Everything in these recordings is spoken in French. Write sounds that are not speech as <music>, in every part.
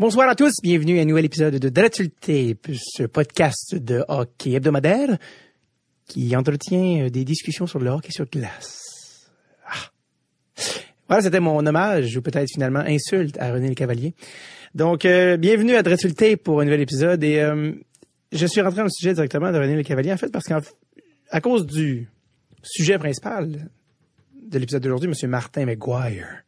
Bonsoir à tous, bienvenue à un nouvel épisode de Dreadful Tape, ce podcast de hockey hebdomadaire qui entretient des discussions sur le hockey sur glace. Ah. Voilà, c'était mon hommage, ou peut-être finalement insulte à René Le Cavalier. Donc, euh, bienvenue à Dreadful Tape pour un nouvel épisode. Et euh, je suis rentré dans le sujet directement de René Le Cavalier, en fait, parce qu'à cause du sujet principal de l'épisode d'aujourd'hui, M. Martin McGuire,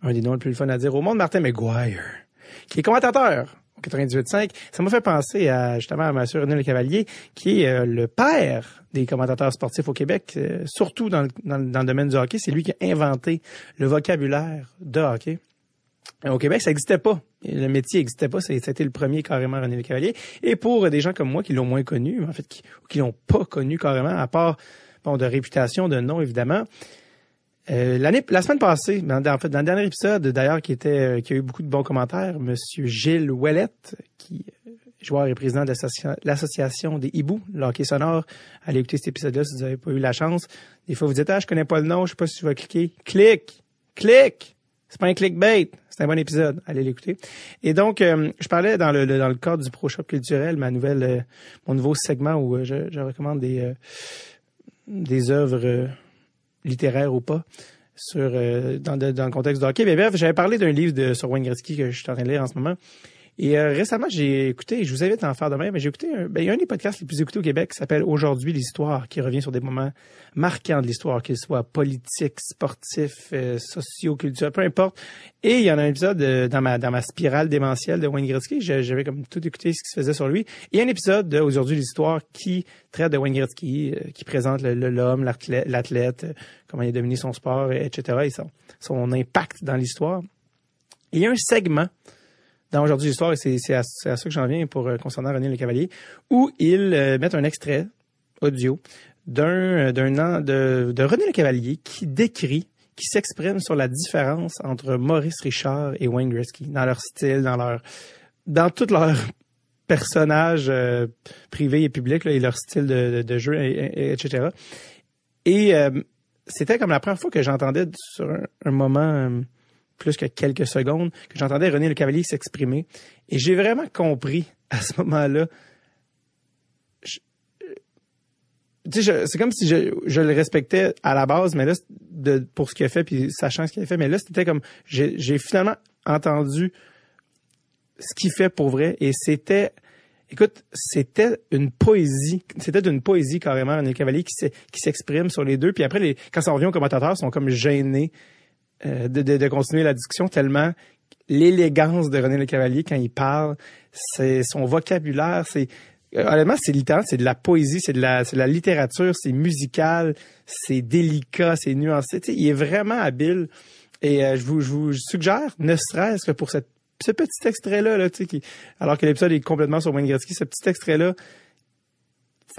un des noms les plus fun à dire au monde, Martin McGuire, qui est commentateur au 98.5. Ça m'a fait penser à justement à M. René Le Cavalier, qui est euh, le père des commentateurs sportifs au Québec, surtout dans, le domaine du hockey. C'est lui qui a inventé le vocabulaire de hockey. Au Québec, ça n'existait pas. Le métier n'existait pas. C'était le premier carrément René Le Cavalier. Et pour des gens comme moi qui l'ont moins connu, en fait, qui, qui l'ont pas connu carrément, à part bon, de réputation, de nom évidemment. Euh, l'année, la semaine passée, dans, en fait, dans le dernier épisode, d'ailleurs, qui était, euh, qui a eu beaucoup de bons commentaires, Monsieur Gilles Ouellette, qui est joueur et président de l'association des hiboux, l'hockey sonore. Allez écouter cet épisode-là si vous n'avez pas eu la chance. Des fois, vous dites, ah, je connais pas le nom, je sais pas si tu vas cliquer. Clique! Clique! C'est pas un clickbait, c'est un bon épisode. Allez l'écouter. Et donc, euh, je parlais dans le, dans le cadre du Pro Shop culturel, ma nouvelle, euh, mon nouveau segment où euh, je, je, recommande des des œuvres littéraires ou pas sur dans, dans le contexte de hockey. Mais bref, j'avais parlé d'un livre de sur Wayne Gretzky que je suis en train de lire en ce moment. Et euh, récemment, j'ai écouté, je vous invite à en faire de même, mais j'ai écouté, un, ben, il y a un des podcasts les plus écoutés au Québec qui s'appelle Aujourd'hui l'histoire, qui revient sur des moments marquants de l'histoire, qu'ils soient politiques, sportifs, euh, socioculturels, peu importe. Et il y en a un épisode euh, dans ma dans ma spirale démentielle de Wayne Gretzky, j'avais comme tout écouté ce qui se faisait sur lui. Et un épisode de Aujourd'hui l'histoire qui traite de Wayne Gretzky, euh, qui présente l'homme, l'athlète, comment il a devenu son sport, etc. et son, son impact dans l'histoire. Il y a un segment dans Aujourd'hui l'histoire, et c'est à, à, ça que j'en viens pour euh, concernant René Le Cavalier, où ils euh, mettent un extrait audio d'un euh, d'un de, de René Le Cavalier qui décrit, qui s'exprime sur la différence entre Maurice Richard et Wayne Gretzky dans leur style, dans leur dans tout leur <laughs> personnage euh, privé et public là, et leur style de, de, jeu, et, etc. Et c'était comme la première fois que j'entendais sur un, un moment plus que quelques secondes que j'entendais René Le Cavalier s'exprimer. Et j'ai vraiment compris <laughs> à ce moment-là. C'est comme si je, le respectais à la base, mais là, pour ce qu'il a fait, puis sachant ce qu'il a fait, mais là, c'était comme, j'ai finalement entendu ce qu'il fait pour vrai, et c'était, écoute, c'était une poésie, c'était d'une poésie carrément, René Le Cavalier qui s'exprime sur les deux, puis après, les, quand ça revient aux commentateurs, ils sont comme gênés euh, de, de, de, continuer la discussion tellement l'élégance de René Le Cavalier quand il parle, c'est son vocabulaire, c'est euh, honnêtement c'est littéral, c'est de la poésie, c'est de la c'est de la littérature, c'est musical, c'est délicat, c'est nuancé. Tu sais, il est vraiment habile et euh, je, vous, je vous suggère, ne serait-ce que pour cette ce petit extrait là, qui, alors que l'épisode est complètement sur Wayne Gretzky, ce petit extrait là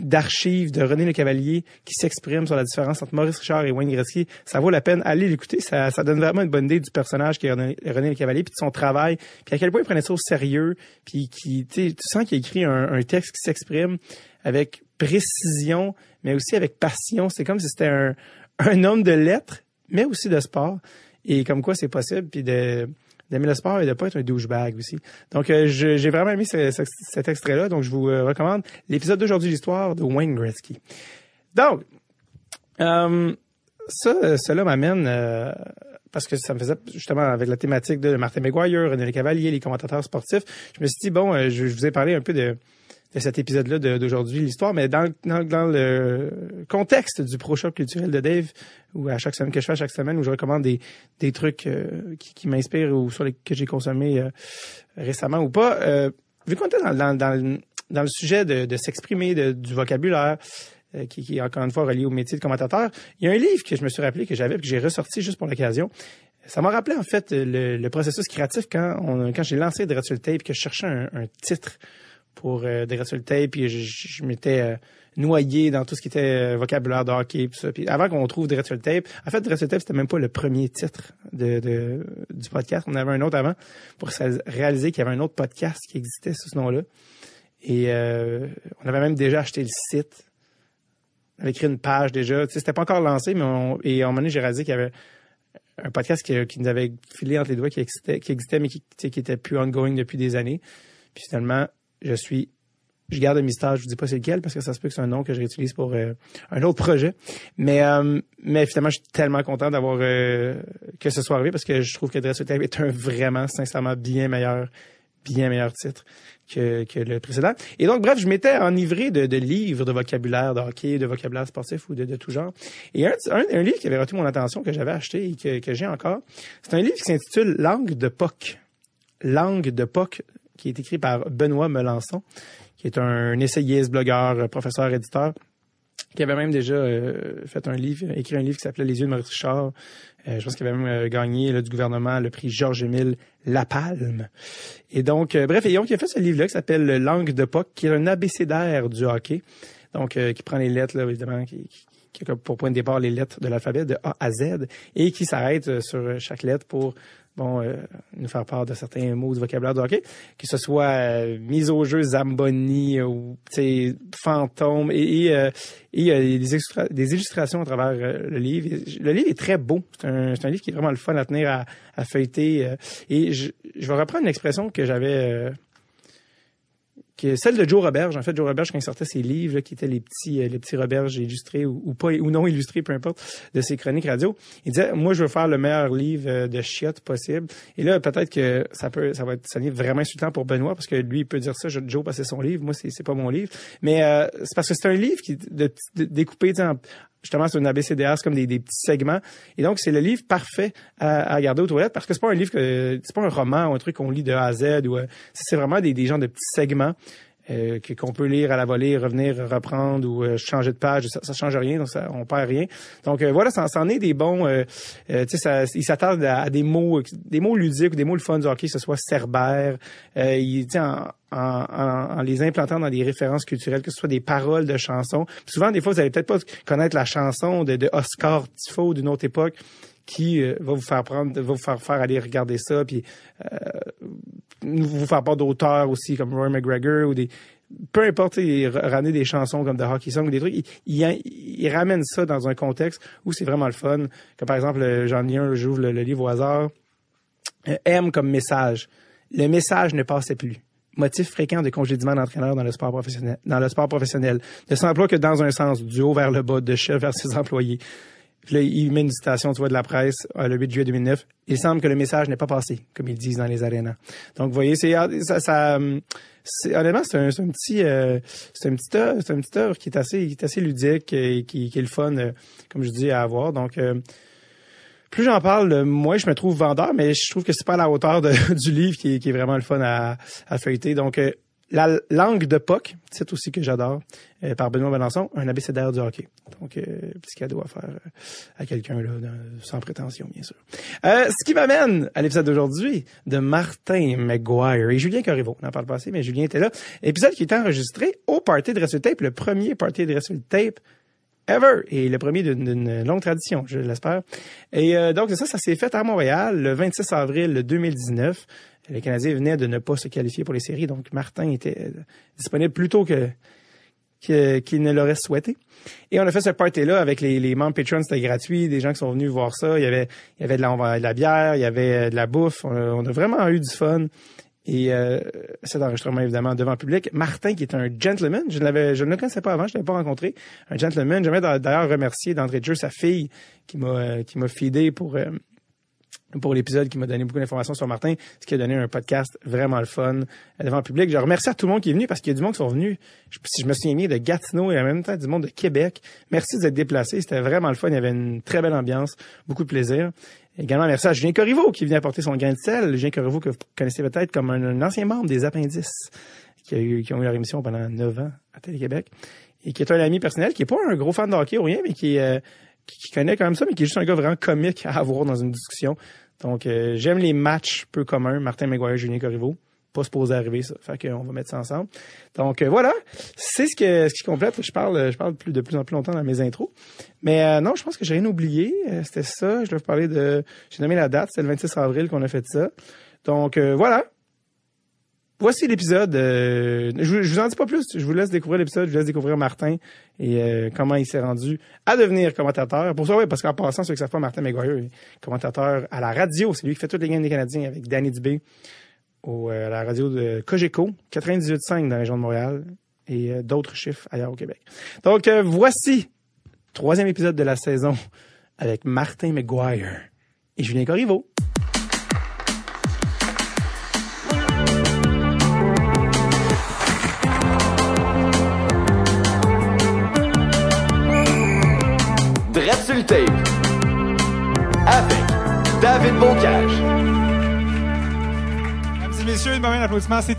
d'archives de René Le Cavalier qui s'exprime sur la différence entre Maurice Richard et Wayne Gretzky. Ça vaut la peine. Allez l'écouter. Ça, ça donne vraiment une bonne idée du personnage qui est René, Le Cavalier, puis de son travail, puis à quel point il prenait ça au sérieux, puis qui, tu sens qu'il écrit un, un texte qui s'exprime avec précision, mais aussi avec passion. C'est comme si c'était un, un homme de lettres, mais aussi de sport. Et comme quoi c'est possible, puis de d'aimer le sport et de pas être un douchebag aussi. Donc, euh, j'ai vraiment aimé cet extrait-là, donc je vous euh, recommande l'épisode d'aujourd'hui, l'histoire de Wayne Gretzky. Donc, euh, ça, cela m'amène parce que ça me faisait justement avec la thématique de Martin McGuire, René Cavalier, les commentateurs sportifs. Je me suis dit bon, je vous ai parlé un peu de de cet épisode-là d'aujourd'hui, l'histoire, mais dans, dans, dans, le contexte du Pro Shop culturel de Dave, où à chaque semaine que je fais, à chaque semaine, où je recommande des, des trucs euh, qui, m'inspirent ou sur les que j'ai consommés euh, récemment ou pas. Euh, vu qu'on était dans, dans, dans, le sujet de, de s'exprimer, du vocabulaire, qui, qui, est encore une fois relié au métier de commentateur, il y a un livre que je me suis rappelé que j'avais, que j'ai ressorti juste pour l'occasion. Ça m'a rappelé en fait le, le processus créatif quand, on, quand j'ai lancé Dread Tape, que je cherchais un, un titre pour euh, des résultats, puis je, je, m'étais euh, noyé dans tout ce qui était euh, vocabulaire de puis ça. Puis avant qu'on trouve des Tape, en fait, Dreadful Tape, c'était même pas le premier titre de, de, du podcast. On avait un autre avant pour réaliser qu'il y avait un autre podcast qui existait sous ce nom-là. Et euh, on avait même déjà acheté le site. On avait écrit une page déjà. Tu sais, c'était pas encore lancé, mais on, et à un moment donné, j'ai réalisé qu'il y avait un podcast qui, qui, nous avait filé entre les doigts, qui existait, qui existait mais qui, qui était plus ongoing depuis des années. Puis finalement, je suis je garde le mystère, je vous dis pas c'est lequel parce que ça se peut que c'est un nom que je réutilise pour euh, un autre projet. Mais euh, mais finalement, je suis tellement content d'avoir euh, que ce soit arrivé parce que je trouve que Dress est un vraiment sincèrement bien meilleur bien meilleur titre que, que le précédent. Et donc, bref, je m'étais enivré de, de livres de vocabulaire de hockey, de vocabulaire sportif ou de, de tout genre. Et un, un, livre qui avait retenu mon attention, que j'avais acheté et que, que j'ai encore, c'est un livre qui s'intitule Langue de POC. Langue de POC, qui est écrit par Benoît Melançon, qui est un essayiste, blogueur, professeur, éditeur qui avait même déjà euh, fait un livre, écrit un livre qui s'appelait Les yeux de Maurice Richard. Euh, je pense qu'il avait même euh, gagné du gouvernement le prix Georges-Émile Lapalme. Et donc, bref, et donc, il a fait ce livre-là qui s'appelle Langue de POC, qui est un abécédaire du hockey. Donc, qui prend les lettres, là, évidemment, qui, qui pour point de départ les lettres de l'alphabet de A à Z et qui s'arrête sur chaque lettre pour bon, euh, nous faire part de certains mots du vocabulaire de hockey, que ce soit euh, mise au jeu Zamboni ou fantôme et, et, euh, et des, des, illustrations à travers le livre. Le livre est très beau. C'est un, un, livre qui est vraiment le fun à tenir à, à feuilleter. et je, je, vais reprendre une expression que j'avais qui est celle de Joe Roberge. En fait, Joe Roberge, quand il sortait ses livres, qui étaient les petits, euh, les petits Roberges illustrés ou, pas, ou non illustrés, peu importe, de ses chroniques radio, il disait, moi, je veux faire le meilleur livre euh, de chiottes possible. Et là, peut-être que ça peut, ça va être, ça vraiment insultant pour Benoît, parce que lui, il peut dire ça, Joe, parce que c'est son livre. Moi, c'est, c'est pas mon livre. Mais, euh, c'est parce que c'est un livre qui, de, de, découpé, en, justement sur une ABCDR, c'est comme des, petits segments. Et donc, c'est le livre parfait à, à garder aux toilettes parce que c'est pas un livre que c'est pas un roman ou un truc qu'on lit de A à Z ou euh, c'est vraiment des, genres de petits segments euh, qu'on peut lire à la volée, revenir, reprendre ou euh, changer de page. Ça, ça change rien, donc ça, on perd rien. Donc euh, voilà, ça, en est des bons. Euh, tu sais, ça, il s'attarde à, des mots, des mots ludiques ou des mots le fun du hockey, que ce soit cerbère. il, en, en, en, les implantant dans des références culturelles, que ce soit des paroles de chansons. souvent, des fois, vous allez peut-être pas connaître la chanson de, de Oscar Tifo d'une autre époque qui va vous faire prendre, va vous faire faire aller regarder ça, puis euh, vous faire part d'auteurs aussi comme Roy McGregor ou des peu importe, il ramener des chansons comme The Hockey Song ou des trucs, il, il, ramène ça dans un contexte où c'est vraiment le fun. Comme par exemple, j'en ai un, j'ouvre le, livre au hasard. Euh, M comme message. Le message ne passait plus. Motif fréquent de congédiement d'entraîneur dans le sport professionnel. Dans le sport professionnel. Ne s'emploie que dans un sens, du haut vers le bas, de chef vers ses employés. Puis là, il met une citation, tu vois, de la presse, euh, le 8 juillet 2009. Il semble que le message n'est pas passé, comme ils disent dans les arénas. Donc, vous voyez, c'est ah, ça, ça honnêtement, c'est un, un, petit, euh, c'est un petit œuvre, c'est un petit œuvre qui est assez, qui est assez ludique et qui, est le fun, euh, comme je dis, à avoir. Donc, plus j'en parle, moins je me trouve vendeur, mais je trouve que c'est pas à la hauteur <laughs> du livre qui est, qui est vraiment le fun à, à feuilleter. Donc, la langue de POC, c'est aussi que j'adore, euh, par Benoît Valençon, un abécédaire du hockey. Donc, euh, petit cadeau à faire euh, à quelqu'un là, sans prétention, bien sûr. Euh, ce qui m'amène à l'épisode d'aujourd'hui de Martin McGuire et Julien Corriveau. On n'en parle pas assez, mais Julien était là. Épisode qui était enregistré au Party de Wrestle Tape, le premier Party de Wrestle Tape ever et le premier d'une longue tradition, je l'espère. Et donc ça, ça s'est fait à Montréal le 26 avril 2019 les Canadiens venaient de ne pas se qualifier pour les séries, donc Martin était disponible plus tôt que qu'il ne l'aurait souhaité. Et on a fait ce party-là avec les, les membres Patreon, c'était gratuit, des gens qui sont venus voir ça. Il y avait, il y avait de la, de la bière, il y avait de la bouffe. On a, vraiment eu du fun. Et euh, cet enregistrement, évidemment, devant le public. Martin, qui est un gentleman, je, l'avais, je ne le connaissais pas avant, je ne l'avais pas rencontré. Un gentleman. J'aimerais d'ailleurs remercier d'entrée de sa fille qui m'a qui m'a feedé pour euh, pour l'épisode qui m'a donné beaucoup d'informations sur Martin, ce qui a donné un podcast vraiment le fun devant le public. Je remercie à tout le monde qui est venu parce qu'il y a du monde qui sont venus. si je me souviens bien de Gatineau et en même temps du monde de Québec. Merci d'être déplacé. C'était vraiment le fun. Il y avait une très belle ambiance, beaucoup de plaisir. Également, merci à Julien Corriveau qui vient apporter son grain de sel. Julien Corriveau que vous connaissez peut-être comme un, ancien membre des Appendices qui, a eu, qui ont eu leur émission pendant neuf ans à Télé-Québec et qui est un ami personnel, qui est pas un gros fan de hockey ou rien, mais qui est, euh, qui, connaît quand même ça, mais qui est juste un gars vraiment comique à avoir dans une discussion. Donc, euh, j'aime les matchs peu communs. Martin McGuire, Julien Corriveau. Pas supposé arriver, ça. Fait qu'on va mettre ça ensemble. Donc, euh, voilà. C'est ce, que, ce qui complète. Je parle, je parle de plus en plus longtemps dans mes intros. Mais euh, non, je pense que j'ai rien oublié. C'était ça. Je dois vous parler de... J'ai nommé la date. C'est le 26 avril qu'on a fait ça. Donc, voilà. Voici l'épisode. euh, je, vous- en dis pas plus. Je vous laisse découvrir l'épisode. Je vous laisse découvrir Martin et euh, comment il s'est rendu à devenir commentateur. Pour ça, oui, parce qu'en passant, ceux qui savent pas, Martin McGuire est commentateur à la radio. C'est lui qui fait toutes les games des Canadiens avec Danny Dubé au, euh, à la radio de Cogeco, 98.5 dans la région de Montréal et d'autres chiffres ailleurs au Québec. Donc, voici troisième épisode de la saison avec Martin McGuire et Julien Corriveau.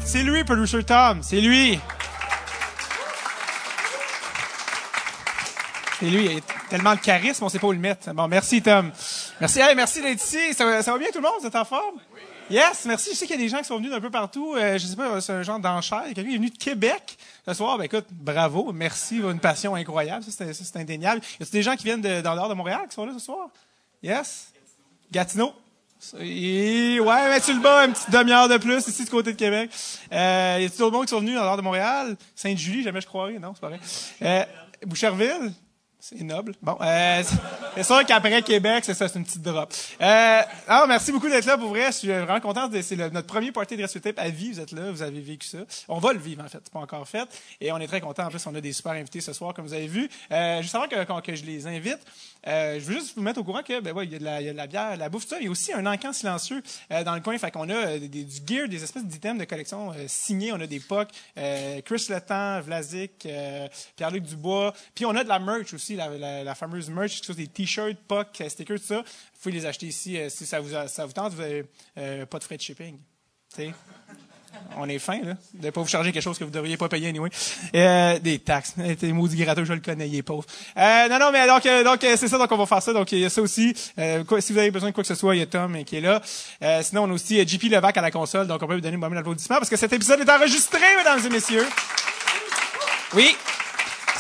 C'est, lui, Producer Tom. C'est lui. C'est lui. Il a tellement de charisme, on sait pas où le mettre. Bon, merci, Tom. Merci, hey, merci d'être ici. Ça, va- bien, tout le monde? Vous êtes en forme? Yes, merci. Je sais qu'il y a des gens qui sont venus d'un peu partout. Euh, je sais pas, c'est un genre d'enchère. Quelqu'un est venu de Québec ce soir. Ben, écoute, bravo. Merci. Une passion incroyable. Ça, c'est, indéniable. Y a des gens qui viennent de, dans dehors de Montréal qui sont là ce soir? Yes? Gatineau? Et ouais, mais tu le bats une petite demi-heure de plus ici du côté de Québec. Euh, y a d'autres monde qui sont venus en dehors de Montréal? Sainte-Julie, jamais je croirais, non, c'est pas vrai. Euh, Boucherville? C'est noble. Bon, euh, c'est- sûr qu'après Québec, c'est ça, c'est une petite drop. Euh, ah, merci beaucoup d'être là, pour vrai. Je suis vraiment content. C'est notre premier party de Rescue Tape à vie. Vous êtes là, vous avez vécu ça. On va le vivre, en fait. C'est pas encore fait. Et on est très content. En plus, on a des super invités ce soir, comme vous avez vu. Euh, juste avant que, que- je les invite, euh, je veux juste vous mettre au courant que, ben il y a de la, il y a la bière, de la bouffe, tout ça. Il y a aussi un encan silencieux euh, dans le coin. Fait qu'on a du gear, des espèces d'items de collection signés. On a des euh, Chris Letang, Vlasic, Pierre-Luc Dubois. Puis on a de la merch aussi, la, la, fameuse merch, quelque chose des t-shirts, pucks, euh, stickers, tout ça. Vous pouvez les acheter ici euh, si ça vous, ça vous tente. Vous euh, pas de frais de shipping. On est fin, là. De ne pas vous charger quelque chose que vous ne devriez pas payer anyway. Euh, des taxes. Euh, T'es maudit gratteux, je le connais, il est pauvre. Non, non, mais donc, donc c'est ça, donc on va faire ça. Donc, il y a ça aussi. Si vous avez besoin de quoi que ce soit, il y a Tom qui est là. Sinon, on a aussi JP Levac à la console, donc on peut lui donner un moment d'applaudissement parce que cet épisode est enregistré, mesdames et messieurs. Oui.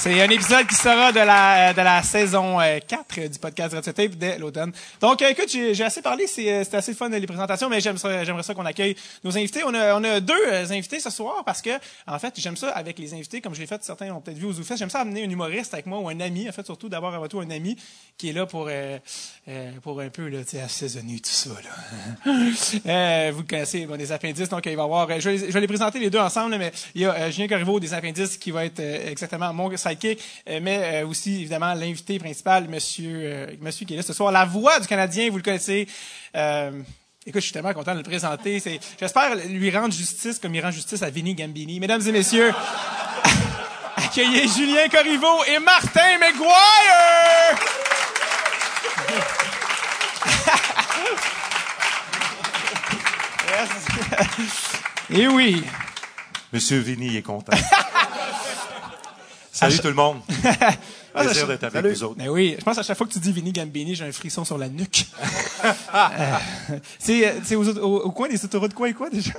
C'est un épisode qui sera de la, de la saison euh, 4 du podcast Red Tape dès l'automne. Donc, euh, écoute, j'ai assez parlé, c'est euh, assez fun les présentations, mais j'aime ça- j'aimerais ça qu'on accueille nos invités. On a, on a deux euh, invités ce soir parce que, en fait, j'aime ça avec les invités, comme je l'ai fait, certains ont peut-être vu aux Zoufest, j'aime ça amener un humoriste avec moi ou un ami, en fait, surtout d'abord avant tout un ami qui est là pour, euh, euh, pour un peu là, assaisonner tout ça. Là. <laughs> Euh, vous connaissez, bon, des appendices, donc il va y avoir, euh, je vais, les, je vais les présenter les deux ensemble, mais il y a euh, Julien Corriveau des appendices qui va être euh, exactement mon sidekick, euh, mais euh, aussi évidemment l'invité principal, monsieur, euh, monsieur qui est là ce soir, la voix du Canadien, vous le connaissez. Écoute, je suis tellement content de le présenter. J'espère lui rendre justice comme il rend justice à Vinny Gambini. Mesdames et messieurs, <laughs> accueillez Julien Corriveau et Martin McGuire! Yes. <laughs> Et oui. Monsieur Vinny est content. <laughs> Salut tout le monde. <laughs> Ah, Plaisir d'être avec Salut. vous autres. Ben oui, je pense à chaque fois que tu dis Vinny Gambini, j'ai un frisson sur la nuque. <laughs> Euh, c'est euh, c'est au, au coin des autoroutes quoi et quoi déjà?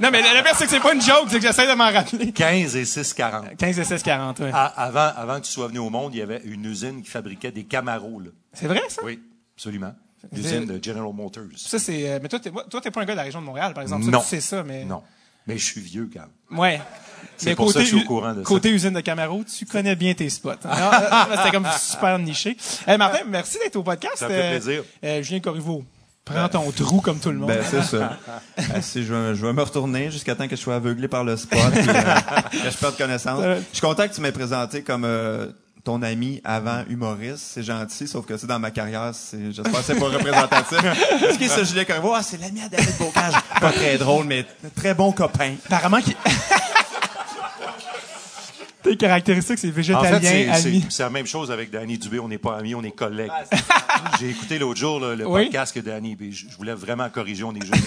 non, mais le, le pire, c'est que c'est pas une joke, c'est que j'essaie de m'en rappeler. 15 et 6, 40. 15 et 16, 40, ouais. Ah, avant, avant que tu sois venu au monde, il y avait une usine qui fabriquait des Camaros. C'est vrai, ça? Oui, absolument. L'usine de General Motors. Ça, c'est. euh, mais toi, t'es, toi, t'es pas un gars de la région de Montréal, par exemple. Ça, Non. tu sais ça, mais. Non. Mais je suis vieux quand même. Ouais. C'est pour ça que je suis au courant de ça. Côté usine de Camaro, tu connais bien tes spots. Euh, C'était comme super niché. Hey, Martin, merci d'être au podcast. Ça me fait Euh, plaisir. euh, Julien Corriveau, prends ton trou comme tout le monde. Ben, c'est ça. <laughs> Si je, vais- je vais me retourner jusqu'à temps que je sois aveuglé par le spot et euh, que je perde connaissance. Je suis content que tu m'aies présenté comme euh, ton ami avant humoriste. C'est gentil, sauf que c'est dans ma carrière, c'est, j'espère que c'est pas représentatif. Ce qui est ce Julien Corriveau, ah, c'est l'ami à David Bocage. Pas très drôle, mais très bon copain. Apparemment qu'il. <laughs> Tes caractéristiques, c'est En végétalien, fait, c'est- la même chose avec Danny Dubé. On n'est pas amis, on est collègues. <laughs> J'ai écouté l'autre jour là, le Oui. podcast que Danny, je, je voulais vraiment corriger, on est collègues.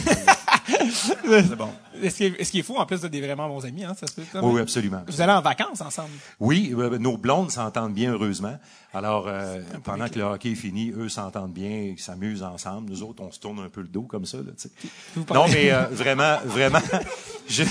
<laughs> C'est bon. Est-ce qu'il est, ce qu'il est fou, en plus, de des vraiment bons amis, hein, ça se peut? Oui, oui, absolument. Vous allez en vacances ensemble. Oui, euh, nos blondes s'entendent bien, heureusement. Alors, euh, pendant que le hockey est fini, eux s'entendent bien, ils s'amusent ensemble. Nous autres, on se tourne un peu le dos comme ça. Là, non, mais euh, vraiment, vraiment, <laughs> Je-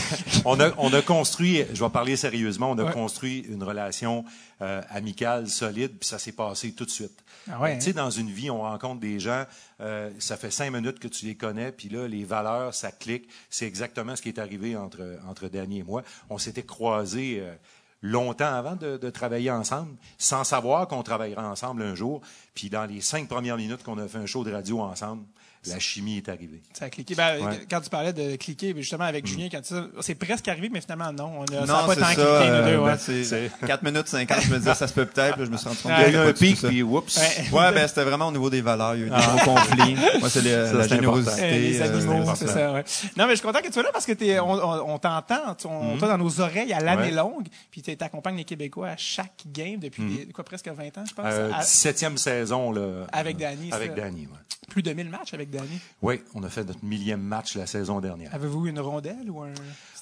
on, a, on a construit, je vais parler sérieusement, on a Ouais. construit une relation euh, amicale, solide, puis ça s'est passé tout de suite. Ah ouais, Tu sais, dans une vie, on rencontre des gens, euh, ça fait cinq minutes que tu les connais, puis là, les valeurs, ça clique. C'est exactement ce qui est arrivé entre, entre Danny et moi. On s'était croisés euh, longtemps avant de, travailler ensemble, sans savoir qu'on travaillerait ensemble un jour. Puis dans les cinq premières minutes qu'on a fait un show de radio ensemble, la chimie est arrivée. Ça a cliqué. Ben, Ouais. Quand tu parlais de cliquer, ben, justement, avec Julien, quand tu c'est presque arrivé, mais finalement, non. On a, ça n'a Non, pas c'est tant ça. cliqué, nous euh, deux, ouais. ben, c'est 4 <laughs> minutes 50, je me disais, ça se peut peut-être. je me suis rendu compte qu'il Il y a eu un pic, puis oups. Ouais. <laughs> Ouais, ben c'était vraiment au niveau des valeurs. Il y a eu des gros conflits. Moi, c'est la générosité. Euh, les euh, animaux, c'est ça, ouais. Non, mais je suis content que tu sois là parce que t'es, on, t'entend, on, toi, dans nos oreilles à l'année longue, puis tu accompagnes les Québécois à chaque game depuis des- quoi, presque 20 ans, je pense. Euh, À- 17e saison. Là, Avec euh, Danny, Avec. Danny, plus de 1000 matchs avec Oui, on a fait notre millième match la saison dernière. Avez-vous une rondelle ou un.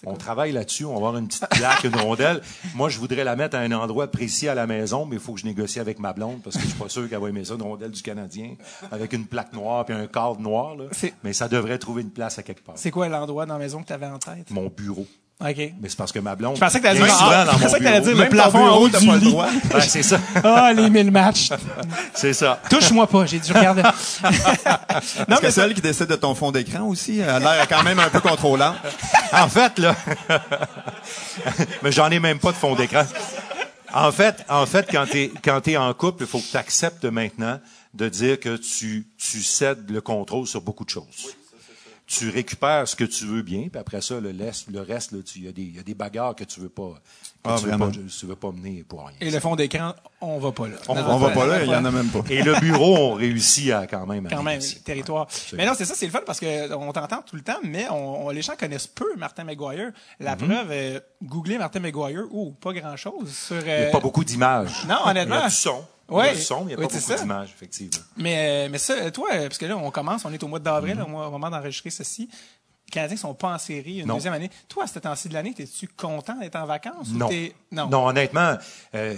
On travaille là-dessus. On va avoir une petite plaque, une rondelle. Moi, je voudrais la mettre à un endroit précis à la maison, mais il faut que je négocie avec ma blonde parce que je suis pas sûr qu'elle va aimer ça, une rondelle du Canadien, avec une plaque noire puis un cadre noir. Là. Mais ça devrait trouver une place à quelque part. C'est quoi l'endroit dans la maison que tu avais en tête? Mon bureau. OK. Mais c'est parce que ma blonde. Je pensais que t'allais dire, ah, dans je mon pensais que t'allais bureau. dire le plafond en haut t'as du pas le droit. Ben, c'est ça. <laughs> Ah, les 1000 matchs. <laughs> C'est ça. Touche-moi pas, j'ai dit, je regarde. <laughs> non, que celle qui décide de ton fond d'écran aussi, elle a l'air quand même un peu contrôlante. En fait, là. mais j'en ai même pas de fond d'écran. En fait, en fait, quand t'es, quand t'es en couple, il faut que tu acceptes maintenant de dire que tu, tu cèdes le contrôle sur beaucoup de choses. Tu récupères ce que tu veux bien, puis après ça, le, laisse- le reste, là, tu- il y, a des- il y a des bagarres que tu veux pas, que Ah, tu, veux pas, tu veux pas mener pour rien. Et le fond d'écran, on va pas là. On- va pas là, il y en a même pas. Et le bureau, on réussit à quand même. à quand même, territoire. mais non, c'est ça, c'est le fun parce que on t'entend tout le temps, mais on, on- les gens connaissent peu Martin McGuire. La Mhm. preuve, euh, googlez Martin McGuire, ou pas grand-chose sur... Il n'y euh, a pas beaucoup d'images. Non, honnêtement. Il y a du son. Il y Ouais. a son, il n'y a pas beaucoup d'images, effectivement. Mais, euh, mais ça, toi, euh, parce que là, on commence, on est au mois d'avril, Mhm. au moment d'enregistrer ceci. Les Canadiens sont pas en série une Non. deuxième année. Toi, à ce temps-ci de l'année, es-tu content d'être en vacances? ou Non. t'es- non. Non, honnêtement, euh,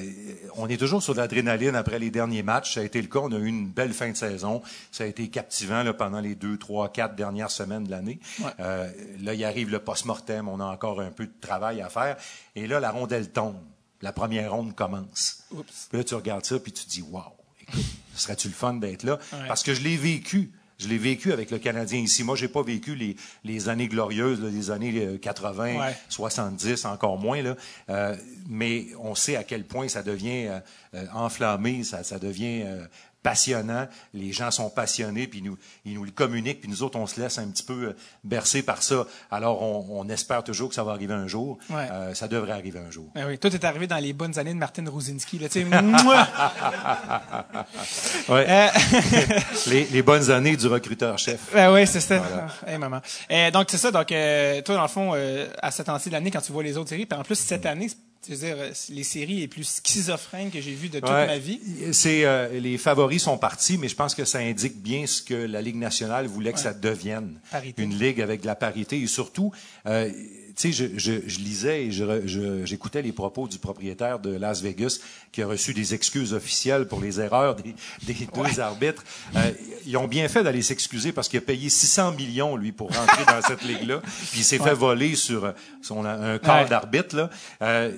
on est toujours sur l'adrénaline après les derniers matchs. Ça a été le cas. On a eu une belle fin de saison. Ça a été captivant là, pendant les deux, trois, quatre dernières semaines de l'année. Ouais. Euh, là, il arrive le post-mortem. On a encore un peu de travail à faire. Et là, la rondelle tombe. La première ronde commence. Oups. Puis là, tu regardes ça, puis tu te dis, wow, écoute, <laughs> serait-tu le fun d'être là? Ouais. Parce que je l'ai vécu. Je l'ai vécu avec le Canadien ici. Moi, j'ai pas vécu les, les années glorieuses, là, les années euh, 80, Ouais. 70, encore moins. Là. Euh, mais on sait à quel point ça devient euh, euh, enflammé, ça, ça devient euh, passionnant. Les gens sont passionnés, puis ils nous, ils nous le communiquent, puis nous autres, on se laisse un petit peu euh, bercer par ça. Alors, on, on espère toujours que ça va arriver un jour. Ouais. Euh, ça devrait arriver un jour. Ben oui, toi, t'es arrivé dans les bonnes années de Martin Ruzinski, là, tu sais. mouah! <laughs> Ouais. Euh, <laughs> les, les bonnes années du recruteur-chef. Ben oui, c'est ça. Hey, maman. Euh, donc, c'est ça. Donc, toi, dans le fond, à cette temps-ci de l'année, quand tu vois les autres séries, puis en plus, cette année, tu veux dire, euh, les séries les plus schizophrènes que j'ai vues de toute Ouais. ma vie. C'est euh, les favoris sont partis, mais je pense que ça indique bien ce que la Ligue nationale voulait que ça devienne Parité. une ligue avec de la parité et surtout. Euh, tu sais, je, je, je lisais et je re- je- j'écoutais les propos du propriétaire de Las Vegas qui a reçu des excuses officielles pour les erreurs des, des deux arbitres. Euh, ils ont bien fait d'aller s'excuser parce qu'il a payé 600 millions, lui, pour rentrer dans cette ligue-là. Puis il s'est <laughs> fait voler sur son, un corps Ouais. d'arbitre. là. Euh,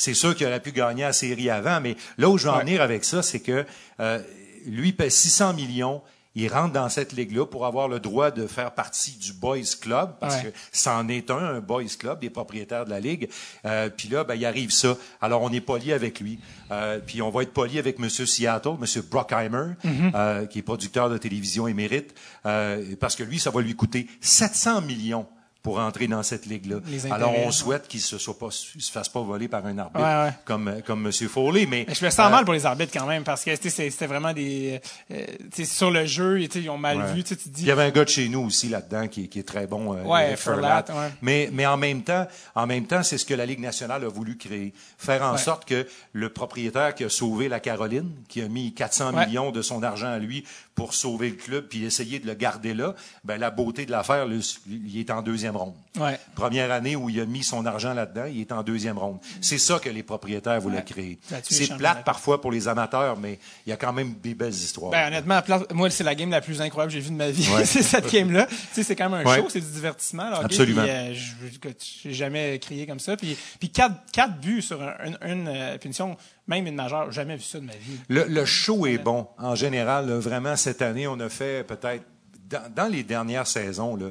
c'est sûr qu'il aurait pu gagner la série avant, mais là où je veux en venir avec ça, c'est que euh, lui paie 600 millions. Il rentre dans cette ligue-là pour avoir le droit de faire partie du Boys Club, parce Ouais. que c'en est un, un Boys Club, des propriétaires de la Ligue. Euh, puis là, ben, il arrive ça. Alors, on est poli avec lui. Euh, puis on va être poli avec M. Seattle, M. Brockheimer, euh, qui est producteur de télévision émérite, euh, parce que lui, ça va lui coûter 700 millions pour entrer dans cette ligue-là. Alors, on souhaite qu'il se soit pas, se fasse pas voler par un arbitre Ouais, ouais. comme comme Monsieur Foley, mais Mais je me sens euh, mal pour les arbitres quand même, parce que c'était vraiment des. euh, sur le jeu, ils ont mal Ouais. vu. Tu dis. Il y avait un gars de chez nous aussi là-dedans qui, est- qui est très bon. euh, Ouais, Furlat, ouais. Mais, mais en même temps, en même temps, c'est ce que la Ligue nationale a voulu créer. Faire en sorte que le propriétaire qui a sauvé la Caroline, qui a mis 400 Ouais. millions de son argent à lui pour sauver le club puis essayer de le garder là, ben, la beauté de l'affaire, il est en deuxième ronde. Ouais. Première année où il a mis son argent là-dedans, il est en deuxième ronde. C'est ça que les propriétaires voulaient Ouais. créer. C'est plate parfois pour les amateurs, mais il y a quand même des belles histoires. Ben, honnêtement, moi, c'est la game la plus incroyable que j'ai vue de ma vie. Ouais. <laughs> c'est cette game-là. C'est quand même un show, c'est du divertissement. Absolument. euh, je- j'ai jamais crié comme ça. Puis, puis quatre, quatre buts sur un- une, une, euh, punition, même une majeure, jamais vu ça de ma vie. Le, le show est bon. En général, là, vraiment, cette année, on a fait peut-être, dans, dans les dernières saisons, là,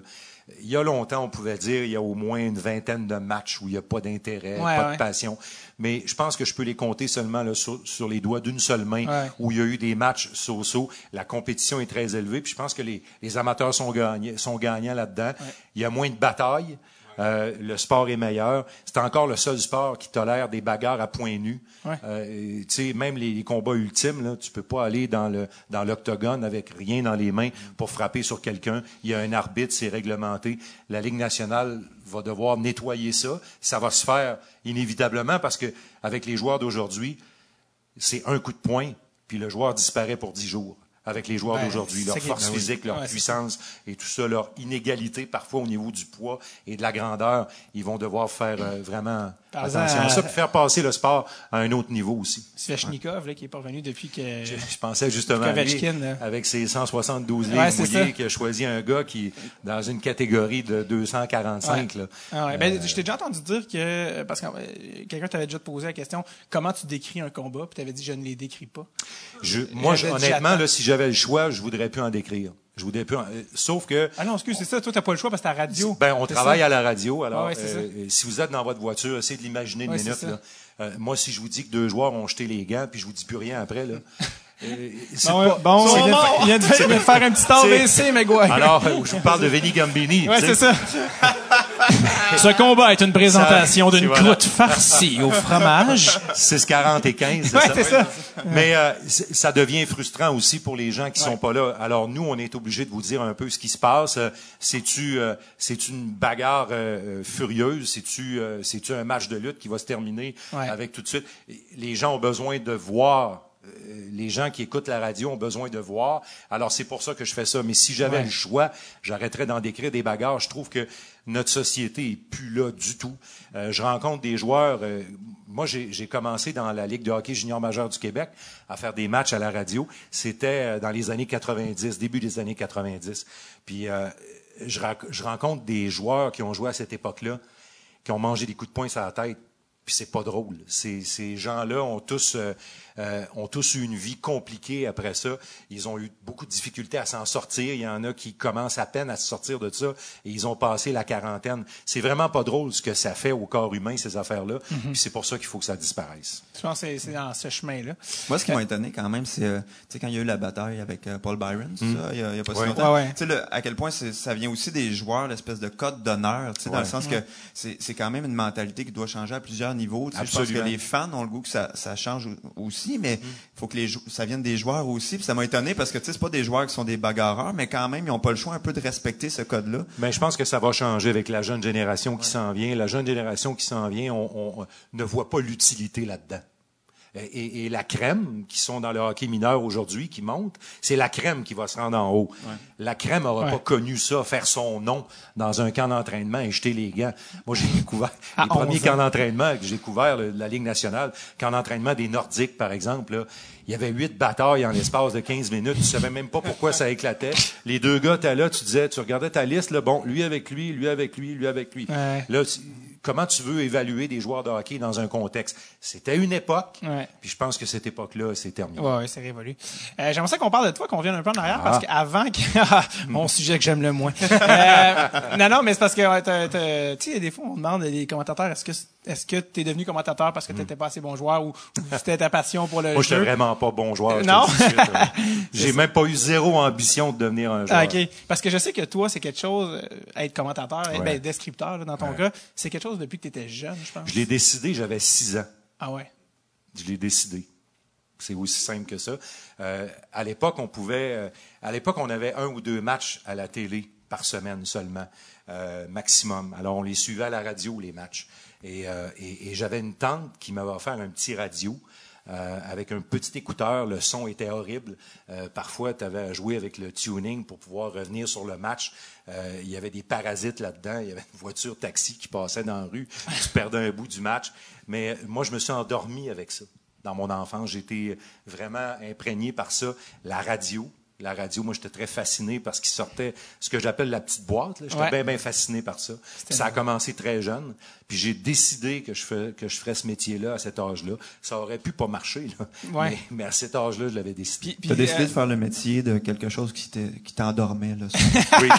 il y a longtemps, on pouvait dire il y a au moins une vingtaine de matchs où il n'y a pas d'intérêt, Ouais, pas ouais. de passion. Mais je pense que je peux les compter seulement là, sur, sur les doigts d'une seule main Ouais. où il y a eu des matchs so-so. La compétition est très élevée. Puis je pense que les, les amateurs sont, gagnés, sont gagnants là-dedans. Il y a moins de batailles. Euh, le sport est meilleur. C'est encore le seul sport qui tolère des bagarres à points nus. Ouais. Euh, tu sais, même les, les combats ultimes, là, tu peux pas aller dans le dans l'octogone avec rien dans les mains pour frapper sur quelqu'un. Il y a un arbitre, c'est réglementé. La Ligue nationale va devoir nettoyer ça. Ça va se faire inévitablement parce que avec les joueurs d'aujourd'hui, c'est un coup de poing, puis le joueur disparaît pour dix jours. Avec les joueurs Ben, d'aujourd'hui, leur force ben oui. physique, leur Ouais, puissance et tout ça, leur inégalité parfois au niveau du poids et de la grandeur, ils vont devoir faire euh, vraiment Parle-en attention à ça, puis faire passer le sport à un autre niveau aussi. Svechnikov, là, qui est pas revenu depuis que. Je, je pensais justement à lui, avec ses 172 livres Ouais, ça. qui a choisi un gars qui dans une catégorie de 245. Là. Ah ouais. Ben, je t'ai déjà entendu dire que, parce que euh, quelqu'un t'avait déjà posé la question, comment tu décris un combat, puis t'avais dit, je ne les décris pas. Je, moi, je- honnêtement, là, si j'avais le choix, je voudrais plus en décrire. Je voudrais plus. en- euh, sauf que Ah non, excuse, c'est ça, toi, t'as pas le choix parce que t'as la radio. Ben, on travaille ça? à la radio. Alors, ouais, euh, si vous êtes dans votre voiture, essayez de l'imaginer une Ouais, minute. Là. Euh, moi, si je vous dis que deux joueurs ont jeté les gants, puis je vous dis plus rien après, là. Euh, c'est Bon, ouais, pas- bon, il vient, de, c'est- il vient de- il vient de faire un petit AVC, McGuire. Alors, euh, je vous parle de Vinny Gambini. Ouais, tu sais. c'est ça. <laughs> Ce combat est une présentation d'une voilà. croûte farcie au fromage. 6,40 et 15, c'est Ouais, ça? c'est ça. Mais euh, ça devient frustrant aussi pour les gens qui sont pas là. Alors nous, on est obligé de vous dire un peu ce qui se passe. Euh, C'est-tu euh, c'est une bagarre euh, euh, furieuse? C'est-tu euh, c'est-tu un match de lutte qui va se terminer Ouais. avec tout de suite? Les gens ont besoin de voir. Euh, Les gens qui écoutent la radio ont besoin de voir. Alors c'est pour ça que je fais ça. Mais si j'avais Ouais. le choix, j'arrêterais d'en décrire des bagarres. Je trouve que notre société est plus là du tout. Euh, je rencontre des joueurs. euh, moi, j'ai commencé dans la Ligue de hockey junior majeur du Québec à faire des matchs à la radio. C'était dans les années 90, début des années 90. Puis euh, je, je rencontre des joueurs qui ont joué à cette époque-là, qui ont mangé des coups de poing sur la tête. Puis c'est pas drôle. Ces, ces gens-là ont tous euh, euh, ont tous eu une vie compliquée après ça. Ils ont eu beaucoup de difficultés à s'en sortir. Il y en a qui commencent à peine à se sortir de ça et ils ont passé la quarantaine. C'est vraiment pas drôle ce que ça fait au corps humain ces affaires-là. Puis c'est pour ça qu'il faut que ça disparaisse. Je pense que c'est- dans ce chemin-là. Moi, ce qui m'a étonné quand même, c'est euh, tu sais, quand il y a eu la bataille avec euh, Paul Byron, ça, il y a, il y a pas si longtemps. Ouais, ouais. Tu sais, le- à quel point ça vient aussi des joueurs, l'espèce de code d'honneur, tu sais, dans le sens que c'est c'est quand même une mentalité qui doit changer à plusieurs Tu sais, je pense que les fans ont le goût que ça, ça change au- aussi, mais il faut que les ça vienne des joueurs aussi. Puis ça m'a étonné parce que tu sais, c'est pas des joueurs qui sont des bagarreurs, mais quand même, ils ont pas le choix un peu de respecter ce code-là. Mais je pense que ça va changer avec la jeune génération qui s'en vient. La jeune génération qui s'en vient, on, on ne voit pas l'utilité là-dedans. Et, et- et la crème qui sont dans le hockey mineur aujourd'hui, qui monte, c'est la crème qui va se rendre en haut. La crème n'aura Ouais. pas connu ça, faire son nom dans un camp d'entraînement et jeter les gants. Moi, j'ai découvert <laughs> À les premiers 11 ans. camps d'entraînement que j'ai de la Ligue nationale, camp d'entraînement des Nordiques, par exemple, là, il y avait huit batailles en l'espace de 15 minutes. Tu savais même pas pourquoi ça éclatait. Les deux gars, t'es là, tu disais, tu regardais ta liste, là, bon, lui avec lui, lui avec lui, lui avec lui. Ouais. Là, tu- comment tu veux évaluer des joueurs de hockey dans un contexte? C'était une époque, Ouais. puis je pense que cette époque-là, c'est terminé. Ouais, ouais, c'est révolu. Euh, J'aimerais ça qu'on parle de toi, qu'on revienne un peu en arrière, parce qu'avant que... <laughs> Ah, mon <laughs> sujet que j'aime le moins. <laughs> Euh, non, non, mais c'est parce que, tu sais, des fois, on demande des commentateurs, est-ce que est-ce que t'es devenu commentateur parce que t'étais pas assez bon joueur ou, ou c'était ta passion pour le Moi, j'étais jeu? vraiment pas bon joueur. Non? <laughs> J'ai même pas eu zéro ambition de devenir un joueur. Ah, OK. Parce que je sais que toi, c'est quelque chose, euh, être commentateur, être- Ouais. ben, descripteur, là, dans ton cas, c'est quelque chose depuis que tu étais jeune, je pense. Je l'ai décidé, j'avais six ans. Ah ouais. Je l'ai décidé. C'est aussi simple que ça. Euh, à l'époque, on pouvait, euh, à l'époque, on avait un ou deux matchs à la télé par semaine seulement, euh, maximum. Alors, on les suivait à la radio les matchs. Et, euh, et, et j'avais une tante qui m'avait offert un petit radio. euh, avec un petit écouteur. Le son était horrible. Euh, parfois, tu avais à jouer avec le tuning pour pouvoir revenir sur le match. Euh, il y avait des parasites là-dedans. Il y avait une voiture taxi qui passait dans la rue. Tu perdais un bout du match. Mais moi, je me suis endormi avec ça. Dans mon enfance, j'étais vraiment imprégné par ça. La radio, la radio, moi, j'étais très fasciné parce qu'il sortait ce que j'appelle la petite boîte. J'étais Ouais. bien, bien fasciné par ça. Ça a commencé très jeune. Puis j'ai décidé que je, fais, que je ferais ce métier-là à cet âge-là. Ça aurait pu pas marcher, là. Ouais. Mais, mais à cet âge-là, je l'avais décidé. Puis, T'as décidé euh, de faire le métier de quelque chose qui t'endormait, là. <laughs> Oui.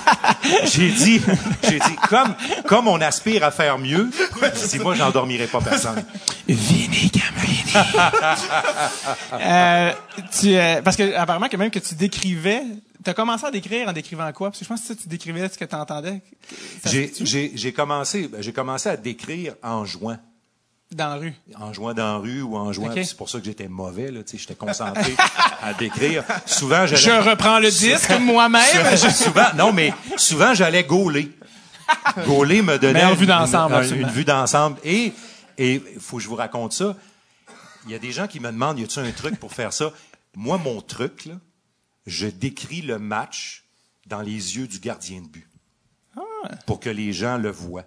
J'ai dit, j'ai dit, comme, comme on aspire à faire mieux, si moi, j'endormirai pas personne. Vini Gamrini. <laughs> euh, tu, euh, parce que apparemment que même que tu décrivais, tu as commencé à décrire en décrivant quoi? Parce que je pense que tu décrivais ce que tu entendais. J'ai, commencé, ben, j'ai commencé à décrire en jouant. Dans la rue. en jouant dans la rue ou en jouant. Ok. puis C'est pour ça que j'étais mauvais, là, tu sais, j'étais concentré <laughs> à décrire. Souvent, j'allais. Je reprends le disque moi-même. <laughs> Souvent, non, mais souvent, j'allais gauler. Gauler me donnait Meilleure vue une- d'ensemble, une, une vue d'ensemble. Et et faut que je vous raconte ça. Il y a des gens qui me demandent, y a-tu un truc pour faire ça? Moi, mon truc, là, je décris le match dans les yeux du gardien de but. Ah. Pour que les gens le voient.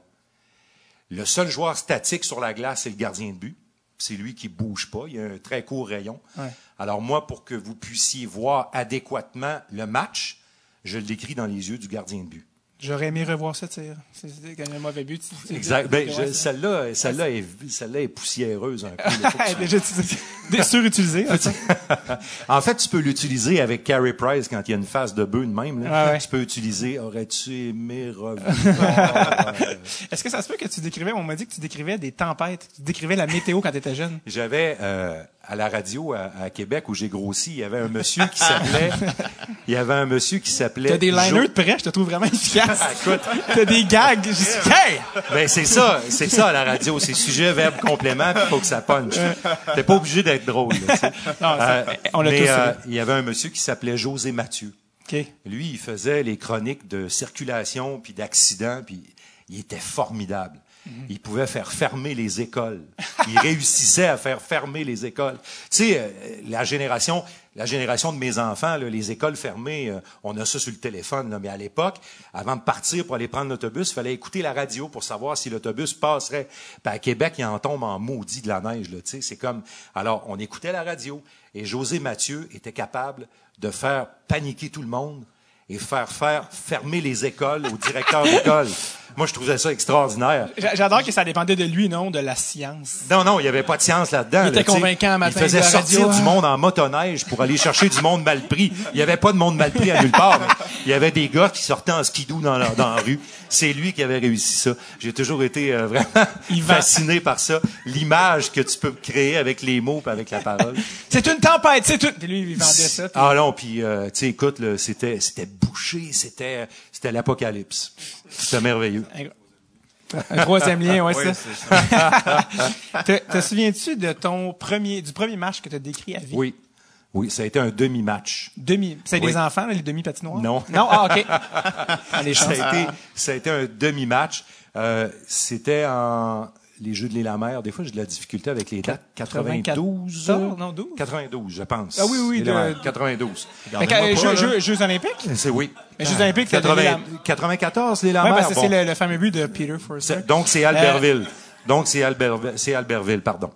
Le seul joueur statique sur la glace, c'est le gardien de but. C'est lui qui bouge pas. Il a un très court rayon. Ouais. Alors moi, pour que vous puissiez voir adéquatement le match, je le décris dans les yeux du gardien de but. J'aurais aimé revoir ce tir. C'est c'est quand un mauvais but. Exact. Ben, celle-là, celle-là est, celle-là est poussiéreuse un peu. <laughs> Déjà, ça. <laughs> <laughs> en fait, tu peux l'utiliser avec Carey Price quand il y a une face de bœuf de même. Là. Ouais. Tu peux utiliser Aurais-tu aimé revoir? Est-ce que ça se peut que tu décrivais, on m'a dit que tu décrivais des tempêtes, tu décrivais la météo quand tu étais jeune? J'avais euh, à la radio à, à Québec où j'ai grossi, il y avait un monsieur qui s'appelait. <laughs> il y avait un monsieur qui s'appelait. T'as des Jo- liners de près, je te trouve vraiment efficace. <laughs> Écoute. T'as des gags. Je dis, hey! Ben c'est ça, c'est ça à la radio, c'est sujet, verbe, complément, puis faut que ça punch. T'es pas obligé d'être drôle. là. <laughs> Non, Euh, on l'a mais tous euh, il y avait un monsieur qui s'appelait José Mathieu. OK. Lui, il faisait les chroniques de circulation puis d'accidents, puis il était formidable. Il pouvait faire fermer les écoles. Il réussissait à faire fermer les écoles. Tu sais, euh, la génération, la génération de mes enfants, là, les écoles fermées, euh, on a ça sur le téléphone. là. mais à l'époque, avant de partir pour aller prendre l'autobus, il fallait écouter la radio pour savoir si l'autobus passerait. Puis à Québec, il en tombe en maudit de la neige. Là, c'est comme. Alors, on écoutait la radio et José Mathieu était capable de faire paniquer tout le monde et faire faire fermer les écoles au directeur d'école. <laughs> Moi, je trouvais ça extraordinaire. J'a- J'adore que ça dépendait de lui, non, de la science. Non, non, il n'y avait pas de science là-dedans. Il était là, convaincant un matin Il faisait de la sortir radio, du hein. monde en motoneige pour aller chercher du monde mal pris. Il n'y avait pas de monde mal pris à nulle part. il y avait des gars qui sortaient en skidoo dans la, dans la rue. C'est lui qui avait réussi ça. J'ai toujours été euh, <laughs> vraiment fasciné par ça. L'image que tu peux créer avec les mots et avec la parole. C'est une tempête, c'est une... Lui, il vendait ça. puis- Ah non, puis euh, tu sais, écoute, c'était c'était bouché, c'était c'était l'apocalypse. C'était merveilleux. Un troisième lien, ouais, <laughs> Oui, ça. c'est ça. <laughs> Te, te souviens-tu de ton premier, du premier match que tu as décrit à vie? Oui, oui, ça a été un demi-match. Demi. C'est Oui. des enfants, les demi-patinoires? Non. Non? Ah, OK. <laughs> Ah, les Ça a été ça a été un demi-match. Euh, c'était en les Jeux de l'île la mer. Des fois, j'ai de la difficulté avec les dates. 92, 94, non, 12. 92, je pense. Ah oui, oui, L'île de- mer, 92. Fait que, euh, Jeux, Jeux- Jeux olympiques? C'est oui. Les Jeux olympiques, t'as donné 80 94, les la Oui, mer. c'est le, le fameux but de Peter Forsberg. C'est- Donc, c'est Albertville. Donc, c'est Albertville, c'est Albertville, pardon.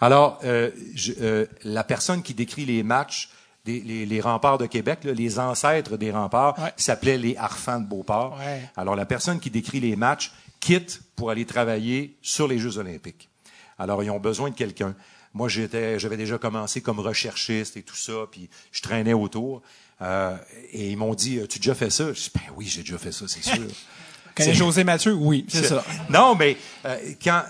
Alors, euh, je- euh, la personne qui décrit les matchs, des- les, les remparts de Québec, là, les ancêtres des remparts, Ouais. s'appelaient les Harfans de Beauport. Ouais. Alors, la personne qui décrit les matchs quitte pour aller travailler sur les Jeux olympiques. Alors, ils ont besoin de quelqu'un. Moi, j'étais, j'avais déjà commencé comme recherchiste et tout ça, puis je traînais autour. Euh, et ils m'ont dit, as-tu déjà fait ça? Je dis, ben oui, j'ai déjà fait ça, c'est sûr. <laughs> C'est- José Mathieu? Oui, c'est ça. non, mais euh, quand,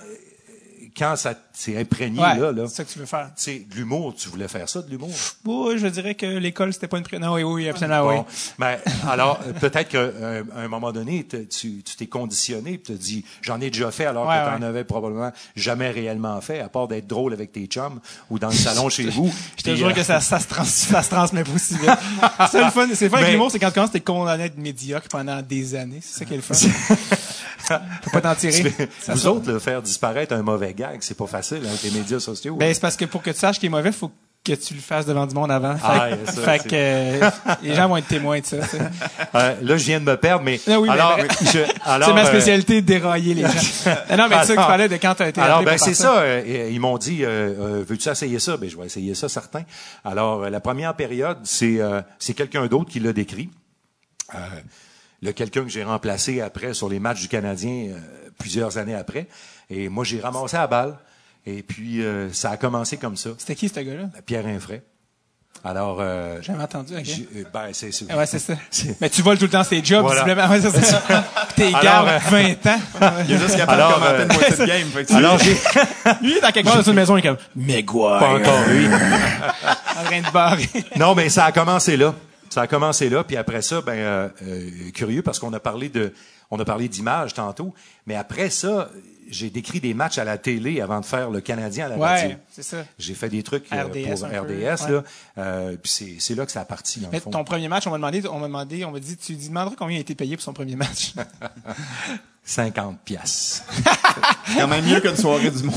quand ça s'est imprégné, Ouais, là, là c'est ça que tu veux faire. sais, de l'humour, tu voulais faire ça, de l'humour? Oui, je dirais que l'école, c'était pas une pri- Non, oui, oui, absolument, Bon, oui. ben, alors, euh, peut-être qu'à un, un moment donné, te- tu tu t'es conditionné, tu te dit, j'en ai déjà fait, alors Ouais, que tu n'en ouais. avais probablement jamais réellement fait, à part d'être drôle avec tes chums ou dans le salon chez <laughs> vous. Je te jure euh, que ça, ça, se trans- ça se transmet pas aussi vite. <laughs> C'est le fun, c'est le fun avec Mais- l'humour, c'est quand tu commences, t'es condamné à être médiocre pendant des années. C'est ça qui est le fun. <laughs> Faut pas t'en tirer. Vous autres, là, faire disparaître un mauvais gag, c'est pas facile avec les médias sociaux. Ben, c'est parce que pour que tu saches qu'il est mauvais, faut que tu le fasses devant du monde avant. Fait, Ah, que- ça, fait que euh, <laughs> les gens vont être témoins de ça. tu sais. Euh, là, je viens de me perdre, mais Ah oui, alors, <laughs> <laughs> alors, C'est ma euh, spécialité, dérailler les gens. non, mais c'est ça qu'il Alors- fallait de quand tu as été Alors, ben, c'est ça. euh, ils m'ont dit, veux-tu essayer ça? Ben, je vais essayer ça, certain. Alors, la première période, c'est c'est quelqu'un d'autre qui l'a décrit. Le quelqu'un que j'ai remplacé après sur les matchs du Canadien plusieurs années après. Et moi, j'ai ramassé la balle. Et puis, euh, ça a commencé comme ça. C'était qui, ce gars-là? Pierre Infray. Alors, euh, Jamais entendu, euh, ben, c'est c'est- Ah Ouais, c'est ça. <laughs> Mais tu voles tout le temps tes jobs, Voilà. visiblement. Ouais, c'est ça. <laughs> T'es garde euh, 20 ans. <laughs> Il est juste capable Alors, de commenter euh, une moitié de game. Fait que tu- Alors, j'ai Lui, il est dans quelque part dans une maison, il est comme, Maguire. pas encore lui. En train de barrer. Non, mais ça a commencé là. Ça a commencé là, puis après ça, ben euh, euh, curieux parce qu'on a parlé de, on a parlé d'image tantôt, mais après ça, j'ai décrit des matchs à la télé avant de faire le Canadien à la radio. Ouais, c'est ça. J'ai fait des trucs euh, RDS pour peu, RDS ouais. là, euh, puis c'est c'est là que ça a parti dans Mais le fond. ton premier match, on m'a demandé, on m'a demandé, on m'a dit, tu lui demanderas combien il a été payé pour son premier match? 50 pièces. C'est quand même mieux qu'une soirée du monde.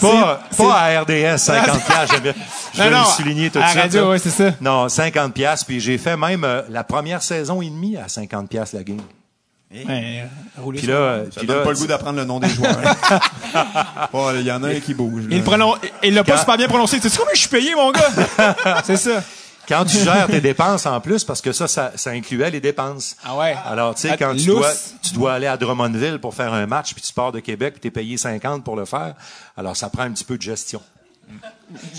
Pas, pas à RDS 50 pièces, j'aime bien. Je vais Non, le souligner tout de à la suite. radio, ouais, c'est ça. Non, 50 pièces, puis j'ai fait même euh, la première saison et demie à 50 pièces la game. Ouais, euh, rouler Puis sur- là, euh, Ça puis donne là, pas le goût d'apprendre le nom des joueurs. <laughs> Oh, Il y en a un qui bouge. là. Il l'a pas Quand- super bien prononcé. Tu sais combien je suis payé, mon gars? <laughs> c'est ça. Quand tu gères tes dépenses en plus, parce que ça, ça, ça incluait les dépenses. Ah ouais. Alors, tu sais, Ah, quand tu dois, tu dois aller à Drummondville pour faire un match, puis tu pars de Québec, puis t'es payé 50 pour le faire, alors ça prend un petit peu de gestion.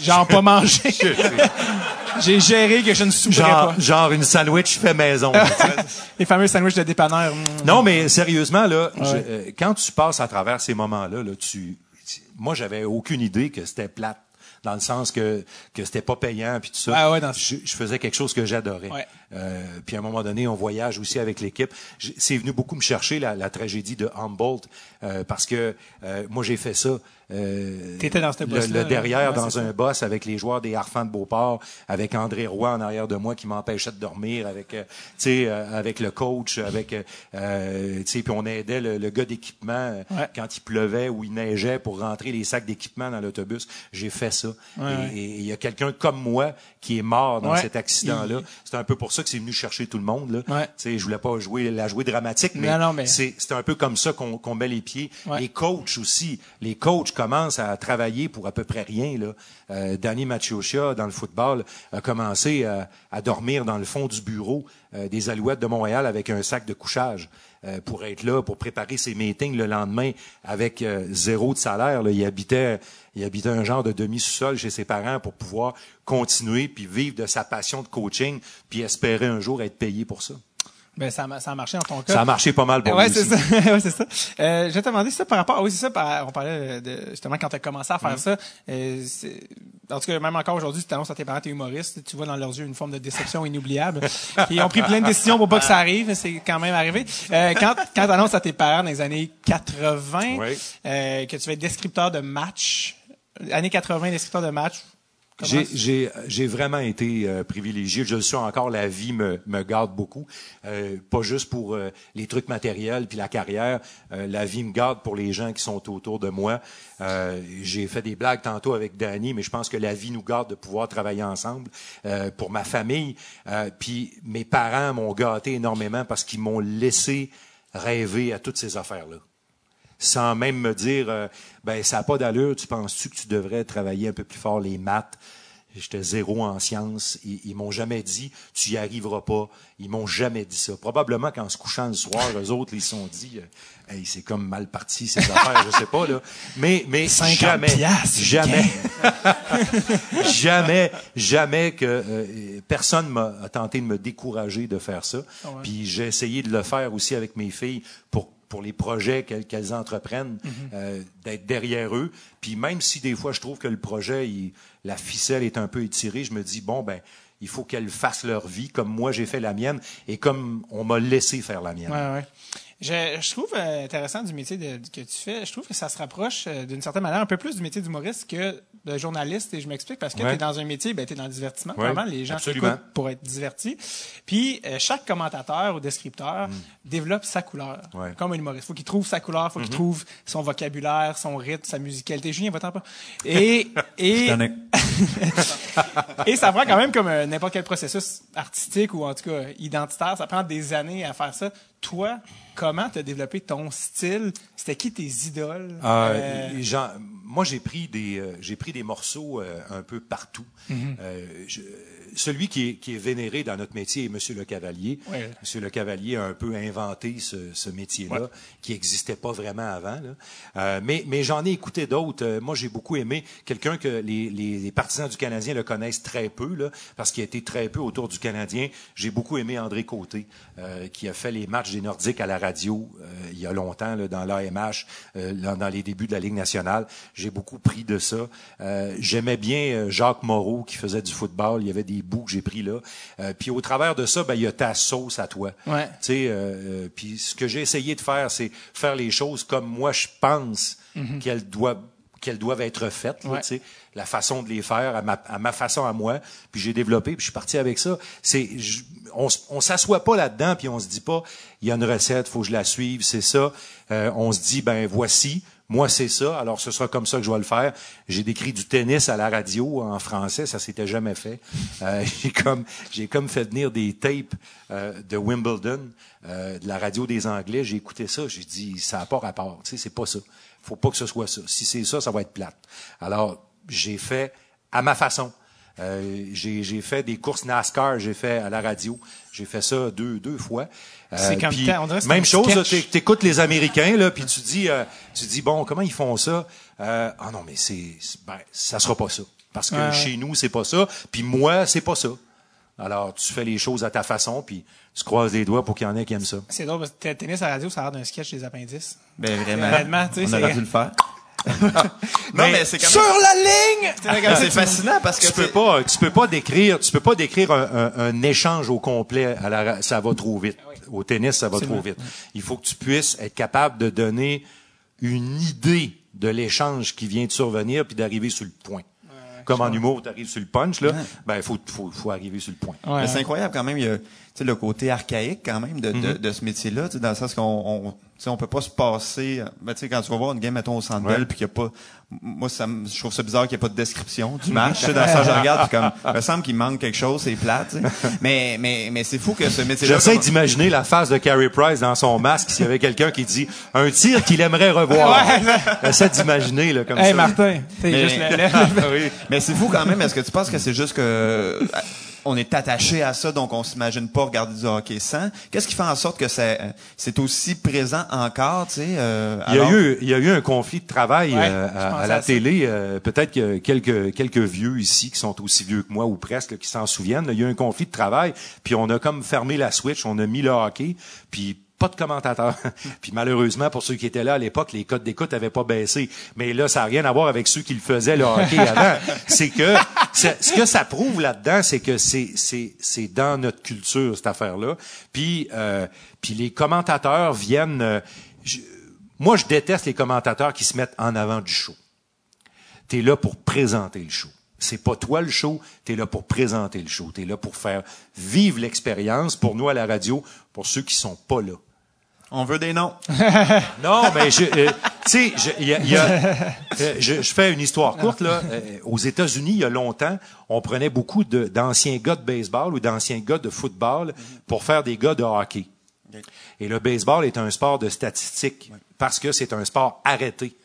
Genre pas manger. <laughs> J'ai géré que je ne souperais Genre, pas. genre une sandwich fait maison. <laughs> Les fameux sandwichs de dépanneur. non, mais sérieusement, là, je- euh, quand tu passes à travers ces moments-là, là, tu, tu- moi, j'avais aucune idée que c'était plate. Dans le sens que, que c'était pas payant, puis tout ça. Ah ouais, dans- je, je faisais quelque chose que j'adorais. Ouais. Euh, puis à un moment donné, on voyage aussi avec l'équipe. C'est venu beaucoup me chercher la, la tragédie de Humboldt euh, parce que euh, moi j'ai fait ça. Euh, T'étais dans ce le, le derrière Ouais, dans un ça. boss avec les joueurs des Harfans de Beauport, avec André Roy en arrière de moi qui m'empêchait de dormir, avec euh, tu sais euh, avec le coach, avec euh, euh, tu sais puis on aidait le, le gars d'équipement euh, Ouais. quand il pleuvait ou il neigeait pour rentrer les sacs d'équipement dans l'autobus. J'ai fait ça. Ouais, et il y a quelqu'un comme moi qui est mort dans cet accident-là. C'est un peu pour ça que c'est venu chercher tout le monde. Là. Ouais. Sais, je voulais pas jouer la jouer dramatique, mais, c'est un peu comme ça qu'on met les pieds. Ouais. Les coachs aussi. Les coachs commencent à travailler pour à peu près rien. Là. Euh, Danny dans le football, a commencé à, à dormir dans le fond du bureau euh, des Alouettes de Montréal avec un sac de couchage euh, pour être là, pour préparer ses meetings le lendemain avec euh, zéro de salaire. Là. Il habitait il habitait un genre de demi-sous-sol chez ses parents pour pouvoir continuer puis vivre de sa passion de coaching puis espérer un jour être payé pour ça. Ben, ça, a- ça a marché dans ton cas. Ça a marché pas mal pour ouais, c'est ça. <laughs> ouais, c'est ça. Euh, je vais te demander ça par rapport. Oui, c'est ça. par- on parlait de justement quand tu as commencé à faire ça. Euh, c'est- en tout cas, même encore aujourd'hui, tu t'annonces à tes parents, t'es humoriste, tu vois dans leurs yeux une forme de déception inoubliable. <laughs> Ils ont pris plein de décisions pour pas que ça arrive. mais C'est quand même arrivé. Euh, quand quand t'annonces à tes parents dans les années 80 Oui. euh, que tu vas être descripteur de match, années 80, descripteur de match. J'ai, c'est- j'ai, j'ai vraiment été euh, privilégié. Je le suis encore. La vie me, me garde beaucoup. Euh, pas juste pour euh, les trucs matériels puis la carrière. Euh, la vie me garde pour les gens qui sont autour de moi. Euh, j'ai fait des blagues tantôt avec Danny, mais je pense que la vie nous garde de pouvoir travailler ensemble. Euh, pour ma famille, euh, puis mes parents m'ont gâté énormément parce qu'ils m'ont laissé rêver à toutes ces affaires-là sans même me dire euh, ben ça n'a pas d'allure, tu penses-tu que tu devrais travailler un peu plus fort les maths? J'étais zéro en sciences. Ils, ils m'ont jamais dit tu y arriveras pas. Ils m'ont jamais dit ça. Probablement qu'en se couchant le soir, eux autres, ils se sont dit euh, hey, c'est comme mal parti ces affaires, je sais pas là. Mais mais 50 jamais, jamais, <laughs> jamais, jamais que euh, personne m'a tenté de me décourager de faire ça. Ah ouais. Puis j'ai essayé de le faire aussi avec mes filles pour pour les projets qu'elles qu'elles entreprennent, Mhm. euh, d'être derrière eux. Puis même si des fois je trouve que le projet, il- la ficelle est un peu étirée, je me dis bon ben il faut qu'elles fassent leur vie comme moi j'ai fait la mienne et comme on m'a laissé faire la mienne. Ouais, ouais. Je, je trouve euh, intéressant du métier de- que tu fais. Je trouve que ça se rapproche euh, d'une certaine manière un peu plus du métier d'humoriste que de journaliste. Et je m'explique parce que Ouais. tu es dans un métier, ben, tu es dans le divertissement. Ouais, Vraiment, les gens t'écoutent pour être divertis. Puis euh, chaque commentateur ou descripteur développe sa couleur. Ouais. Comme un humoriste. faut qu'il trouve sa couleur, faut qu'il trouve son vocabulaire, son rythme, sa musicalité. Julien, va-t'en pas. Et, <laughs> et, <laughs> et ça prend quand même comme n'importe quel processus artistique ou en tout cas identitaire, ça prend des années à faire ça. Toi, comment tu as développé ton style? C'était qui tes idoles? Euh, Euh, gens- moi, j'ai pris des, euh, j'ai pris des morceaux euh, un peu partout. Je- celui qui est, qui est vénéré dans notre métier est Monsieur Le Cavalier. Ouais. Monsieur Le Cavalier a un peu inventé ce, ce métier-là, qui n'existait pas vraiment avant. là. Euh, mais mais j'en ai écouté d'autres. Euh, moi, j'ai beaucoup aimé quelqu'un que les, les, les partisans du Canadien le connaissent très peu, là, parce qu'il a été très peu autour du Canadien. J'ai beaucoup aimé André Côté, euh, qui a fait les matchs des Nordiques à la radio euh, il y a longtemps, là, dans l'AMH, euh, dans, les débuts de la Ligue nationale. J'ai beaucoup pris de ça. Euh, J'aimais bien Jacques Moreau, qui faisait du football. Il y avait des bouts que j'ai pris là. Euh, puis au travers de ça, ben, il y a ta sauce à toi. Ouais. Tu sais, euh, euh, puis ce que j'ai essayé de faire, c'est faire les choses comme moi je pense qu'elles doivent qu'elles doivent être faites, là, Ouais. tu sais, la façon de les faire à ma, à ma façon à moi, puis j'ai développé, puis je suis parti avec ça. C'est, on, on s'assoit pas là-dedans, puis on se dit pas, il y a une recette, faut que je la suive, c'est ça. Euh, on se dit, ben voici, moi c'est ça, alors ce sera comme ça que je vais le faire. J'ai décrit du tennis à la radio en français, ça s'était jamais fait. Euh, <laughs> j'ai comme, fait venir des tapes euh, de Wimbledon, euh, de la radio des Anglais. J'ai écouté ça, j'ai dit, ça n'a pas rapport, tu sais, c'est pas ça. Faut pas que ce soit ça. Si c'est ça, ça va être plate. Alors, j'ai fait à ma façon. Euh, j'ai j'ai fait des courses NASCAR, j'ai fait à la radio, j'ai fait ça deux deux fois. Euh, C'est quand- on dirait que c'est même chose, t'écoutes les Américains là, puis tu dis euh, tu dis bon comment ils font ça? Euh, Ah non mais c'est ben ça sera pas ça parce que chez nous c'est pas ça, puis moi c'est pas ça. Alors tu fais les choses à ta façon puis tu croises les doigts pour qu'il y en ait qui aiment ça. C'est drôle parce que tennis à la radio, ça a l'air d'un sketch des appendices. Ben vraiment. Tu sais, on aurait dû le faire. Non, mais, c'est quand Sur la ligne! <laughs> C'est fascinant parce que tu peux pas, tu peux pas décrire, tu peux pas décrire un, un- un échange au complet. À la, ra- ça va trop vite. Au tennis, ça va trop vite. Il faut que tu puisses être capable de donner une idée de l'échange qui vient de survenir puis d'arriver sur le point. Comme en humour, tu arrives sur le punch là, ben il faut, faut, faut arriver sur le point. Ouais, c'est incroyable quand même, il y a tu sais, le côté archaïque quand même de, de, de ce métier-là, dans le sens qu'on sais, on peut pas se passer. Ben, tu sais, quand tu vas voir une game, mettons, au Centre Ouais. Puis qu'il y a pas... Moi, ça, me- je trouve ça bizarre qu'il n'y ait pas de description du <laughs> match. Tu sais, dans ça, je regarde, puis comme, il me semble qu'il manque quelque chose, c'est plate. tu sais. Mais, mais, mais c'est fou que ce métier-là... J'essaie comme- d'imaginer la face de Carey Price dans son masque s'il y avait quelqu'un qui dit un tir qu'il aimerait revoir. <laughs> J'essaie d'imaginer là comme Hey ça. Martin, t'es Mais- juste le- <laughs> oui. Mais c'est fou quand même. Est-ce que tu penses que c'est juste que euh, on est attaché à ça, donc on s'imagine pas regarder du hockey sans? Qu'est-ce qui fait en sorte que euh, c'est aussi présent encore, tu sais? euh, Il y, a alors- eu, il y a eu un conflit de travail Ouais, euh, à, la à télé. euh, Peut-être qu'il y a quelques, quelques vieux ici qui sont aussi vieux que moi ou presque là, qui s'en souviennent. Il y a eu un conflit de travail, puis on a comme fermé la switch, on a mis le hockey, puis pas de commentateurs. <laughs> puis malheureusement, pour ceux qui étaient là à l'époque, les codes d'écoute avaient pas baissé. Mais là, ça n'a rien à voir avec ceux qui le faisaient le hockey <laughs> avant. C'est que ce que ça prouve là-dedans, c'est que c'est c'est c'est dans notre culture cette affaire-là. Puis euh, puis les commentateurs viennent. euh, je- moi, je déteste les commentateurs qui se mettent en avant du show. Tu es là pour présenter le show. C'est pas toi le show, tu es là pour présenter le show. Tu es là pour faire vivre l'expérience pour nous à la radio, pour ceux qui sont pas là. On veut des noms. <laughs> Non, mais je, euh, tu sais, je, il y a- il y a- <laughs> euh, je, je fais une histoire courte là. Euh, aux États-Unis, il y a longtemps, on prenait beaucoup de- d'anciens gars de baseball ou d'anciens gars de football pour faire des gars de hockey. Et le baseball est un sport de statistiques parce que c'est un sport arrêté.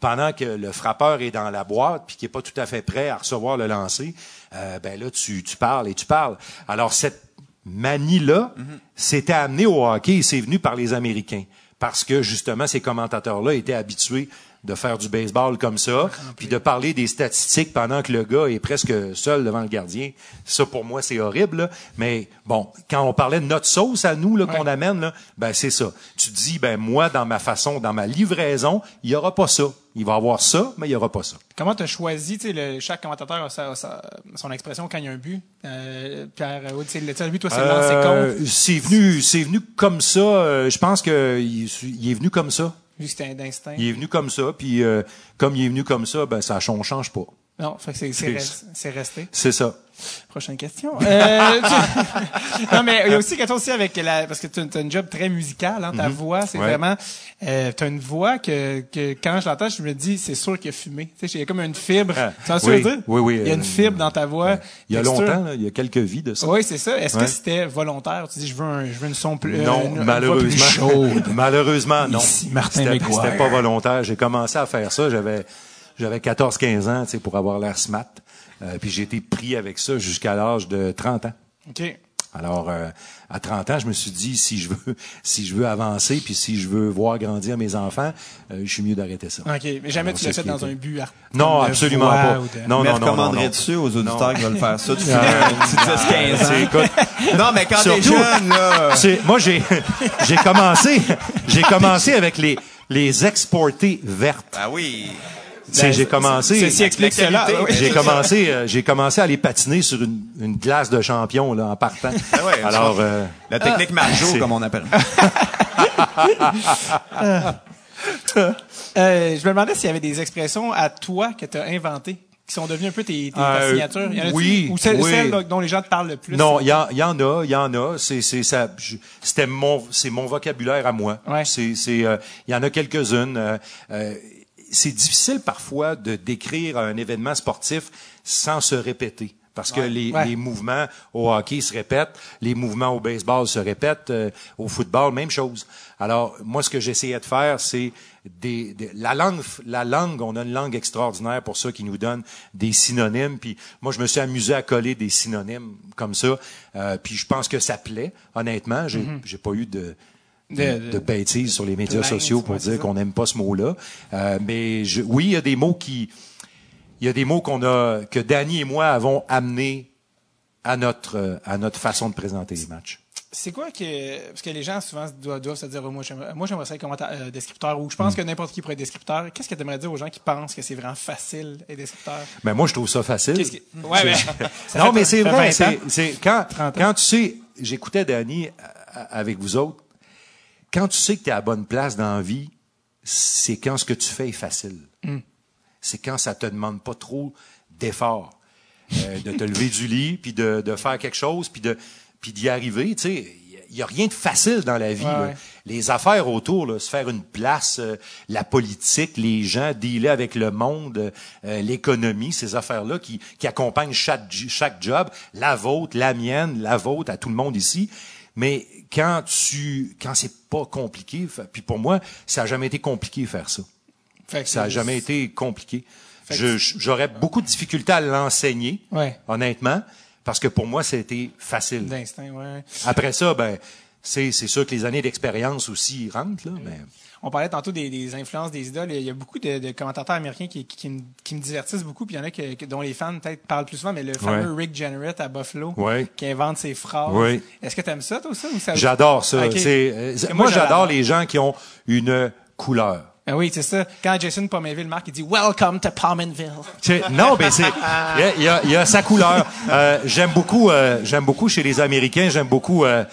Pendant que le frappeur est dans la boîte puis qui est pas tout à fait prêt à recevoir le lancer, euh, ben là tu, tu parles et tu parles. Alors cette manie-là, c'était amené au hockey et c'est venu par les Américains. Parce que justement, ces commentateurs-là étaient habitués de faire du baseball comme ça, puis de parler des statistiques pendant que le gars est presque seul devant le gardien. Ça, pour moi, c'est horrible. là. Mais bon, quand on parlait de notre sauce à nous là, qu'on amène, là, ben c'est ça. Tu dis, ben moi, dans ma façon, dans ma livraison, il y aura pas ça. Il va y avoir ça, mais il y aura pas ça. Comment tu as choisi, tu sais, le- chaque commentateur a sa- sa- son expression quand il y a un but? Euh, Pierre, euh, tu sais, le but, toi, c'est Euh, contre, c'est venu, c'est venu comme ça. euh, je pense que il, il est venu comme ça. Il est venu comme ça, puis euh, comme il est venu comme ça, ben ça on change pas. Non, c'est- c'est C'est- res- c'est resté. C'est ça. Prochaine question. Euh, tu- <laughs> non, mais il y a aussi quelque chose aussi avec la, parce que tu as un job très musical, hein, ta voix, c'est Ouais. vraiment, euh, tu as une voix que, que quand je l'entends, je me dis, c'est sûr qu'il a fumé. Tu sais, il y a comme une fibre. Ah, tu ce oui, dire? oui, oui, Il y a une euh, fibre dans ta voix. Il y a longtemps, là, il y a quelques vies de ça. Oui, c'est ça. Est-ce Ouais. que c'était volontaire? Tu dis, je veux un, je veux une son plus, Non, euh, une- une voix plus malheureusement. chaude. <laughs> malheureusement, non. Ici, Martin c'était pas volontaire. J'ai commencé à faire ça. J'avais, j'avais 14-15 ans, tu sais, pour avoir l'air smart. Euh, puis j'ai été pris avec ça jusqu'à l'âge de 30 ans. OK. Alors, euh, à 30 ans, je me suis dit, si je veux, <laughs> si je veux avancer, puis si je veux voir grandir mes enfants, euh, je suis mieux d'arrêter ça. OK. Mais jamais Alors, tu l'as fait dans un but. Non, de absolument pas. de- Non, mais non, non, non, recommanderais-tu aux auditeurs qui veulent faire ça petit 10-15 C'est- ans? écoute, Non, mais quand t'es jeune, là... C'est, moi, j'ai, <laughs> j'ai commencé, j'ai commencé avec les, les exportées vertes. Ah oui. Tu sais, j'ai commencé. Ceci explique la cela. oui. J'ai commencé, euh, j'ai commencé à aller patiner sur une, une glace de champion là en partant. Ah <laughs> ouais, Alors, euh, La technique Marjo, c'est- comme on appelle. Euh, je me demandais s'il y avait des expressions à toi que tu as inventées qui sont devenues un peu tes, tes Euh, signature. Y en a-tu? oui, Ou celles, oui. celles dont- les gens te parlent le plus? non, il y, en- il y en a, il y en a. C'est, c'est ça. C'était mon, c'est mon vocabulaire à moi. Ouais. C'est, c'est, euh, il y en a quelques-unes. euh, euh, c'est difficile parfois de décrire un événement sportif sans se répéter. Parce que les, Ouais. les mouvements au hockey se répètent, les mouvements au baseball se répètent, euh, au football, même chose. Alors, moi, ce que j'essayais de faire, c'est des, des- la langue, la langue, on a une langue extraordinaire pour ça qui nous donne des synonymes. Puis moi, je me suis amusé à coller des synonymes comme ça. Euh, puis je pense que ça plaît, honnêtement. J'ai, j'ai pas eu de de. De- bêtises sur les médias sociaux pour dire qu'on n'aime pas ce mot-là. Euh, mais je, oui, il y a des mots qui, il y a des mots qu'on a, que Danny et moi avons amenés à notre, euh, à notre façon de présenter les matchs. C'est quoi que. Parce que les gens souvent doivent, doivent se dire oh, moi, j'aimerais, ça être euh, descripteur ou je Mm. pense que n'importe qui pourrait être descripteur. Qu'est-ce que tu aimerais dire aux gens qui pensent que c'est vraiment facile être descripteur? Mais moi, je trouve ça facile. Que- Ouais, mais. <laughs> ça non, mais c'est vrai. fait 20 ans. C'est, c'est quand, 30 ans. quand tu sais, j'écoutais Danny à- avec vous autres. Quand tu sais que tu es à la bonne place dans la vie, c'est quand ce que tu fais est facile. Hmm. C'est quand ça te demande pas trop d'efforts. Euh, de te lever du lit, puis de, de faire quelque chose, puis de puis d'y arriver. Tu sais, il y a rien de facile dans la vie. Ouais, là. ouais. Les affaires autour, là, se faire une place, euh, la politique, les gens, dealer avec le monde, euh, l'économie, ces affaires-là qui, qui accompagnent chaque, chaque job, la vôtre, la mienne, la vôtre, à tout le monde ici. Mais quand tu, quand c'est pas compliqué, puis pour moi, ça a jamais été compliqué faire ça. Fait que Ça a jamais été compliqué. J'aurais beaucoup de difficultés à l'enseigner, Ouais. honnêtement, parce que pour moi, c'était facile. D'instinct, ouais. Après ça, ben, c'est c'est sûr que les années d'expérience aussi rentrent, là, mais On parlait tantôt des, des influences des idoles. Il y a beaucoup de, de commentateurs américains qui, qui, qui me, qui me divertissent beaucoup. Puis il y en a que, que- dont les fans peut-être parlent plus souvent, mais le fameux Rick Jenneret à Buffalo Ouais. qui invente ses phrases. Ouais. Est-ce que tu aimes ça, toi, ça? J'adore ça. Euh, moi, j'adore les gens qui ont une couleur. Ah oui, c'est ça. Quand Jason Pominville marque, il dit Welcome to Pominville. Non, mais c'est il y a- y, sa couleur. Euh, j'aime beaucoup, euh, j'aime beaucoup chez les Américains, j'aime beaucoup euh,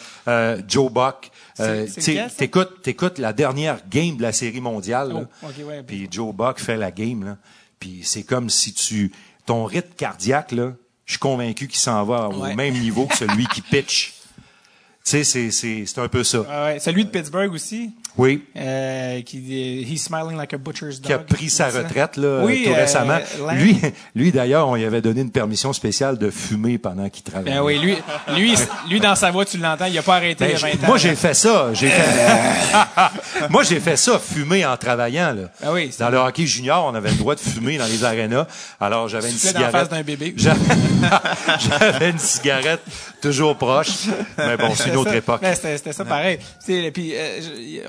Joe Buck. Euh, t'écoutes, t'écoutes la dernière game de la série mondiale. là. Oh, ouais. Puis Joe Buck fait la game là. Puis c'est comme si tu ton rythme cardiaque là, je suis convaincu qu'il s'en va Ouais. au même niveau que celui qui <laughs> pitch. Tu sais, c'est c'est c'est un peu ça. Ah ouais. Celui de Pittsburgh aussi, Oui. euh, qui He's smiling like a butcher's dog. qui a pris sa retraite là, Oui, tout euh, récemment. Lui, lui d'ailleurs, on lui avait donné une permission spéciale de fumer pendant qu'il travaillait. Ben oui, lui, lui, lui, dans sa voix, tu l'entends, il a pas arrêté Ben, il y a j'ai- 20 ans. moi, j'ai fait ça. J'ai fait... <laughs> moi, j'ai fait ça, fumer en travaillant. Là. Ah oui, dans le hockey junior, on avait le droit de fumer dans les arénas. Alors, j'avais une Soufflait dans la cigarette. face d'un bébé. <laughs> J'avais une cigarette toujours proche. Mais bon, c'est une autre époque. Ben, c'était, ça pareil. Puis, euh,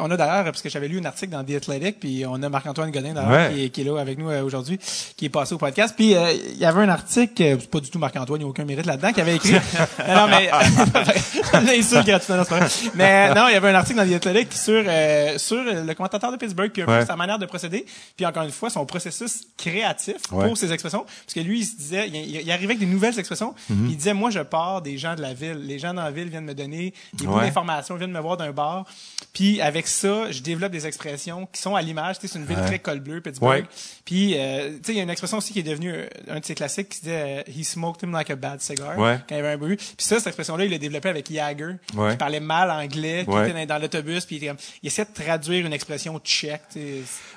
on a là d'ailleurs parce que j'avais lu un article dans The Athletic, puis on a Marc-Antoine Godin d'ailleurs Ouais. qui, est- qui est là avec nous euh, aujourd'hui, qui est passé au podcast. Puis euh, il y avait un article, euh, c'est pas du tout Marc-Antoine, il n'y a aucun mérite là-dedans, qui avait écrit. <laughs> non, non, mais <laughs> l'insulte gratuitement, non, c'est pas vrai. Mais non, il y avait un article dans The Athletic sur euh, sur le commentateur de Pittsburgh, puis un peu sa manière de procéder, puis encore une fois son processus créatif Ouais. pour ses expressions, parce que lui il se disait, il, il arrivait avec des nouvelles expressions, Mhm. il disait moi je pars des gens de la ville, les gens dans la ville viennent me donner des bouts d'informations, viennent me voir d'un bar, puis avec ça je développe des expressions qui sont à l'image, c'est une ville très col bleu Pittsburgh, Ouais. puis euh, tu sais il y a une expression aussi qui est devenue euh, un de ses classiques qui disait euh, he smoked him like a bad cigar Ouais. quand il y avait un bruit, puis ça cette expression là il l'a développé avec Jagger, Ouais. qui parlait mal anglais, qui était dans, l'autobus, puis il, il essayait de traduire une expression tchèque.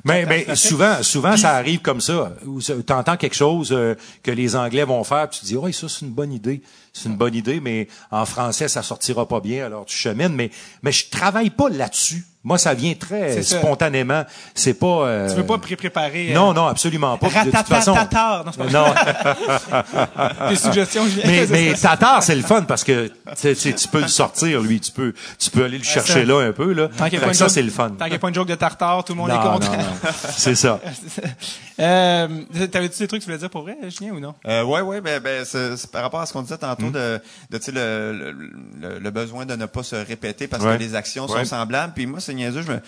Mais, souvent, souvent Puis- ça arrive comme ça. Tu entends quelque chose euh, que les Anglais vont faire, puis tu te dis, ouais, ça c'est une bonne idée, c'est une bonne idée, mais en français ça sortira pas bien, alors tu chemines. Mais mais je travaille pas là-dessus. Moi, ça vient très ça. spontanément. C'est pas. euh, Tu veux pas pré-préparer. euh, Non, non, absolument pas. De toute façon. Non, Des <laughs> suggestions, mais, mais. Tatar, c'est le fun parce que tu peux le sortir, lui. Tu peux, tu peux aller le chercher ça. là un peu. Là. Tant qu'il y a Fait pas que une ça, c'est le fun. Tant qu'il n'y a pas une joke de tartare, tout le monde est content. <laughs> <laughs> C'est ça. euh, T'avais-tu des trucs que tu voulais dire pour vrai, Julien, ou non? Euh, ouais, ouais, ben, ben c'est par rapport à ce qu'on disait tantôt Hmm. de, de tu sais, le, le, le- le besoin de ne pas se répéter parce Ouais. que les actions Ouais. sont semblables. Puis moi, c'est niaiseux, je me, euh,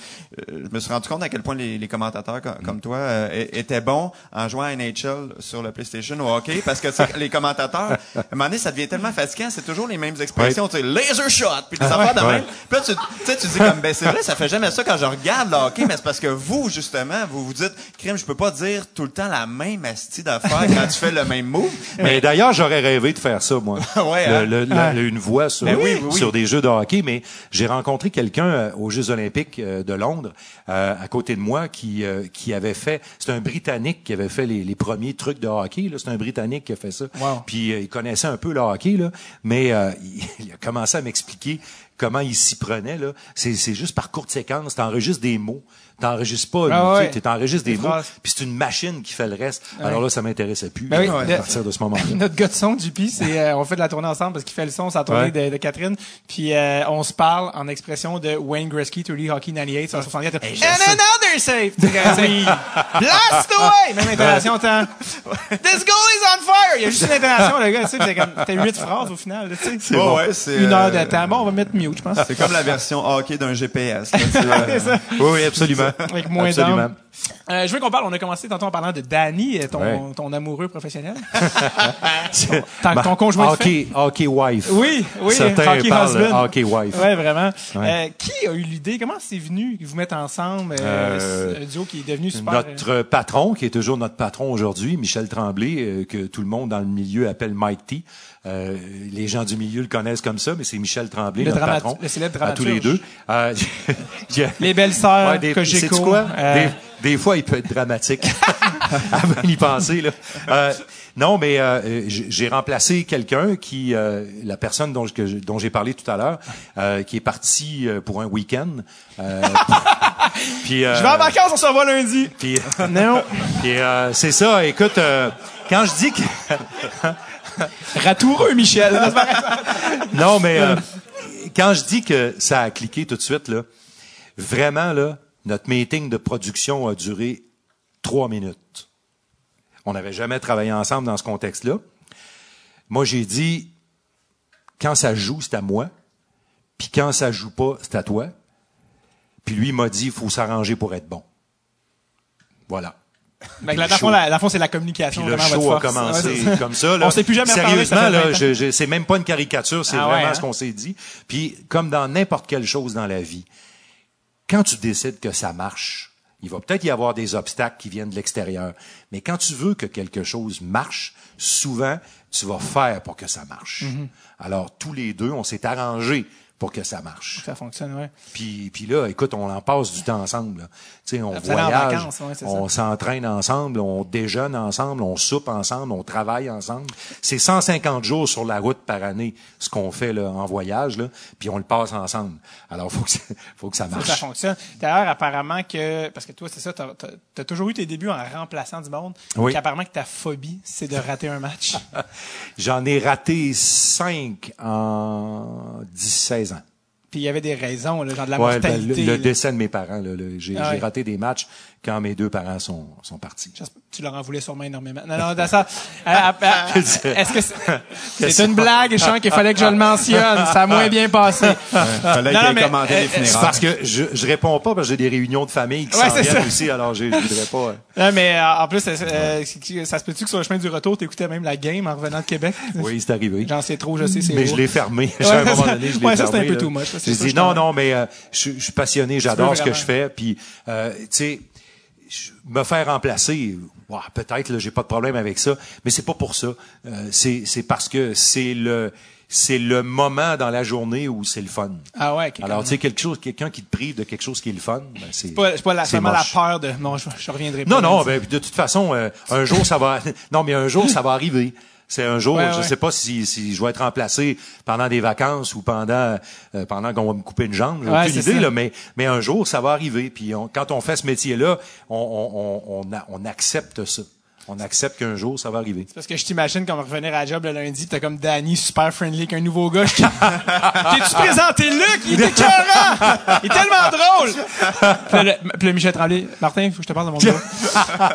je me suis rendu compte à quel point les, les commentateurs com- comme toi euh, étaient bons en jouant à NHL sur le PlayStation ou au hockey parce que tu <laughs> les commentateurs, à un moment donné, ça devient tellement fatigant, c'est toujours les mêmes expressions, tu sais, laser shot, puis affaires de Ouais. même. Puis là, tu, tu sais, tu dis comme, ben c'est vrai, ça fait jamais ça quand je regarde le hockey, mais c'est parce que vous, justement, vous vous dites, crime, je peux pas dire tout le temps la même astie d'affaires quand tu fais le même move. Mais d'ailleurs, j'aurais rêvé de faire ça, moi. <laughs> Ouais, Le- hein? le- le- une voix sur, oui, oui, oui. sur des jeux de hockey. Mais j'ai rencontré quelqu'un euh, aux Jeux olympiques euh, de Londres, euh, à côté de moi, qui, euh, qui avait fait... C'est un Britannique qui avait fait les, les premiers trucs de hockey. là. C'est un Britannique qui a fait ça. Wow. Puis il connaissait un peu le hockey, là, mais <laughs> il, a commencé à m'expliquer comment il s'y prenait. là. C'est c'est juste par courte séquence. T'enregistres des mots. T'enregistres pas, Ah ouais. tu sais, t'enregistres des, Des mots, puis c'est une machine qui fait le reste. Alors là, ça m'intéressait plus Ben oui, à partir de ce moment-là. <laughs> Notre gars de son, JP, c'est, euh, on fait de la tournée ensemble parce qu'il fait le son, c'est la tournée Ouais. de, de Catherine. Puis euh, on se parle en expression de Wayne Gretzky, 30 Hockey 98, sur 64. And another save! Tu sais, c'est- Blast away! Même intonation, tant. This goal is on fire! Il y a juste une intonation, le gars, tu sais, c'est comme, t'as huit phrases au final, tu sais. Ouais, ouais, c'est, Une heure euh, de temps. Bon, on va mettre mute, je pense. C'est comme la version hockey d'un GPS. là, tu <laughs> euh, C'est. Oui, oui, absolument. Avec moins Absolument. d'âme. Euh, je veux qu'on parle, on a commencé tantôt en parlant de Danny, euh, ton, Ouais. ton amoureux professionnel. <laughs> ton, Ma- ton conjoint de fait. hockey, hockey wife. Oui, oui, Certains hockey husband. hockey wife. Ouais, vraiment. Ouais. Euh, qui a eu l'idée? Comment c'est venu vous mettre ensemble? Euh, un duo qui est devenu super. Notre patron, qui est toujours notre patron aujourd'hui, Michel Tremblay, que tout le monde dans le milieu appelle Mike T. Euh, les gens du milieu le connaissent comme ça, mais c'est Michel Tremblay, Le notre patron. le célèbre À tous les deux. dramaturge. Euh, <laughs> Les belles sœurs Ouais, des, quoi? Euh, Des, des fois, il peut être dramatique. <laughs> Avant d'y penser, là. Euh, non, mais euh, j'ai remplacé quelqu'un qui, euh, la personne dont, que j'ai parlé tout à l'heure, euh, qui est parti euh, pour un week-end. Euh, <laughs> puis, euh, je vais en vacances, on se revoit lundi. puis, <laughs> Non. puis, euh, c'est ça. Écoute, euh, quand je dis que Ratoureux, Michel. non, mais euh, quand je dis que ça a cliqué tout de suite, là, vraiment, là, notre meeting de production a duré trois minutes. On n'avait jamais travaillé ensemble dans ce contexte-là. Moi, j'ai dit, quand ça joue, c'est à moi. Puis quand ça joue pas, c'est à toi. Puis lui, il m'a dit, il faut s'arranger pour être bon. Voilà. Là, dans le fond, la- le fond, c'est la communication. Puis le show votre a. Ouais, commencé comme ça. Là. On s'est plus jamais Sérieusement, là, 20 ans. je, je- c'est même pas une caricature, c'est Ah ouais, vraiment hein? ce qu'on s'est dit. Puis, comme dans n'importe quelle chose dans la vie, quand tu décides que ça marche, il va peut-être y avoir des obstacles qui viennent de l'extérieur. Mais quand tu veux que quelque chose marche, souvent, tu vas faire pour que ça marche. Mm-hmm. Alors, tous les deux, on s'est arrangé pour que ça marche. Ça fonctionne, ouais. Puis, puis là, écoute, on en passe du temps ensemble. là. Tu sais, on voyage, vacances, ouais, c'est on s'entraîne ensemble, on déjeune ensemble, on soupe ensemble, on travaille ensemble. C'est 150 jours sur la route par année, ce qu'on fait là, en voyage, là, puis on le passe ensemble. Alors, faut que ça, faut que ça Faut que marche. ça fonctionne. D'ailleurs, apparemment que, parce que toi, c'est ça, t'as as, toujours eu tes débuts en remplaçant du monde. Oui. Qu'apparemment que ta phobie, c'est de rater un match. <laughs> J'en ai raté cinq en 10-16 ans. Puis il y avait des raisons, là, genre de la Ouais, ben, mortalité. le, le là. décès de mes parents, là, là, j'ai j'ai ouais. raté des matchs quand mes deux parents sont, sont partis. J'espère- Tu leur en voulais sûrement énormément. Non, non, dans ça. <laughs> euh, euh, Est-ce que c'est <laughs> c'est une blague, je sens qu'il fallait que je le mentionne. Ça a moins bien passé. Fallait Non, mais, euh, les euh, funérailles. parce que je, je réponds pas parce que j'ai des réunions de famille qui Ouais, s'en c'est viennent ça. aussi, alors je, je voudrais pas. euh, Non, mais euh, en plus, euh, euh, ça se peut-tu que sur le chemin du retour, t'écoutais même la game en revenant de Québec? Oui, c'est arrivé. J'en sais trop, je sais, c'est Mais je l'ai fermé. Ouais, <laughs> à un moment ça- donné, je l'ai ouais, ça, c'est un peu là. too much, là, c'est J'ai dit non, non, mais euh, je, suis passionné, j'adore ce que je fais. Puis, euh, tu sais, me faire remplacer, ouah, peut-être, là, j'ai pas de problème avec ça, mais c'est pas pour ça. Euh, c'est c'est parce que c'est le c'est le moment dans la journée où c'est le fun. Ah ouais, Alors, tu sais, quelque chose, quelqu'un qui te prive de quelque chose qui est le fun, ben, c'est C'est pas, c'est pas la, seulement peur de, non, je, je reviendrai pas. Non, non, ben, de toute façon, euh, un jour, ça va... <laughs> Non, mais un jour, ça va arriver. C'est un jour, Ouais, je ouais. sais pas si, si je vais être remplacé pendant des vacances ou pendant euh, pendant qu'on va me couper une jambe. J'ai Ouais, aucune idée, là, mais, mais un jour, ça va arriver. Puis on- quand on fait ce métier-là, on, on, on, on accepte ça. On accepte qu'un jour, ça va arriver. Parce que je t'imagine comme revenir à la job le lundi, pis t'as comme Danny super friendly avec un nouveau gars. Je- <laughs> T'es-tu présenté Luc? Il était écœurant! Il est tellement drôle! Puis là, le, puis là, Michel Tremblay, Martin, faut que je te parle de mon gars. <laughs>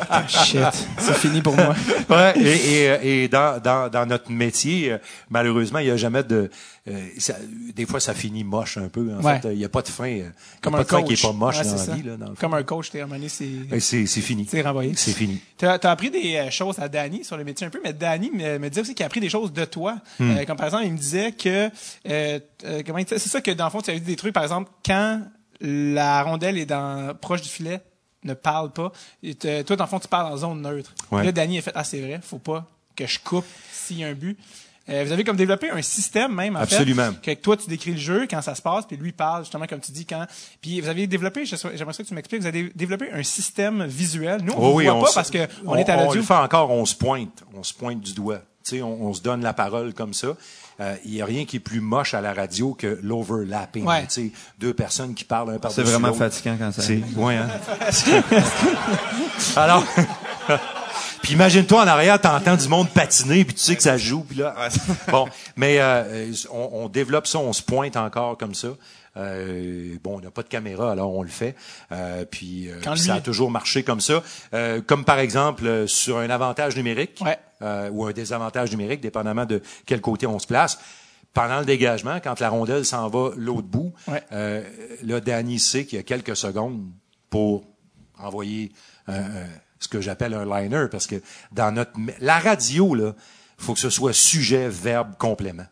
Ah, shit, c'est fini pour moi. Ouais, et, et, et dans, dans, dans notre métier, euh, malheureusement, il y a jamais de. Euh, ça- des fois, ça finit moche un peu. En Ouais. fait, il y a pas de fin. euh, il y a Comme pas un coach. qui est pas moche Ouais, dans la vie. Là, dans. Comme un coach, t'es ramené, c'est... Ben, c'est c'est fini. C'est renvoyé. C'est fini. T'as as appris des euh, choses à Danny sur le métier un peu, mais Danny me, me disait aussi qu'il a appris des choses de toi. Hmm. Euh, comme par exemple, il me disait que euh, comment c'est ça que dans le fond tu avais dit des trucs par exemple quand la rondelle est dans proche du filet, ne parle pas. Et toi dans le fond tu parles en zone neutre. Ouais. Là Danny a fait ah c'est vrai, faut pas que je coupe s'il y a un but. Euh, vous avez comme développé un système même en Absolument. fait que toi tu décris le jeu quand ça se passe puis lui parle justement comme tu dis quand puis vous avez développé j'aimerais ça que tu m'expliques vous avez développé un système visuel nous on Oh ne oui, voit on pas parce que on, on, est à on l'audio le fait encore, on se pointe, on se pointe du doigt. Tu sais, on, on se donne la parole comme ça. Euh, Il y a rien qui est plus moche à la radio que l'overlapping. Ouais. Tu sais, deux personnes qui parlent un par C'est vraiment fatigant quand ça C'est, ouais, hein? <laughs> Alors, puis imagine-toi en arrière, t'entends du monde patiner, puis tu sais que ça joue, puis là. <laughs> bon, mais euh, on, on développe ça, on se pointe encore comme ça. Euh, bon, on n'a pas de caméra, alors on le fait. Euh, puis euh, Quand puis lui- ça a toujours marché comme ça. Euh, comme par exemple euh, sur un avantage numérique Ouais. euh, ou un désavantage numérique, dépendamment de quel côté on se place. Pendant le dégagement, quand la rondelle s'en va l'autre bout, Ouais. euh, là, Danny sait qu'il y a quelques secondes pour envoyer un- un- ce que j'appelle un liner, parce que dans notre la radio là, faut que ce soit sujet, verbe, complément.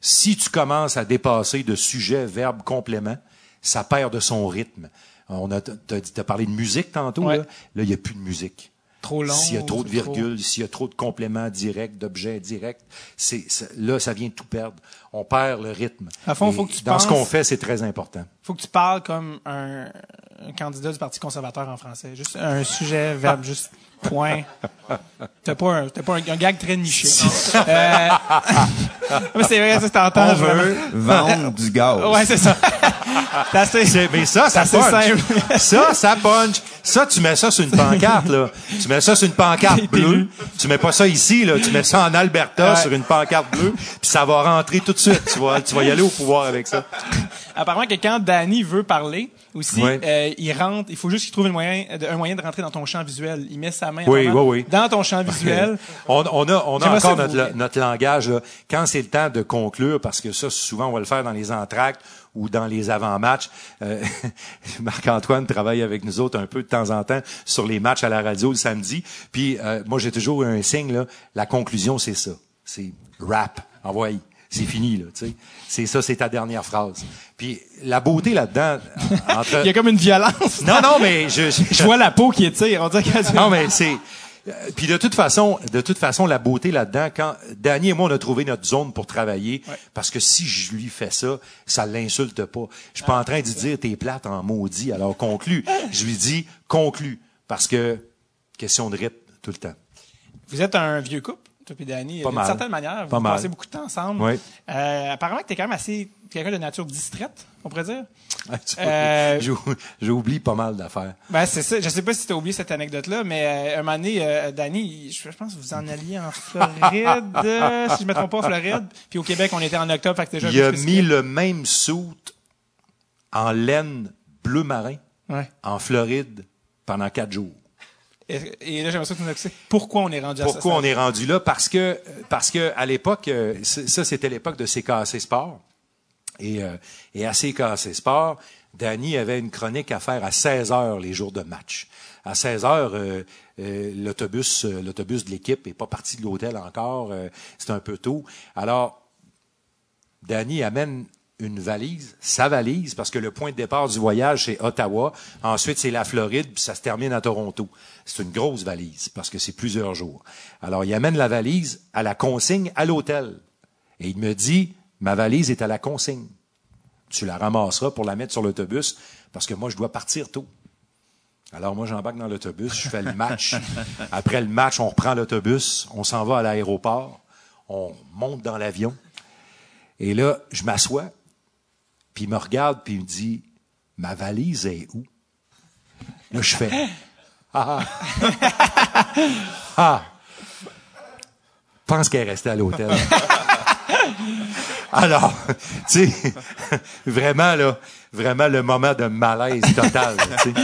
Si tu commences à dépasser de sujet, verbe, complément, ça perd de son rythme. On a, t'as, parlé de musique tantôt, Ouais. là. Là, il n'y a plus de musique. Trop long. S'il y a trop de trop- virgules, s'il y a trop de compléments directs, d'objets directs, c'est, là, ça vient de tout perdre. On perd le rythme. À fond, Et faut que tu Dans ce qu'on fait, c'est très important. Faut que tu parles comme un, un candidat du Parti conservateur en français. Juste un sujet, verbe, juste point. T'as pas un, t'as pas un, un gag très niché. euh, <laughs> mais c'est vrai, ça, c'est t'entends. On veut vendre du gaz. Ouais, c'est ça. <laughs> C'est assez- mais ça, ça C'est punch. simple. <laughs> ça, ça punch. Ça, tu mets ça sur une pancarte, là. Tu mets ça sur une pancarte bleue. Tu mets pas ça ici, là. Tu mets ça en Alberta Ouais. sur une pancarte bleue. Puis ça va rentrer tout de suite. Tu vas, tu vas y aller au pouvoir avec ça. Apparemment que quand Danny veut parler, aussi, euh, il rentre, il faut juste qu'il trouve un moyen, de, un moyen de rentrer dans ton champ visuel. Il met sa main Oui, oui, dans ton champ visuel. <laughs> On, on a, on a encore notre, notre langage. là. Quand c'est le temps de conclure, parce que ça, souvent, on va le faire dans les entractes ou dans les avant-matchs. Euh, <laughs> Marc-Antoine travaille avec nous autres un peu de temps en temps sur les matchs à la radio le samedi. Puis euh, moi, j'ai toujours un signe. Là, la conclusion, c'est ça. C'est rap. Envoyez. C'est fini, là, tu sais. C'est ça, c'est ta dernière phrase. Puis la beauté là-dedans, <laughs> entre... Il y a comme une violence. Non, non, mais je, je, <laughs> Je vois la peau qui étire. On dirait non, mais c'est. Euh, Puis de toute façon, de toute façon, la beauté là-dedans, quand Danny et moi on a trouvé notre zone pour travailler, parce que si je lui fais ça, ça l'insulte pas. Je suis pas en train de dire t'es plate en maudit. Alors conclu. Je lui dis conclu parce que question de rythme tout le temps. Vous êtes un vieux couple, toi et Danny. Pas D'une certaine manière, vous passez beaucoup de temps ensemble. Oui. Euh, apparemment que t'es quand même assez quelqu'un de nature distraite, on pourrait dire? <laughs> Euh, j'ai- oublié pas mal d'affaires. Ben, c'est ça. Je sais pas si tu as oublié cette anecdote-là, mais euh, un moment donné, euh, Danny, je, je pense que vous en alliez en Floride, <laughs> si je me trompe pas, en Floride. Puis au Québec, on était en octobre, fait que déjà... Il a mis le même soute en laine bleu marin Ouais. en Floride pendant quatre jours. Et, et là, j'aimerais ça que tu nous expliques pourquoi on est rendu à ça. Pourquoi on est rendu là? Parce que, parce que à l'époque, euh, ça c'était l'époque de CKC Sport. Et, euh, et à CKC Sport, Danny avait une chronique à faire à 16 heures les jours de match. À 16 heures, euh, euh, l'autobus, euh, l'autobus de l'équipe est pas parti de l'hôtel encore. c'est un peu tôt. Alors, Danny amène une valise, sa valise, parce que le point de départ du voyage, c'est Ottawa. Ensuite, c'est la Floride, puis ça se termine à Toronto. C'est une grosse valise, parce que c'est plusieurs jours. Alors, il amène la valise à la consigne à l'hôtel. Et il me dit, ma valise est à la consigne. Tu la ramasseras pour la mettre sur l'autobus, parce que moi, je dois partir tôt. Alors moi, j'embarque dans l'autobus, je fais le match. <laughs> Après le match, on reprend l'autobus, on s'en va à l'aéroport, on monte dans l'avion. Et là, je m'assois, puis il me regarde, puis il me dit, ma valise est où? Là, je fais, ah, ah, pense qu'elle est restée à l'hôtel. <laughs> Alors, <laughs> tu sais, vraiment, là, vraiment le moment de malaise total, là, tu sais.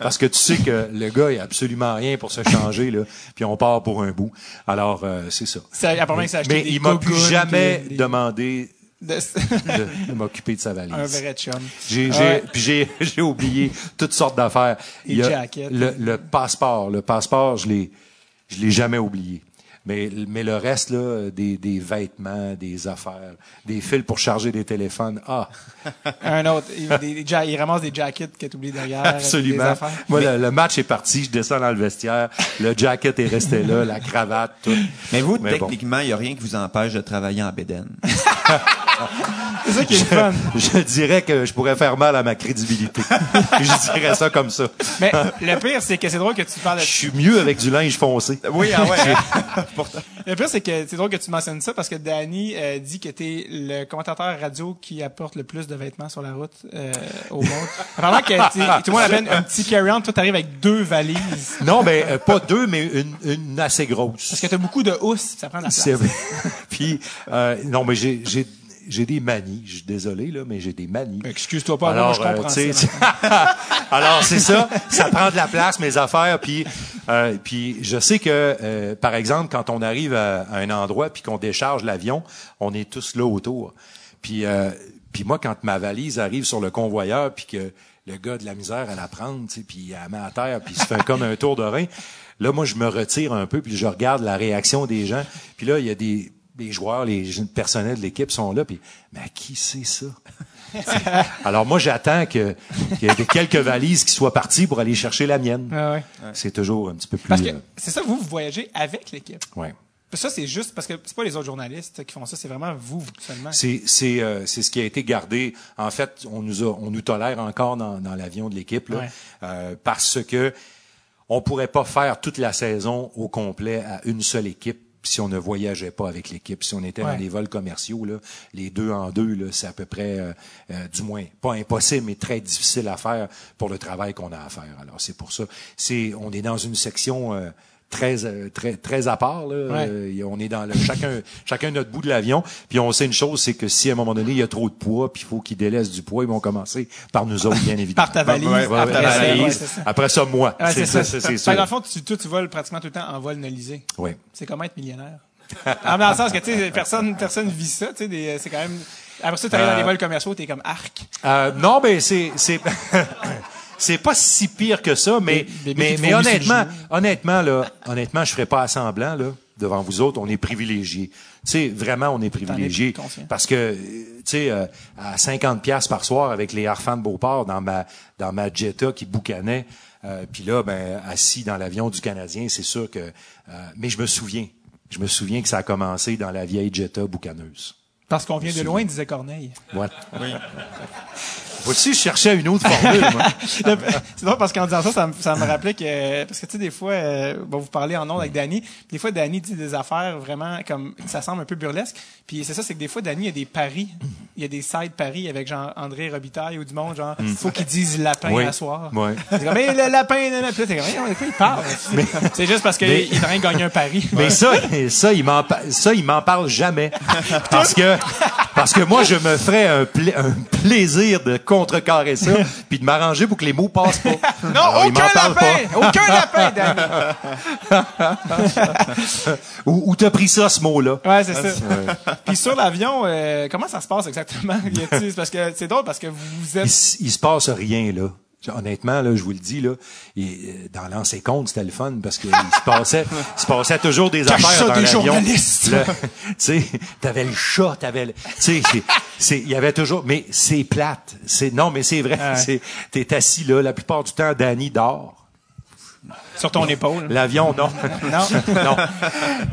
Parce que tu sais que le gars, il a absolument rien pour se changer, là, puis on part pour un bout. Alors, euh, c'est ça. Mais des il m'a plus jamais des- demandé de- m'occuper de sa valise. un vrai chum. J'ai, j'ai, Ouais. j'ai, <laughs> j'ai oublié toutes sortes d'affaires. Il y a jackets. Le, le passeport, le passeport, je l'ai, je l'ai jamais oublié. Mais, mais le reste, là, des, des vêtements, des affaires, des fils pour charger des téléphones, ah, <laughs> Un autre. Il, des- des ja- il ramasse des jackets que tu oublies derrière. Des absolument. affaires. Moi, le, le match est parti, je descends dans le vestiaire, le jacket est resté là, la cravate, tout. Mais vous, Mais bon. techniquement, il n'y a rien qui vous empêche de travailler en bédaine. <laughs> C'est ça qui est le fun. Je dirais que je pourrais faire mal à ma crédibilité. <laughs> je dirais ça comme ça. Mais le pire, c'est que c'est drôle que tu parles de Je suis mieux avec du linge foncé. Oui, ah ouais. Le pire, c'est que c'est drôle que tu mentionnes ça parce que Danny euh, dit que t'es le commentateur radio qui apporte le plus de vêtements sur la route euh, au monde. Apparemment que tout le monde appelle un petit carry-on, toi t'arrives avec deux valises. Non, ben euh, pas deux, mais une, une assez grosse. Parce que t'as beaucoup de housses, ça prend de la place. Vrai. <laughs> Puis euh, non, mais j'ai j'ai des manies. Je suis désolé là, mais j'ai des manies. Excuse-toi pas, moi, je euh, comprends ça. <laughs> alors c'est ça, ça prend de la place mes affaires. Puis euh, puis je sais que euh, par exemple quand on arrive à, à un endroit puis qu'on décharge l'avion, on est tous là autour. Puis euh, puis moi quand ma valise arrive sur le convoyeur puis que le gars de la misère à la prendre, tu sais, puis il la met à terre puis il se fait comme un tour de rein. Là moi je me retire un peu puis je regarde la réaction des gens. Puis là il y a des les joueurs, les personnels de l'équipe sont là, puis mais à qui c'est ça? <laughs> Alors moi, j'attends que qu'il y ait des- quelques valises qui soient parties pour aller chercher la mienne. Ah ouais. C'est toujours un petit peu plus. Parce que euh, c'est ça, vous, vous voyagez avec l'équipe? ouais. Ça, c'est juste parce que c'est pas les autres journalistes qui font ça, c'est vraiment vous seulement. C'est c'est euh, c'est ce qui a été gardé. En fait, on nous a on nous tolère encore dans, dans l'avion de l'équipe là, Ouais. euh, parce que on pourrait pas faire toute la saison au complet à une seule équipe si on ne voyageait pas avec l'équipe. Si on était Ouais. dans des vols commerciaux là, les deux en deux là, c'est à peu près euh, euh, du moins pas impossible mais très difficile à faire pour le travail qu'on a à faire. Alors c'est pour ça. C'est on est dans une section euh, très euh, très très à part là. Ouais. Euh, on est dans le chacun chacun notre bout de l'avion puis on sait une chose c'est que si à un moment donné il y a trop de poids puis il faut qu'ils délaissent du poids ils vont commencer par nous autres bien évidemment Par ta valise. Ouais, Ouais, après ouais, ça, valise. ça. après ça moi c'est ça sûr Dans le fond, tu, toi, tu voles pratiquement tout le temps en vol nolisé. oui C'est comment être millionnaire? ah, mais dans le sens que, tu sais, personne, personne vit ça, tu sais, c'est quand même, après ça, tu arrives dans Euh, les vols commerciaux, t'es comme arc. Euh, non, ben c'est c'est c'est pas si pire que ça, mais Des- des mais, qui te mais vomissent honnêtement, honnêtement là, honnêtement, je ferais pas à semblant là devant vous autres, on est privilégiés. Tu sais, vraiment, on est privilégiés. parce que euh, tu sais euh, à 50 pièces par soir avec les harfans de Beauport dans ma dans ma Jetta qui boucanait, euh, puis là ben assis dans l'avion du Canadien, c'est sûr que euh, mais je me souviens, je me souviens que ça a commencé dans la vieille Jetta boucaneuse. Parce qu'on vient de loin, disait Corneille. Ouais. Vois-tu, je cherchais une autre formule, moi. <laughs> C'est drôle parce qu'en disant ça, ça me, ça me rappelait que parce que tu sais des fois euh, bon, vous parlez en ondes avec Danny, des fois Danny dit des affaires vraiment comme ça semble un peu burlesque. Puis c'est ça c'est que des fois Danny il y a des paris, il y a des side paris avec Jean André Robitaille ou du monde genre faut qu'ils disent lapin Oui. à soir. C'est comme mais le lapin. Puis là, t'es comme Voyons, de quoi il parle C'est juste parce qu'il Mais- est en train de gagner un pari. Mais ça, ça, il m'en, pa- ça, il m'en parle jamais. <laughs> Parce que, parce que moi, je me ferais un, pla- un plaisir de contrecarrer ça, <laughs> puis de m'arranger pour que les mots passent pas. Non, Alors, il aucun lapin! Aucun lapin, Danny! Où, où t'as pris ça, ce mot-là? Ouais, c'est ça. Puis sur l'avion, euh, comment ça se passe exactement? <laughs> Parce que c'est drôle parce que vous Il, êtes. s- il se passe rien, là. Honnêtement, là, je vous le dis, là, et, euh, dans l'ancien compte, c'était le fun parce qu'il se passait, il se passait toujours des Cache affaires ça dans des journalistes. Tu sais, t'avais le chat, t'avais le, tu sais, il y avait toujours, mais c'est plate. C'est, non, mais c'est vrai. Ouais. C'est, t'es assis là, la plupart du temps, Danny dort. Sur ton épaule. L'avion, <laughs> non. Non? non.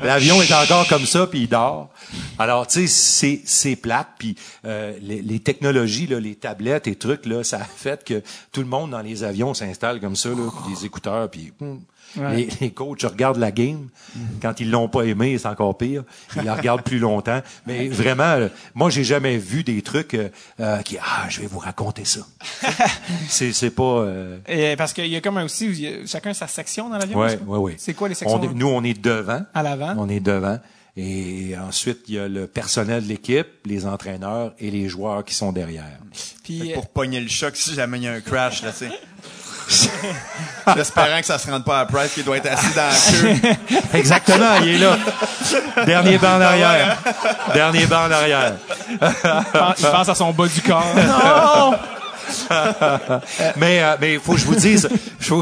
L'avion est encore comme ça, puis il dort. Alors, tu sais, c'est, c'est plate, puis euh, les, les technologies, là, les tablettes et trucs, là, ça a fait que tout le monde dans les avions s'installe comme ça, là, puis des écouteurs, puis hum, Ouais. les, les coachs regardent la game. Quand ils l'ont pas aimé, c'est encore pire. Ils la regardent plus longtemps. Mais vraiment, euh, moi, j'ai jamais vu des trucs euh, euh, qui, ah, je vais vous raconter ça. <laughs> c'est, c'est pas... euh, Et parce qu'il y a comme un aussi, il y a chacun sa section dans l'avion. Ouais, ouais, ouais. C'est quoi les sections? On est- nous, on est devant. À l'avant. On est devant. Et ensuite, il y a le personnel de l'équipe, les entraîneurs et les joueurs qui sont derrière. Puis, euh, Pour pogner le choc si jamais il y a un crash, là, tu sais. <laughs> <laughs> J'espérant que ça se rende pas à Price qui doit être assis dans la queue. <laughs> Exactement, il est là. Dernier banc en arrière. Dernier banc en arrière. il pense- à son bas du corps. <laughs> Mais euh, mais faut que je vous dise, je,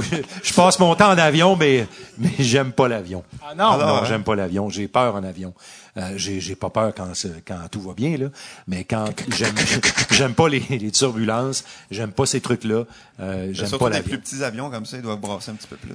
je passe mon temps en avion, mais mais j'aime pas l'avion. Ah non? non, j'aime pas l'avion. J'ai peur en avion. Euh, j'ai j'ai pas peur quand quand tout va bien là, mais quand j'aime <laughs> j'aime pas les, les turbulences, j'aime pas ces trucs là, euh, j'aime pas des l'avion. plus petits avions comme ça, ils doivent brasser un petit peu plus.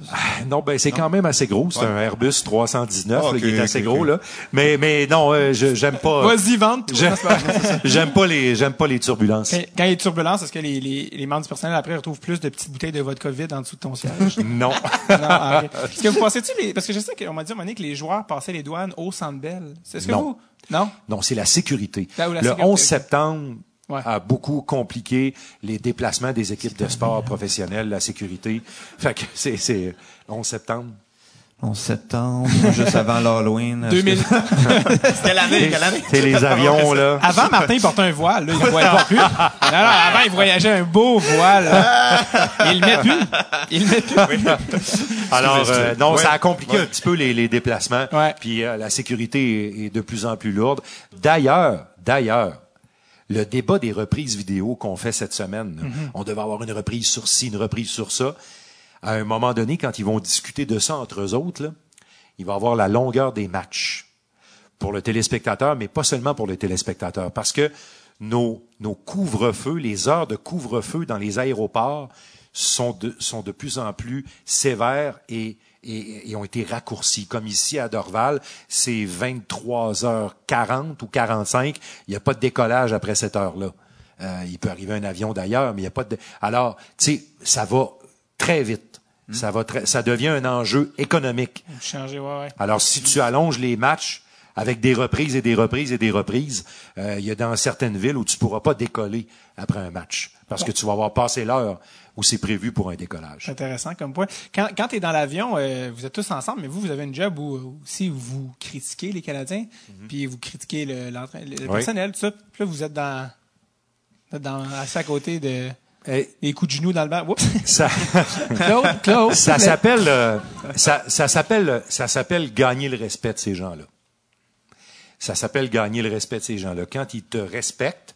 Non, ben c'est quand même assez gros. C'est Ouais. un Airbus 319, Ah, là, il est assez gros là. Mais mais non, euh, je- j'aime pas. Vas-y, vente. J'aime pas <laughs> vrai. j'aime pas les j'aime pas les turbulences. Quand quand il y a de turbulence, est-ce que les, les, les membres du personnel après retrouvent plus de petites bouteilles de vodka vide en dessous de ton siège? <laughs> Non. non, ah. Est-ce que vous pensez-tu les, parce que je sais qu'on m'a dit à un moment donné que les joueurs passaient les douanes au Centre Bell. Est-ce que Non. vous? Non? Non, c'est la sécurité. La le sécurité, 11 ok. septembre Ouais. a beaucoup compliqué les déplacements des équipes de sport <laughs> professionnelles, la sécurité. Fait que c'est c'est 11 septembre. 11 septembre, juste avant l'Halloween. 2000. <laughs> Quelle année? Quelle année? C'est les avions là. Avant, Martin il portait un voile, là. Il ne voyait pas plus. <laughs> Non, non, avant, il voyageait un beau voile. là. Il le met plus. Il le met plus. Alors, euh, non, Ouais. ça a compliqué Ouais. un petit peu les, les déplacements. Ouais. Puis euh, la sécurité est, est de plus en plus lourde. D'ailleurs, d'ailleurs, le débat des reprises vidéo qu'on fait cette semaine, Mm-hmm. on devait avoir une reprise sur ci, une reprise sur ça. À un moment donné, quand ils vont discuter de ça entre eux autres, là, il va avoir la longueur des matchs pour le téléspectateur, mais pas seulement pour le téléspectateur, parce que nos, nos couvre-feux, les heures de couvre-feu dans les aéroports sont de, sont de plus en plus sévères et, et, et ont été raccourcis. Comme ici à Dorval, c'est 23h40 ou 45. Il n'y a pas de décollage après cette heure-là. Euh, il peut arriver un avion d'ailleurs, mais il n'y a pas de... Alors, tu sais, ça va très vite. Ça va très, ça devient un enjeu économique. Changer, ouais, ouais. Alors, si tu allonges les matchs avec des reprises et des reprises et des reprises, euh, il y a dans certaines villes où tu pourras pas décoller après un match parce que tu vas avoir passé l'heure où c'est prévu pour un décollage. Intéressant comme point. Quand, quand tu es dans l'avion, euh, vous êtes tous ensemble, mais vous, vous avez une job où où aussi vous critiquez les Canadiens, puis vous critiquez le, le Oui. personnel, tout ça. Puis là, vous êtes dans, dans assis à côté de Et des coups de genoux dans le <laughs> ça, Claude, Claude. ça s'appelle, euh, ça, ça s'appelle, ça s'appelle gagner le respect de ces gens-là. Ça s'appelle gagner le respect de ces gens-là. Quand ils te respectent,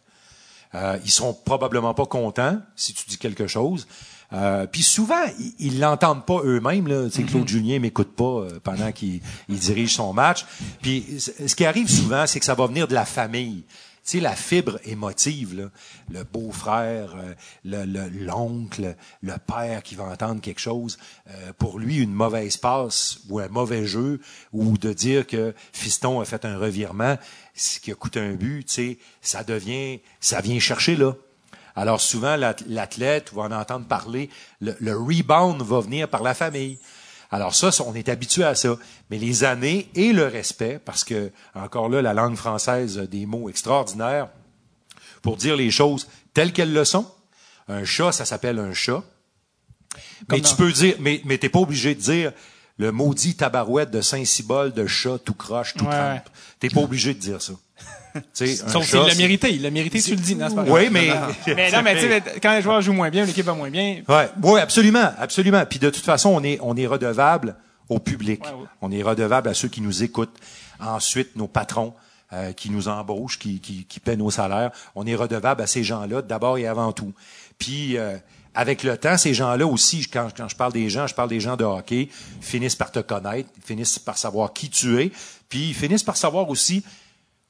euh, ils seront probablement pas contents si tu dis quelque chose. Euh, puis souvent, ils- l'entendent pas eux-mêmes. Là. Tu sais, Claude Julien m'écoute pas euh, pendant qu'il il dirige son match. Puis ce qui arrive souvent, c'est que ça va venir de la famille. Sais, la fibre émotive, le beau-frère, euh, le- le- l'oncle, le, père qui va entendre quelque chose, euh, pour lui, une mauvaise passe ou un mauvais jeu, ou de dire que Fiston a fait un revirement, ce qui a coûté un but, tu ça devient, ça vient chercher là. Alors souvent, l'ath- l'athlète va en entendre parler, le, le rebound va venir par la famille. Alors ça, on est habitué à ça. Mais les années et le respect, parce que, encore là, la langue française a des mots extraordinaires pour dire les choses telles qu'elles le sont. Un chat, ça s'appelle un chat. Mais tu peux dire, mais, mais t'es pas obligé de dire le maudit tabarouette de Saint-Cybole de chat tout croche, tout Ouais, trempe. T'es pas obligé de dire ça. <laughs> Un Sauf qu'il l'a mérité. Il l'a mérité, tu le dis. Non, pas? Oui, mais. <laughs> Mais non, mais tu sais, quand les joueurs jouent moins bien, l'équipe va moins bien. Ouais, ouais, absolument, absolument. Puis de toute façon, on est, on est redevable au public. Ouais, ouais. On est redevable à ceux qui nous écoutent. Ensuite, nos patrons euh, qui nous embauchent, qui, qui, qui paient nos salaires. On est redevable à ces gens-là d'abord et avant tout. Puis euh, avec le temps, ces gens-là aussi, quand, quand je parle des gens, je parle des gens de hockey, finissent par te connaître, finissent par savoir qui tu es, puis ils finissent par savoir aussi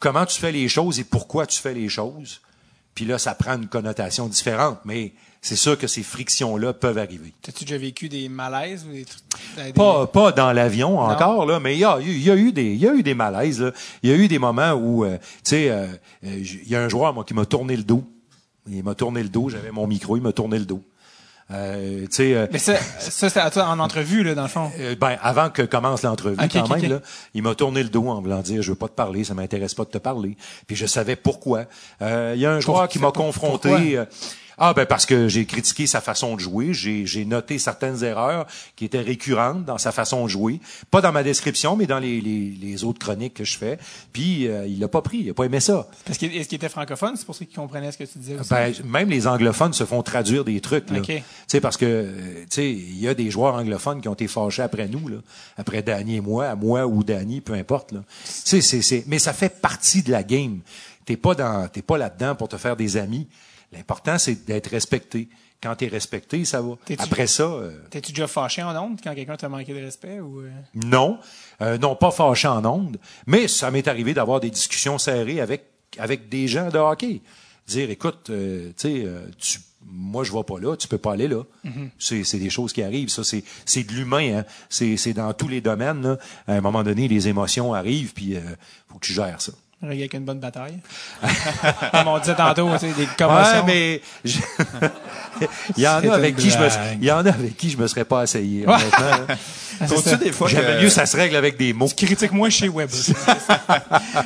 comment tu fais les choses et pourquoi tu fais les choses. Puis là, ça prend une connotation différente, mais c'est sûr que ces frictions-là peuvent arriver. T'as-tu déjà vécu des malaises ou des trucs? Pas, pas dans l'avion encore, là, mais il y a, il y a eu des, il y a eu des malaises. Il y a eu des moments où, euh, tu sais, euh, euh, il y a un joueur moi qui m'a tourné le dos. Il m'a tourné le dos. J'avais mon micro, il m'a tourné le dos. Euh, euh, Mais ça, ça c'est à toi en entrevue, là, dans le fond. euh, ben, avant que commence l'entrevue, quand même, là, il m'a tourné le dos en voulant dire, je veux pas te parler, ça m'intéresse pas de te parler. Puis je savais pourquoi. Euh, Il y a un joueur qui m'a confronté. Ah ben parce que j'ai critiqué sa façon de jouer, j'ai noté certaines erreurs qui étaient récurrentes dans sa façon de jouer, pas dans ma description, mais dans les, les, les autres chroniques que je fais. Puis euh, il l'a pas pris, il a pas aimé ça. Parce qu'il est-ce qu'il était francophone? C'est pour ça qu'il comprenait ce que tu disais aussi. Ben, même les anglophones se font traduire des trucs. Là. OK. Tu sais, parce que euh, tu sais, il y a des joueurs anglophones qui ont été fâchés après nous, là, après Danny et moi, à moi ou Danny, peu importe. Là. Tu sais, c'est, c'est, mais ça fait partie de la game. T'es pas dans, t'es pas là-dedans pour te faire des amis. L'important, c'est d'être respecté. Quand t'es respecté, ça va. Après ça, euh, T'es-tu déjà fâché en ondes quand quelqu'un t'a manqué de respect ou euh? non, euh, non pas fâché en ondes, mais ça m'est arrivé d'avoir des discussions serrées avec avec des gens de hockey. Dire, écoute, tu sais, tu moi je vais pas là, tu peux pas aller là. C'est c'est des choses qui arrivent, ça c'est c'est de l'humain, hein. c'est c'est dans tous les domaines. Là. À un moment donné, les émotions arrivent, puis euh, faut que tu gères ça. Régler avec une bonne bataille? <laughs> Comme on disait tantôt, tu sais, des commotions. Ouais, mais je- <laughs> il y en a avec qui je me il y en a avec qui je me serais pas essayé. Honnêtement, <laughs> hein. Trouves-tu ça. des fois J'aimerais que, mieux ça se règle avec des mots. Critique-moi chez Web.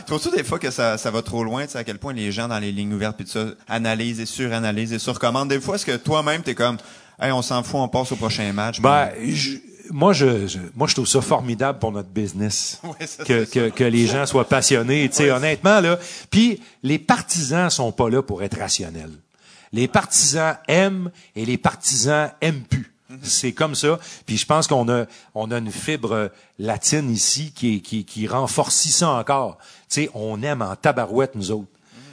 trouves-tu des fois que ça, ça va trop loin, tu sais, à quel point les gens dans les lignes ouvertes puis tout ça analysent et suranalysent et surcommandent? Des fois, est-ce que toi-même t'es comme, hey, on s'en fout, on passe au prochain match. Ben, je- moi, je, je- moi, je trouve ça formidable pour notre business. <laughs> Ça, que, que, que les gens soient passionnés, tu sais, honnêtement, là. Puis, les partisans sont pas là pour être rationnels. Les partisans aiment et les partisans aiment plus. C'est comme ça. Puis je pense qu'on a, on a une fibre latine ici qui, qui, qui renforcit ça encore. Tu sais, on aime en tabarouette, nous autres.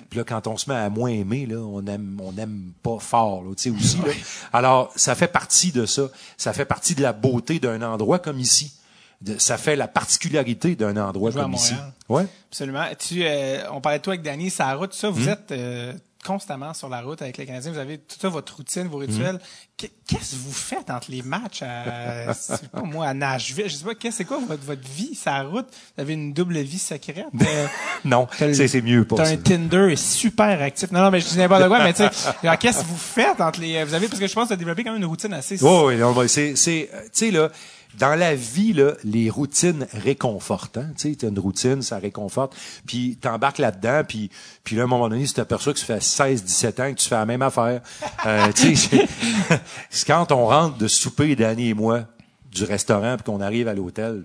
Puis là, quand on se met à moins aimer, là, on aime, on aime pas fort, là, tu sais, aussi, là. Alors, ça fait partie de ça. Ça fait partie de la beauté d'un endroit comme ici. De- ça fait la particularité d'un endroit comme ici. Ouais. Absolument. Tu, euh, on parlait de toi avec Danny, sa route, tout ça. Hmm. Vous êtes euh, constamment sur la route avec les Canadiens. Vous avez toute votre routine, vos rituels. Qu'est- Qu'est-ce que vous faites entre les matchs à, pas moi, à Nashville? Je sais pas, qu'est-ce- c'est quoi votre, votre vie, sa route? Vous avez une double vie secrète? Euh, <laughs> Non, c'est c'est mieux pas T'as ça. un Tinder super actif. Non, non, mais je dis n'importe quoi, <laughs> mais tu sais, qu'est-ce que vous faites entre les, vous avez, parce que je pense que vous avez développé quand même une routine assez, Oui, oui, non, c'est, c'est, euh, tu sais, là, dans la vie, là, les routines réconfortent, hein. Tu sais, une routine, ça réconforte. Puis t'embarques là-dedans, puis, puis là, à un moment donné, tu t'aperçois que tu fais 16, 17 ans que tu fais la même affaire. Euh, tu sais, <laughs> c'est- quand on rentre de souper, Danny et moi, du restaurant, puis qu'on arrive à l'hôtel,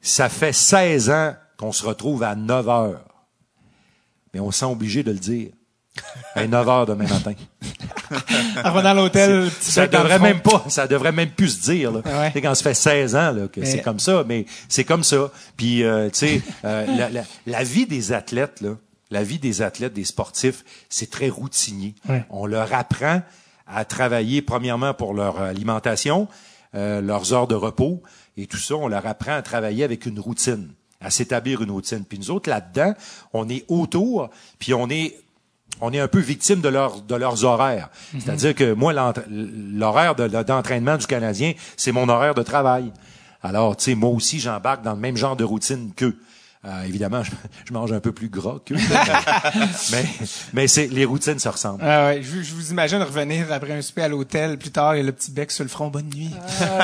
ça fait 16 ans qu'on se retrouve à 9 heures. Mais on se sent obligé de le dire. À 9 heures demain matin. en venant à l'hôtel, Ça devrait même pas, ça devrait même plus se dire là. Ouais. Quand ça fait 16 ans là, que Mais- c'est comme ça, mais c'est comme ça. Puis euh, tu sais, euh, <laughs> la, la- la vie des athlètes là, la vie des athlètes, des sportifs, c'est très routinier. Ouais. On leur apprend à travailler premièrement pour leur alimentation, euh, leurs heures de repos et tout ça. On leur apprend à travailler avec une routine, à s'établir une routine. Puis nous autres, là-dedans, on est autour, puis on est on est un peu victime de, leur, de leurs horaires. C'est-à-dire que moi, l'horaire de- d'entraînement du Canadien, c'est mon horaire de travail. Alors, tu sais, moi aussi, j'embarque dans le même genre de routine qu'eux. Euh, évidemment, je, <laughs> je mange un peu plus gras qu'eux. <laughs> mais mais c'est, les routines se ressemblent. Ah ouais, je, je vous imagine revenir après un souper à l'hôtel plus tard et le petit bec sur le front. Bonne nuit.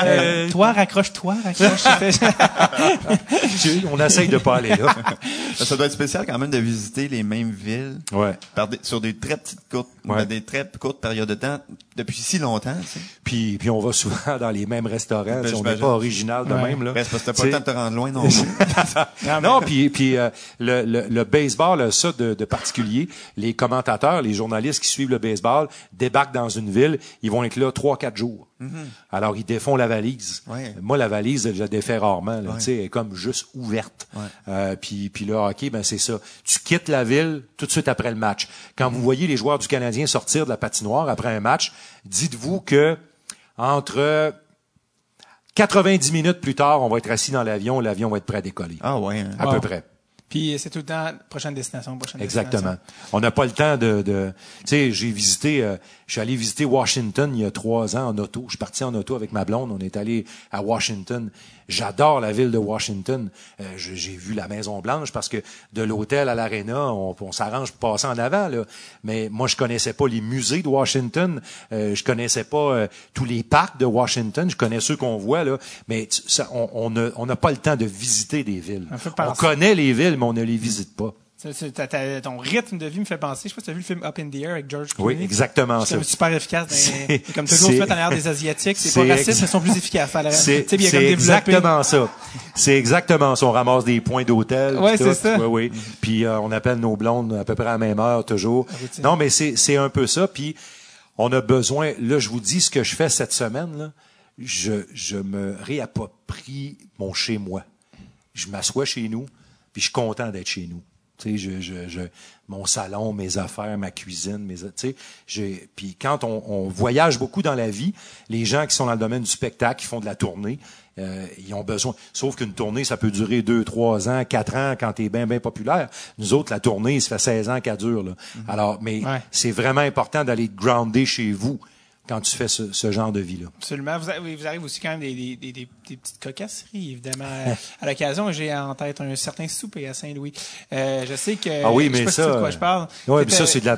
Euh, toi, raccroche-toi, raccroche. <laughs> On essaye de pas aller là. Ça doit être spécial quand même de visiter les mêmes villes Ouais. par des- sur des très petites courtes, Ouais. des très courtes périodes de temps depuis si longtemps. tu sais. Puis, puis on va souvent dans les mêmes restaurants. Ben, on n'est pas original de Ouais. même. Là. C'est parce que t'as pas le temps de te rendre loin non plus. non, puis puis euh, le, le, le baseball, a ça de, de particulier, les commentateurs, les journalistes qui suivent le baseball débarquent dans une ville, ils vont être là trois, quatre jours. Alors ils défont la valise. Ouais. Moi la valise, je la défais rarement. Là, tu sais, elle est comme juste ouverte. Euh, puis puis le hockey, ben c'est ça. Tu quittes la ville tout de suite après le match. Quand vous voyez les joueurs du Canadien sortir de la patinoire après un match, dites-vous que entre 90 minutes plus tard, on va être assis dans l'avion, l'avion va être prêt à décoller. Ah ouais. hein. À Wow. peu près. Puis c'est tout le temps prochaine destination, prochaine Exactement. destination. On n'a pas le temps de, de tu sais, j'ai visité, euh, je suis allé visiter Washington il y a trois ans en auto. Je suis parti en auto avec ma blonde. On est allé à Washington. J'adore la ville de Washington. Euh, j'ai vu la Maison Blanche parce que de l'hôtel à l'aréna, on, on s'arrange pour passer en avant là. Mais moi, je connaissais pas les musées de Washington. Euh, je connaissais pas euh, tous les parcs de Washington. Je connais ceux qu'on voit là. Mais ça, on n'a on pas le temps de visiter des villes. On connaît les villes, mais on ne les visite pas. C'est- c'est- ton rythme de vie me fait penser. Je sais pas si tu as vu le film Up in the Air avec George Oui, Clooney. exactement C'est ça. comme super efficace. C'est- comme toujours, c'est- mettre en arrière des Asiatiques. C'est c'est pas raciste, mais ils sont plus efficaces. C'est c'est exactement ça. C'est exactement ça. On ramasse des points d'hôtel. Puis c'est ça. Oui, oui. Puis euh, on appelle nos blondes à peu près à la même heure toujours. routine. Non, mais c'est c'est un peu ça. Puis on a besoin. Là, je vous dis ce que je fais cette semaine. Là, je je me réapproprie mon chez moi. Je m'assois chez nous, puis je suis content d'être chez nous. Tu sais, je, je, je, mon salon, mes affaires, ma cuisine, mes, tu sais, puis quand on, on voyage beaucoup dans la vie, les gens qui sont dans le domaine du spectacle, qui font de la tournée, euh, ils ont besoin. Sauf qu'une tournée, ça peut durer deux, trois ans, quatre ans quand t'es bien, bien populaire. Nous autres, la tournée, ça fait 16 ans qu'elle dure. Là. Alors, mais Ouais. c'est vraiment important d'aller grounder chez vous quand tu fais ce, ce genre de vie-là. Absolument. Vous, vous arrivez aussi quand même des, des, des, des- des petites cocasseries, évidemment. <laughs> à l'occasion, j'ai en tête un certain souper à Saint-Louis. Euh, je sais que... Ah oui, je sais mais pas ça. de quoi je parle. Oui, mais ça, c'est de la,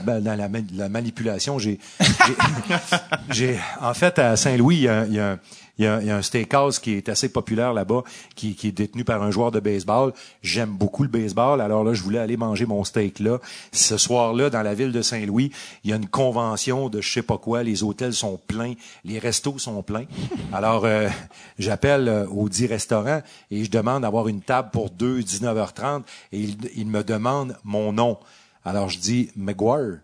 la manipulation. <laughs> J'ai, en fait, à Saint-Louis, il y a, il y a un- il y a, y a un steakhouse qui est assez populaire là-bas, qui, qui est détenu par un joueur de baseball. J'aime beaucoup le baseball, alors là, je voulais aller manger mon steak là. Ce soir-là, dans la ville de Saint-Louis, il y a une convention de je sais pas quoi. Les hôtels sont pleins, les restos sont pleins. Alors, euh, j'appelle euh, au dit restaurant et je demande d'avoir une table pour deux, 19h30, et il, il me demande mon nom. Alors, je dis McGuire.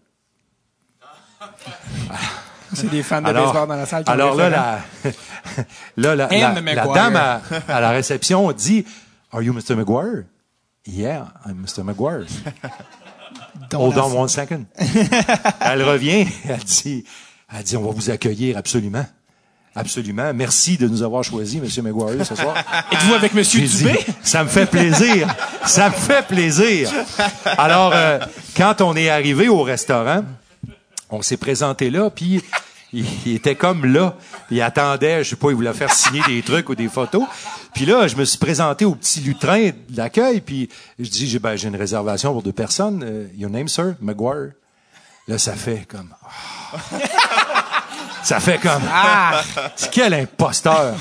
<laughs> C'est des fans de Alors, baseball dans la salle. qui alors là, référent. la, <laughs> là, la, dame à, à la réception dit Are you Mr. McGuire? Yeah, I'm Mr. McGuire. <laughs> Hold on one second. elle revient, <laughs> elle dit, elle dit, on va vous accueillir absolument. Absolument. Merci de nous avoir choisi, Monsieur McGuire, ce soir. Êtes-vous avec Monsieur J'ai dit, Dubé? ça me fait plaisir. ça me fait plaisir. Alors, euh, quand on est arrivé au restaurant, on s'est présenté là, puis il, il était comme là. Il attendait, je sais pas, il voulait faire signer des trucs ou des photos. Puis là, je me suis présenté au petit lutrin de l'accueil, puis je dis, j'ai ben, j'ai une réservation pour deux personnes. Euh, your name, sir? McGuire. Là, ça fait comme... ah. Ça fait comme ah quel imposteur.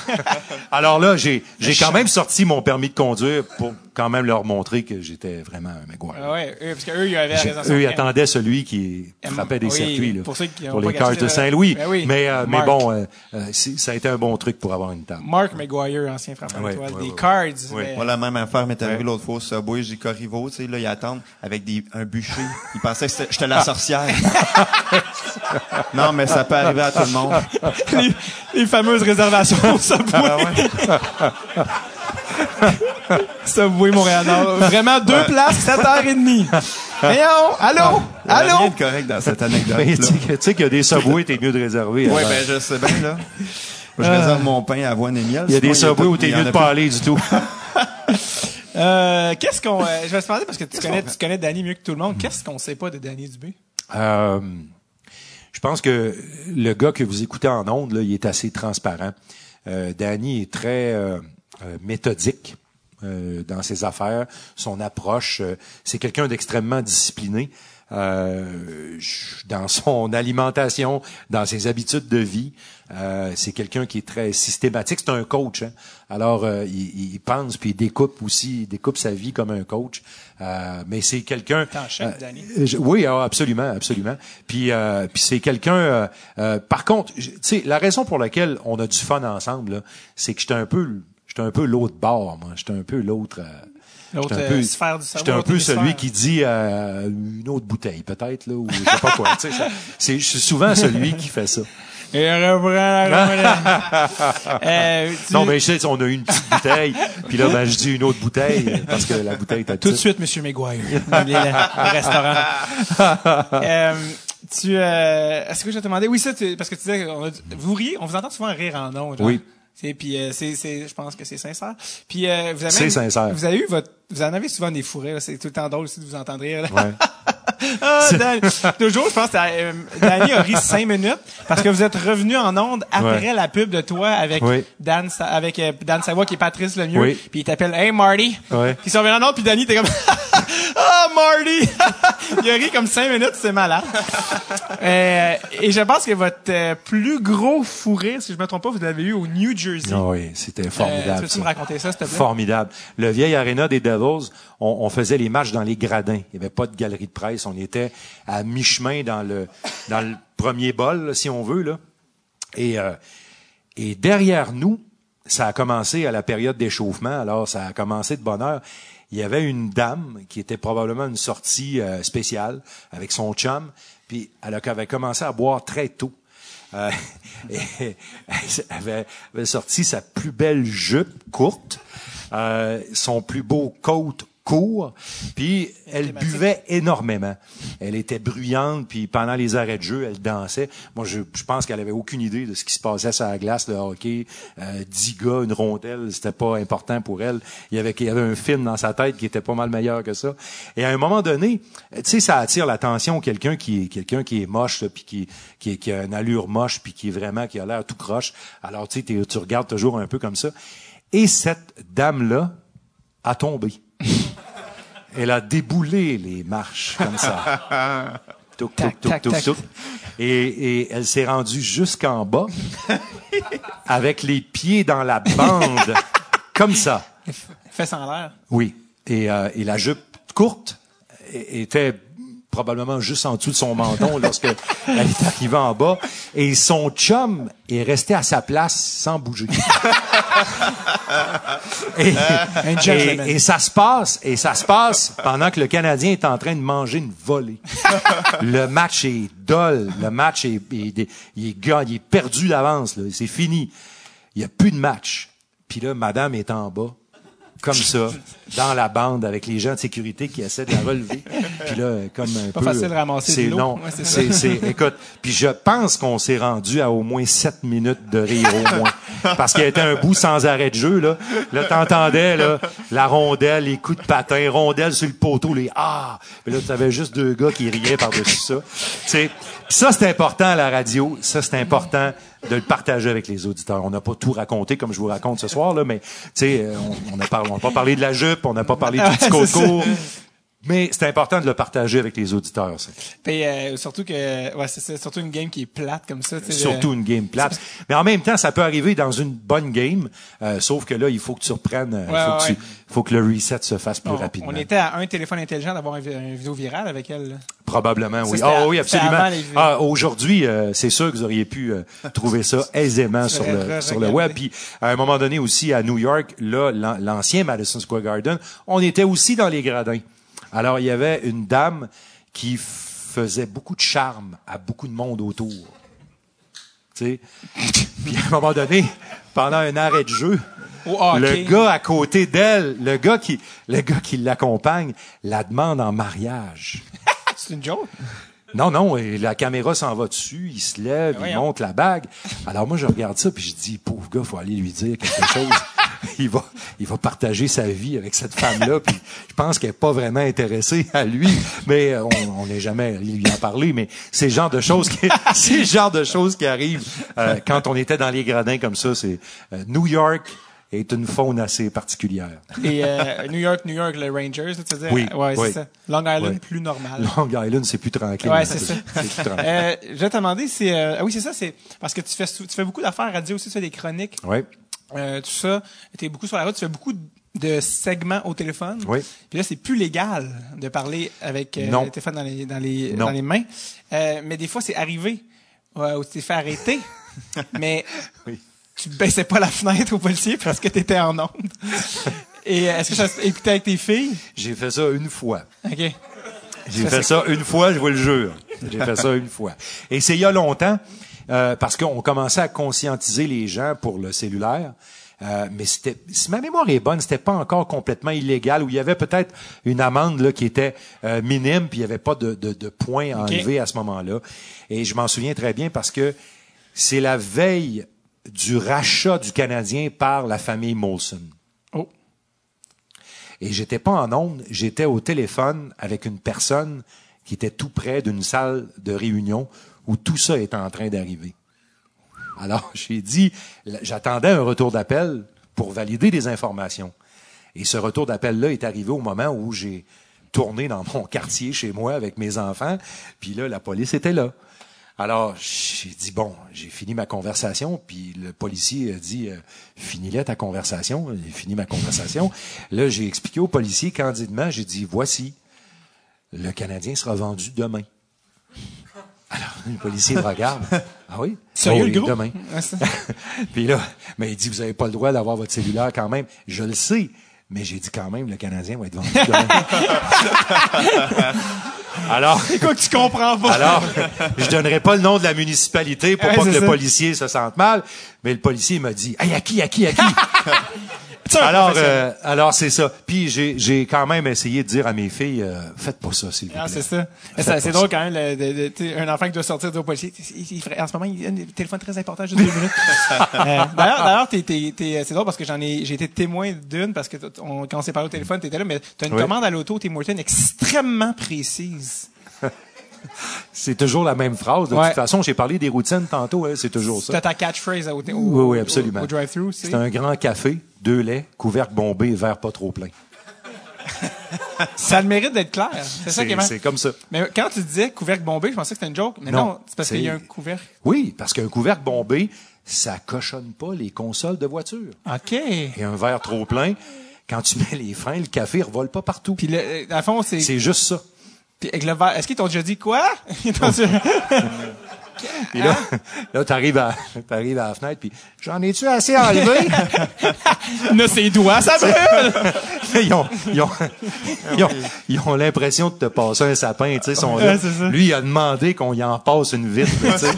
Alors là j'ai j'ai quand même sorti mon permis de conduire pour quand même leur montrer que j'étais vraiment un McGuire. Ah ouais, eux, parce qu'eux, ils avaient la. Eux, ils attendaient celui qui frappait des oui, circuits là, pour ceux qui ont pour pas les Cars de Saint-Louis. Ben oui, mais euh, mais bon, euh, euh, ça a été un bon truc pour avoir une table. Mark McGuire, ancien frappeur Ouais, d'étoiles, ouais, des ouais. Cards. Oui. mais- Moi, la même affaire m'est arrivée Ouais. l'autre fois au Subway, j'ai Corriveau, tu sais, là, ils attendent avec des, un bûcher. Ils pensaient que c'était- j'étais la sorcière. <laughs> non, mais ça peut arriver à tout le monde. les, les fameuses réservations au Subway. <laughs> Subway Montréal-Nord. Vraiment deux places, 7h30. Voyons, allô? Il y a rien Allô? de correct dans cette anecdote. Mais tu sais qu'il y a des subways, t'es mieux de réserver. Oui, alors. ben, je sais bien, là. Moi, Je réserve mon pain à avoine et miel. il y a des sinon, subways où t'es mieux de pas aller du tout. <laughs> Euh, qu'est-ce qu'on, euh, je vais te demander parce que tu connais, tu connais Danny mieux que tout le monde. Qu'est-ce qu'on sait pas de Danny Dubé? Euh, je pense que le gars que vous écoutez en ondes, là, il est assez transparent. Euh, Danny est très euh, euh, méthodique euh, dans ses affaires, son approche. euh, c'est quelqu'un d'extrêmement discipliné. euh, dans son alimentation, dans ses habitudes de vie, Euh, c'est quelqu'un qui est très systématique. C'est un coach. hein. Alors, euh, il, il pense puis il découpe aussi, il découpe sa vie comme un coach. Euh, mais c'est quelqu'un. Euh, euh, je- oui, ah, absolument, absolument. Puis, euh, puis c'est quelqu'un. euh, euh, par contre, tu sais, la raison pour laquelle on a du fun ensemble, c'est que j'étais un peu, j'étais un peu l'autre bord, moi. J'étais un peu l'autre. euh, L'autre j'étais un peu, euh, sphère du cerveau. j'étais un peu celui qui dit euh, une autre bouteille, peut-être là, ou je sais pas quoi. tu sais, ça- c'est, je suis souvent celui qui fait ça. Et reprend la <laughs> euh, tu- Non, mais je sais, on a eu une petite bouteille, puis là, ben, je dis une autre bouteille parce que la bouteille était Tout de suite, Monsieur Maguire. Le, restaurant. <laughs> euh, tu, euh, est-ce que je te demander? Oui, ça, tu- parce que tu disais, on a, vous riez, on vous entend souvent rire en nom. Oui. Et puis euh, c'est, c'est, je pense que c'est sincère. Puis euh, vous avez C'est sincère. Vous avez eu votre, vous en avez souvent des fourrés. là. C'est tout le temps drôle aussi de vous entendre rire. là. Ouais. <laughs> Ah, Dan, toujours, je pense que euh, Danny a ri cinq minutes parce que vous êtes revenu en onde après Ouais. la pub de toi avec Oui. Dan, avec euh, Dan Savoie qui est Patrice Lemieux. Oui. Puis il t'appelle Hey Marty. Ouais. Puis ils sont revenus en onde puis Danny t'es comme <laughs> Ah Marty. <laughs> il a ri comme cinq minutes, c'est malade. Euh, et je pense que votre euh, plus gros fou rire, si je me trompe pas, vous l'avez eu au New Jersey. Ah oui, c'était Euh, formidable. Peux-tu ça. me raconter ça, s'il te plaît? Formidable. Le vieil aréna des Devils, on, on faisait les matchs dans les gradins. Il n'y avait pas de galerie de presse. On était à mi-chemin dans le dans le premier bol, là, si on veut là. Et euh, et derrière nous, ça a commencé à la période d'échauffement. Alors ça a commencé de bonne heure. Il y avait une dame qui était probablement une sortie euh, spéciale avec son chum. Puis elle avait commencé à boire très tôt. Euh, <laughs> elle avait, avait sorti sa plus belle jupe courte, euh, son plus beau coat court, puis elle buvait énormément. Elle était bruyante, puis pendant les arrêts de jeu, elle dansait. Moi, je, je pense qu'elle avait aucune idée de ce qui se passait sur la glace, le hockey. Euh, dix gars, une rondelle, c'était pas important pour elle. Il y avait, il y avait un film dans sa tête qui était pas mal meilleur que ça. Et à un moment donné, tu sais, ça attire l'attention quelqu'un qui est quelqu'un qui est moche, puis qui, qui, qui a une allure moche, puis qui est vraiment qui a l'air tout croche. Alors tu sais, tu regardes toujours un peu comme ça. Et cette dame là a tombé. Elle a déboulé les marches comme ça. <laughs> Touc, Tac, touc, touc, tac, touc, tac. touc. Et, et elle s'est rendue jusqu'en bas <laughs> avec les pieds dans la bande, comme ça. Fais en l'air? Oui. Et, euh, et la jupe courte était probablement juste en dessous de son menton <laughs> lorsque elle est arrivée en bas. Et son chum est resté à sa place sans bouger. <laughs> et, ça se passe, et ça se passe pendant que le Canadien est en train de manger une volée. <laughs> le match est dol, le match est, est- il est, il est perdu d'avance, là. c'est fini. Il y a plus de match. Puis là, madame est en bas, comme ça, dans la bande avec les gens de sécurité qui essaient de la relever. <laughs> Puis là, comme un Pas peu. facile de ramasser C'est long. Ouais, c'est c'est, c'est- écoute, puis je pense qu'on s'est rendu à au moins sept minutes de rire au moins. <laughs> Parce qu'il y était un bout sans arrêt de jeu, là. Là, t'entendais, là, la rondelle, les coups de patin, rondelle sur le poteau, les ah! Puis là, t'avais juste deux gars qui riaient par-dessus ça. Tu ça, c'est important à la radio. Ça, c'est important de le partager avec les auditeurs. On n'a pas tout raconté comme je vous raconte ce soir, là, mais, tu sais, euh, on on n'a pas, on n'a pas parlé de la jupe, on n'a pas parlé du <laughs> petit coco. Mais c'est important de le partager avec les auditeurs, ça. Puis euh, surtout que ouais, c'est surtout une game qui est plate comme ça. Surtout une game plate. Mais en même temps, ça peut arriver dans une bonne game, euh, sauf que là, il faut que tu reprennes, euh, Ouais, faut, que tu- faut que le reset se fasse plus on, rapidement. on était à un téléphone intelligent d'avoir un, un vidéo virale avec elle. là. Probablement, Ça, oui. Ah oui, absolument. Ah, aujourd'hui, euh, c'est sûr que vous auriez pu euh, trouver ça <laughs> aisément sur le, sur le web. Puis, à un moment donné aussi, à New York, là, l'an- l'ancien Madison Square Garden, on était aussi dans les gradins. Alors, il y avait une dame qui faisait beaucoup de charme à beaucoup de monde autour. Tu sais? Puis, à un moment donné, pendant un arrêt de jeu, le gars à côté d'elle, le gars qui, le gars qui l'accompagne, la demande en mariage. <laughs> C'est une joke? Non, non, et la caméra s'en va dessus, il se lève, il voyons. monte la bague. Alors moi, je regarde ça, puis je dis, pauvre gars, faut aller lui dire quelque chose. <laughs> il va, il va partager sa vie avec cette femme-là. Puis je pense qu'elle est pas vraiment intéressée à lui, mais euh, on n'est jamais lui en parler. Mais c'est le genre de choses qui, <laughs> c'est genre de choses qui arrivent euh, quand on était dans les gradins comme ça. C'est euh, New York est une faune assez particulière. Et euh, New York, New York, le Rangers, tu veux dire? Oui, Ouais, c'est oui. ça. Long Island, Oui. plus normal. Long Island, c'est plus tranquille. Ouais, c'est ça. C'est plus tranquille. Euh, je vais te demander, c'est euh, ah oui, c'est ça, c'est parce que tu fais tu fais beaucoup d'affaires radio aussi, tu fais des chroniques, Ouais. Euh, tout ça. Tu es beaucoup sur la route, tu fais beaucoup de segments au téléphone. Oui. Puis là, c'est plus légal de parler avec euh, le téléphone dans les dans les Non. dans les mains. Euh, mais des fois, c'est arrivé euh, où tu t'es fait arrêter, <laughs> mais Oui. tu baissais pas la fenêtre au policier parce que tu étais en onde. Et euh, est-ce que ça t'es avec tes filles? J'ai fait ça une fois. Ok. J'ai fait ça une fois, je vous le jure. J'ai fait ça une fois. Et c'est il y a longtemps, euh, parce qu'on commençait à conscientiser les gens pour le cellulaire. Euh, mais c'était, si ma mémoire est bonne, c'était pas encore complètement illégal, où il y avait peut-être une amende là, qui était euh, minime, puis il y avait pas de, de, de points à enlever à ce moment-là. Et je m'en souviens très bien parce que c'est la veille du rachat du Canadien par la famille Molson. Oh. Et j'étais pas en onde, j'étais au téléphone avec une personne qui était tout près d'une salle de réunion où tout ça est en train d'arriver. Alors, <laughs> j'ai dit, j'attendais un retour d'appel pour valider des informations. Et ce retour d'appel-là est arrivé au moment où j'ai tourné dans mon <laughs> quartier chez moi avec mes enfants, puis là, la police était là. Alors, j'ai dit, bon, j'ai fini ma conversation, puis le policier a dit, euh, finis-la ta conversation. J'ai fini ma conversation. Là, j'ai expliqué au policier candidement, j'ai dit, voici, le Canadien sera vendu demain. Alors, le policier me regarde. <laughs> Ah oui? Sérieux, Oh, le gros? Demain. <laughs> Puis là, mais il dit, vous avez pas le droit d'avoir votre cellulaire quand même. Je le sais, mais j'ai dit quand même, le Canadien va être vendu demain. <laughs> Alors, C'est quoi que tu comprends pas? alors, je donnerai pas le nom de la municipalité pour Ouais, pas que le policier se sente mal, mais le policier m'a dit, hey, à qui, à qui, à qui? <laughs> Alors, euh, alors c'est ça. Puis j'ai, j'ai quand même essayé de dire à mes filles, euh, faites pas ça, s'il vous plaît. Ah, c'est ça. C'est drôle quand même, le- de- de- un enfant qui doit sortir du policier. Il, il ferait- en ce moment, il a un téléphone très important, juste deux minutes. <laughs> Euh, D'ailleurs, d'ailleurs, t'es- t'es- t'es- c'est drôle parce que j'en ai, j'ai été témoin d'une parce que on- quand on s'est parlé au téléphone, t'étais là, mais t'as une Oui. commande à l'auto, Tim Horton, extrêmement précise. <laughs> C'est toujours la même phrase. De Ouais. toute façon, j'ai parlé des routines tantôt, hein, c'est toujours ça. T'as ta catchphrase au, au, Oui, oui, absolument. au, drive-thru. C'est un grand café, deux laits, couvercle bombé, verre pas trop plein. <laughs> Ça a le mérite d'être clair. C'est ça qui est C'est, comme ça. Mais quand tu disais couvercle bombé, je pensais que c'était une joke. Mais non, Non, c'est parce qu'il y a un couvercle. Oui, parce qu'un couvercle bombé, ça cochonne pas les consoles de voiture. OK. Et un verre trop plein, quand tu mets les freins, le café revole pas partout. Puis, le, dans le fond, c'est. C'est juste ça. Puis avec le verre. Est-ce qu'ils t'ont déjà dit quoi? <laughs> Ils t'ont dit- <laughs> Puis là, là t'arrives à, t'arrives à la fenêtre, puis j'en ai-tu assez enlevé? Il <laughs> a ses doigts, ça brûle! ils ont, ils ont, ils ont, ils ont l'impression de te passer un sapin, tu sais, sont là. Ouais. Lui, il a demandé qu'on y en passe une vitre, tu sais.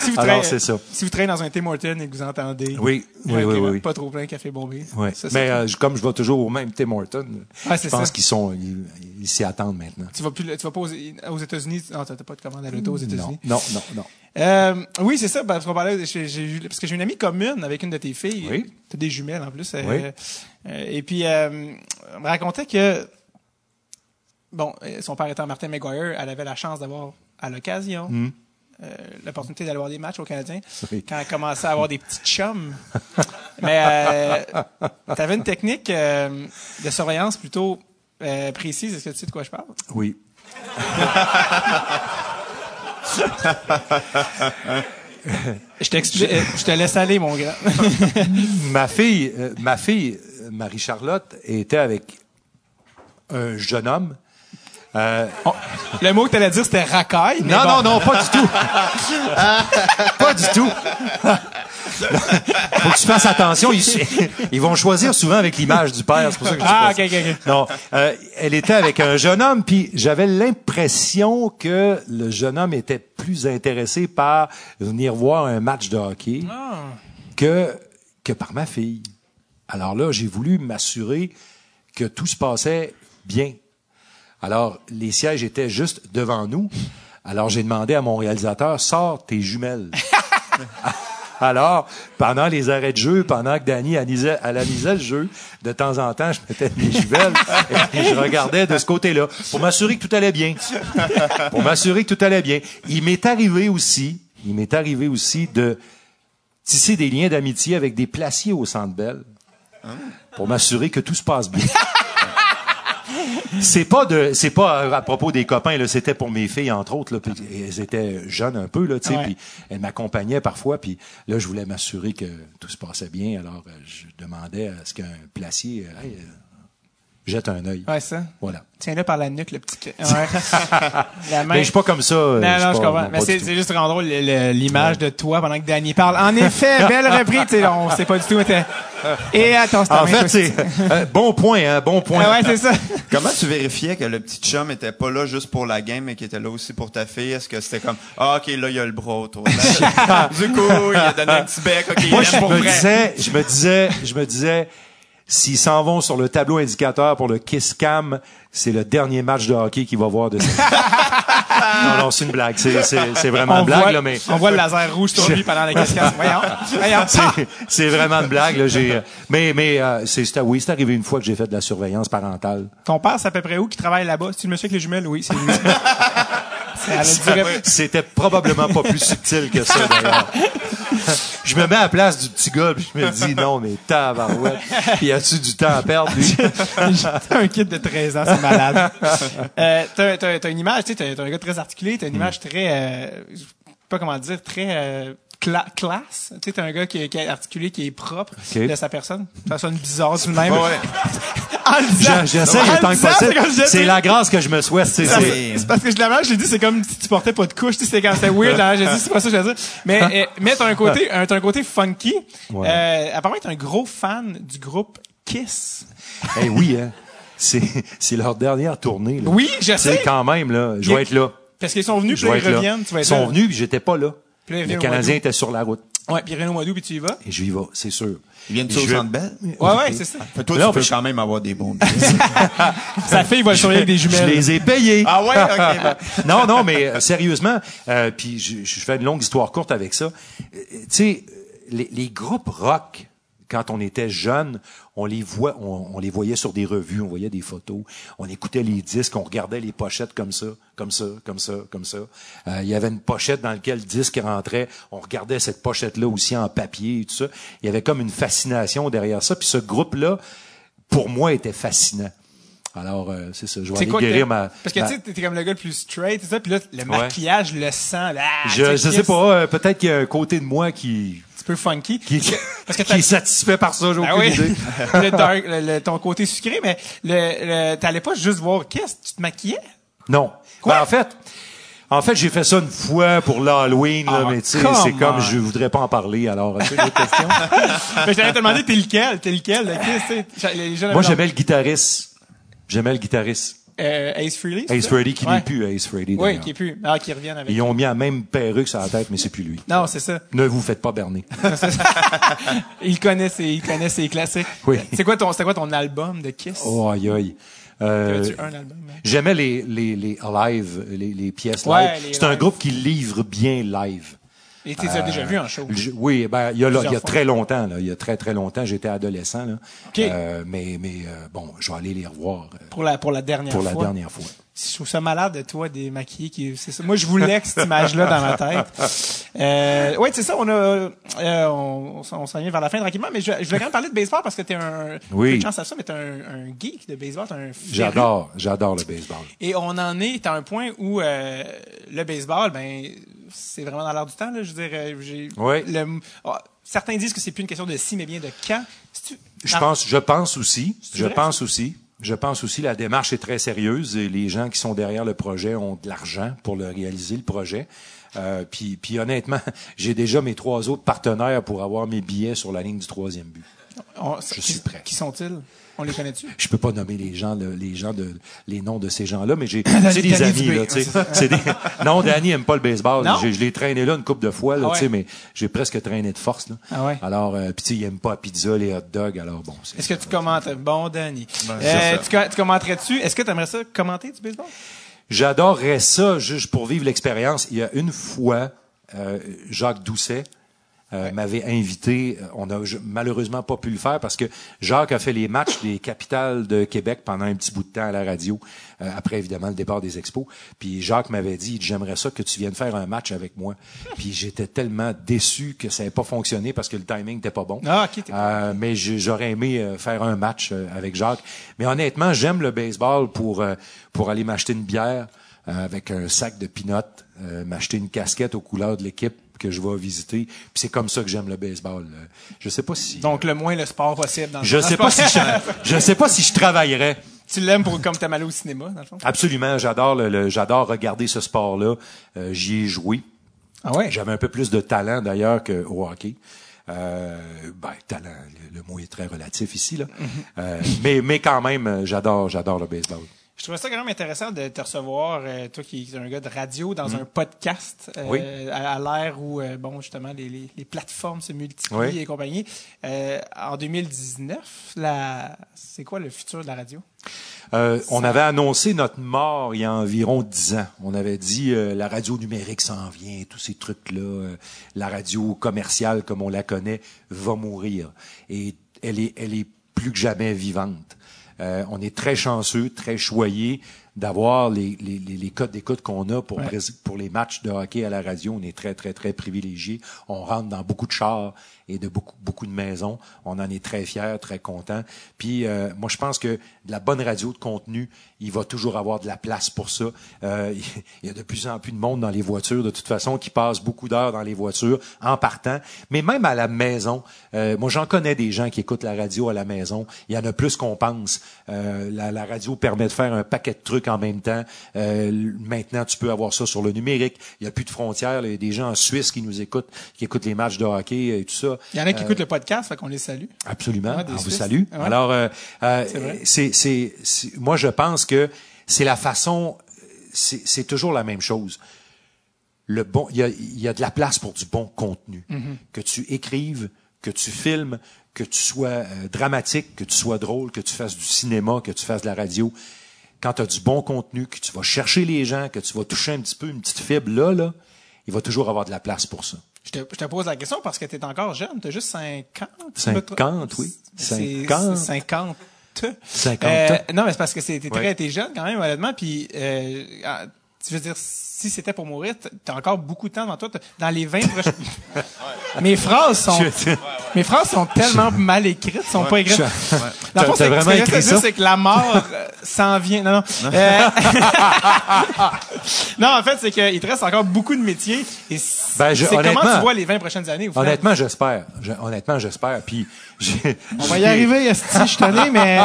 si Alors, traînez- c'est ça. Si vous traînez dans un Tim Hortons et que vous entendez. Oui, oui, oui, oui. Pas trop plein, café bombé. Ouais. Ça, Mais euh, comme je vais toujours au même Tim Horton, Ouais, je pense qu'ils sont, ils ils s'y attendent maintenant. Tu vas plus, tu vas pas aux, aux États-Unis. Non, t'as pas de commande à l'auto aux Non, États-Unis. non, non, non. Euh, oui, c'est ça, parce qu'on parlait, j'ai, parce que j'ai une amie commune avec une de tes filles. Oui. T'as des jumelles en plus. euh, Oui. euh, et puis, euh, elle me racontait que, bon, son père étant Martin McGuire, elle avait la chance d'avoir, à l'occasion, euh, l'opportunité d'aller voir des matchs au Canadien Hmm. Oui. quand elle commençait à avoir des petits chums. Mais euh, <laughs> tu avais une technique euh, de surveillance plutôt euh, précise. Est-ce que tu sais de quoi je parle? Oui. <laughs> Je, euh, je te laisse aller, mon grand. <laughs> Ma fille, euh, ma fille, Marie-Charlotte, était avec un jeune homme. Euh, Oh, le mot que tu allais dire, c'était racaille. non, bon. non, non, pas du tout. <laughs> pas du tout. <laughs> Faut que tu fasses attention. Ils, ils vont choisir souvent avec l'image du père. C'est pour ça que je Ah, ok, ok. Non, euh, elle était avec un jeune homme, puis j'avais l'impression que le jeune homme était plus intéressé par venir voir un match de hockey Ah. que que par ma fille. Alors là, j'ai voulu m'assurer que tout se passait bien. Alors, les sièges étaient juste devant nous. Alors, j'ai demandé à mon réalisateur, sors tes jumelles. <laughs> Alors, pendant les arrêts de jeu, pendant que Danny analysait, analysait le jeu, de temps en temps, je mettais mes juvelles et je regardais de ce côté-là pour m'assurer que tout allait bien. Pour m'assurer que tout allait bien. Il m'est arrivé aussi, il m'est arrivé aussi de tisser des liens d'amitié avec des placiers au Centre Bell pour m'assurer que tout se passe bien. C'est pas de, c'est pas à, à propos des copains là, c'était pour mes filles entre autres là, puis elles étaient jeunes un peu là, tu sais, Ouais. puis elles m'accompagnaient parfois, puis là je voulais m'assurer que tout se passait bien, alors euh, je demandais à ce qu'un placier euh, Hey, euh, jette un œil. Ouais, ça. Voilà. Tiens-le par la nuque, le petit. <laughs> Ouais. la main. Mais je suis pas comme ça. euh, Non, je suis non, je comprends. Mais c'est juste vraiment drôle, le- le- l'image de toi pendant que Danny parle. En effet, <laughs> belle reprise. Tu sais, on sait pas du tout, Et attends, En fait, c'est euh, bon point, hein, bon point. Ah ouais, c'est ça. <laughs> Comment tu vérifiais que le petit chum était pas là juste pour la game, mais qu'il était là aussi pour ta fille? Est-ce que c'était comme, ah, ok, là, il y a le bras autour. du coup, il a donné un petit bec, ok, Moi, je pour me vrai. disais, je me disais, je me disais, s'ils s'en vont sur le tableau indicateur pour le Kiss Cam, c'est le dernier match de hockey qu'il va voir de. <laughs> Non, non, c'est une blague. C'est, c'est, c'est vraiment On une blague, voit, là, mais on voit le laser rouge sur lui pendant la question. Voyons. <laughs> Voyons. c'est, c'est vraiment une blague, là. J'ai, euh, mais, mais, euh, c'est, c'est- oui, c'est arrivé une fois que j'ai fait de la surveillance parentale. Ton père, c'est à peu près où qui travaille là-bas? C'est le monsieur avec les jumelles? Oui, c'est lui. <laughs> <laughs> C'était probablement pas plus subtil que ça, d'ailleurs. Je me mets à la place du petit gars, puis je me dis, non, mais tabarouette. Puis y a-tu du temps à perdre, lui? T'as un kid de 13 ans, c'est malade. Euh, t'as, t'as, t'as une image, tu sais, t'as, t'as un gars très articulé, t'as une image très, euh, je sais pas comment dire, très euh, cla- classe. Tu sais, t'as un gars qui, est- qui est articulé, qui est propre de sa personne. Ça sonne bizarre du même. Ouais, <laughs> J'essaie autant que possible. c'est C'est la grâce que je me souhaite. c'est- c'est- C'est- C'est parce que je l'avais, je l'ai dit, c'est comme si tu portais pas de couche, tu sais, c'est quand c'était weird, là, j'ai dit, c'est pas ça que je veux dire. Mais, euh, mais t'as un côté, un, t'as un côté funky. Ouais. Euh, apparemment, t'es un gros fan du groupe Kiss. Eh oui, hein. C'est, c'est leur dernière tournée. Là. Oui, je C'est sais. quand même, là. Je vais être là. Parce qu'ils sont venus, Je puis ils reviennent, tu vas Ils sont là. venus, puis j'étais pas là. Canadiens mois étaient sur la route. Ouais, puis mois d'août, puis tu y vas. Et je y vais, c'est sûr. Ils viennent Je tous au centre belle? Ouais, ouais, c'est ça. Fait, toi, Non, tu peux mais je- quand même avoir des bons <laughs> Sa fille va le surveiller avec des Je jumelles. les ai payés. Ah ouais? Ok. <laughs> ben. non, non, mais euh, sérieusement, euh, puis je, je fais une longue histoire courte avec ça. Euh, tu sais, les, les groupes rock, quand on était jeune, on les voit, on, les voyait sur des revues, on voyait des photos, on écoutait les disques, on regardait les pochettes comme ça, comme ça, comme ça, comme ça. Euh, Il y avait une pochette dans laquelle le disque rentrait, on regardait cette pochette-là aussi en papier et tout ça. Il y avait comme une fascination derrière ça. Puis ce groupe-là, pour moi, était fascinant. Alors, euh, c'est ça. Je vais C'est aller quoi guérir ma... Parce que ma- tu sais, t'es comme le gars le plus straight, et ça, puis là, le maquillage, le sang, là, ah, Je, je sais pas, euh, peut-être qu'il y a un côté de moi qui, Un petit peu funky. qui, Parce que <laughs> qui t'as- est satisfait par ça, j'ai Ah aucune oui. idée. <laughs> le dark, le- le- ton côté sucré, mais le, le, t'allais pas juste voir Kiss, tu te maquillais? Non. Quoi? Ben, en fait, en fait, j'ai fait ça une fois pour l'Halloween, Ah, mais tu sais, c'est comme je voudrais pas en parler. Alors, tu sais, d'autres questions? <laughs> mais je t'allais te demander, t'es lequel? T'es lequel? Les Moi, j'aimais le guitariste. J'aimais le guitariste. Euh, Ace Frehley? c'est Ace? Frehley, qui Ouais. n'est plus Ace Frehley. Oui, qui est plus. Ah, qui reviennent avec. Ils ont mis la même perruque sur la tête, mais c'est plus lui. Non, c'est ça. Ne vous faites pas berner. <laughs> Il connaît ses, il connaît ses classiques. Oui. C'est quoi ton, c'était quoi ton album de Kiss? Oh, aïe, aïe. Euh, Avais-tu un album? hein? J'aimais les, les, les live, les, les pièces Ouais, live. C'est un groupe qui livre bien live. Et tu as déjà vu en show? Je- oui, ben il y a, là, il y a fois. très longtemps, là, il y a très très longtemps, j'étais adolescent là. OK. Euh, mais mais euh, bon, je vais aller les revoir euh, Pour la, pour la dernière pour la fois. dernière fois. Je trouve ça malade de toi démaquillé qui c'est ça. Moi je voulais que cette image là dans ma tête. <laughs> Euh, ouais, c'est ça, on a euh, on, on s'en vient vers la fin tranquillement mais je, je voulais quand même parler de baseball parce que t'es un Oui. de chance à ça mais t'es un, un geek de baseball, t'es un. J'adore, j'adore le baseball. Et on en est à un point où euh, le baseball ben c'est vraiment dans l'air du temps là, je veux dire j'ai Oui. le- ah, certains disent que c'est plus une question de si mais bien de quand. Tu- Je pense, je pense aussi, je vrai, pense aussi, je pense aussi la démarche est très sérieuse et les gens qui sont derrière le projet ont de l'argent pour le réaliser le projet. Euh, puis, puis honnêtement, <laughs> j'ai déjà mes trois autres partenaires pour avoir mes billets sur la ligne du troisième but. on- je qui- suis prêt. Qui sont-ils? On les connaît-tu? Je peux pas nommer les gens, le- les gens de, les noms de ces gens-là, mais j'ai, <laughs> c'est des Danny amis, Dubé. là, tu sais. <laughs> Non, Danny aime pas le baseball. Je l'ai traîné là une couple de fois, là, Ah tu sais, ouais? mais j'ai presque traîné de force, là. Ah ouais? Alors, euh, puis tu sais, il aime pas la pizza, les hot dogs, alors bon. Est-ce que tu commentes Bon, Danny. Ben, Euh, tu commenterais-tu? Est-ce que tu aimerais ça commenter du baseball? J'adorerais ça juste pour vivre l'expérience. Il y a une fois, euh, Jacques Doucet euh, m'avait invité. On a je- malheureusement pas pu le faire parce que Jacques a fait les matchs des capitales de Québec pendant un petit bout de temps à la radio, euh, après évidemment le départ des expos. Puis Jacques m'avait dit, j'aimerais ça que tu viennes faire un match avec moi. Puis j'étais tellement déçu que ça n'avait pas fonctionné parce que le timing n'était pas bon. Ah, ok, t'es- Euh, mais j'aurais aimé euh, faire un match avec Jacques. Mais honnêtement, j'aime le baseball pour pour aller m'acheter une bière euh, avec un sac de euh, m'acheter une casquette aux couleurs de l'équipe que je vais visiter. Puis c'est comme ça que j'aime le baseball. Euh, Je sais pas si Donc, le moins le sport possible. Dans le je sais pas si je, <laughs> je sais pas si je travaillerais. Tu l'aimes pour comme t'aimes aller au cinéma, dans le fond? Absolument, j'adore le, le- j'adore regarder ce sport-là. Euh, J'y ai joué. Ah ouais? J'avais un peu plus de talent d'ailleurs qu'au hockey. Euh, ben, talent, le, le mot est très relatif ici là. Euh, mais mais quand même, euh, j'adore j'adore le baseball. Je trouvais ça quand même intéressant de te recevoir, euh, toi qui es un gars de radio, dans un podcast, euh, Mm. Oui. à, à l'ère où, euh, bon, justement, les, les, les plateformes se multiplient Oui. et compagnie. En 2019, la... c'est quoi le futur de la radio? On avait annoncé notre mort il y a environ dix ans. On avait dit la radio numérique s'en vient, tous ces trucs-là, la radio commerciale comme on la connaît va mourir. Et elle est, elle est plus que jamais vivante. Euh, on est très chanceux, très choyés d'avoir les, les, les, les codes d'écoute qu'on a pour, Ouais. pour les matchs de hockey à la radio. On est très, très, très privilégiés. On rentre dans beaucoup de chars et de beaucoup, beaucoup de maisons. On en est très fiers, très contents. Puis euh, moi, je pense que de la bonne radio de contenu, il va toujours avoir de la place pour ça. Euh, <laughs> il y a de plus en plus de monde dans les voitures, de toute façon, qui passe beaucoup d'heures dans les voitures en partant. Mais même à la maison, euh, moi, j'en connais des gens qui écoutent la radio à la maison. Il y en a plus qu'on pense. Euh, la, la radio permet de faire un paquet de trucs en même temps. Euh, maintenant, tu peux avoir ça sur le numérique. Il n'y a plus de frontières. Il y a des gens en Suisse qui nous écoutent, qui écoutent les matchs de hockey et tout ça. Il y en a qui écoutent le podcast, fait qu'on les salue. Absolument. Ah, On vous salue. Ouais. Alors, euh, euh, C'est moi, je pense que c'est la façon, c'est, toujours la même chose. Le bon, il y a, y a de la place pour du bon contenu. Mm-hmm. Que tu écrives, que tu filmes, que tu sois euh, dramatique, que tu sois drôle, que tu fasses du cinéma, que tu fasses de la radio. Quand tu as du bon contenu, que tu vas chercher les gens, que tu vas toucher un petit peu une petite fibre là, là, il va toujours avoir de la place pour ça. Je te, je te pose la question parce que tu es encore jeune, tu as juste 50. si je me trompe. 50, oui. C'est 50. c'est 50. 50. Euh, non, mais c'est parce que très, Ouais. t'es jeune quand même, honnêtement, puis euh, tu veux dire, si c'était pour mourir, t'as encore beaucoup de temps devant toi. Dans les 20 prochaines... <laughs> mes phrases sont, Je- mes phrases sont tellement mal écrites, sont pas écrites. Je- Dans le fond, vraiment ce que c'est que la mort euh, s'en vient. Non, non. Euh, <laughs> non, en fait, c'est qu'il te reste encore beaucoup de métiers. Et Ben, je- c'est comment tu vois les 20 prochaines années? Honnêtement, j'espère. Je- honnêtement, j'espère. Puis, On va y arriver, esti, je suis tanné, mais...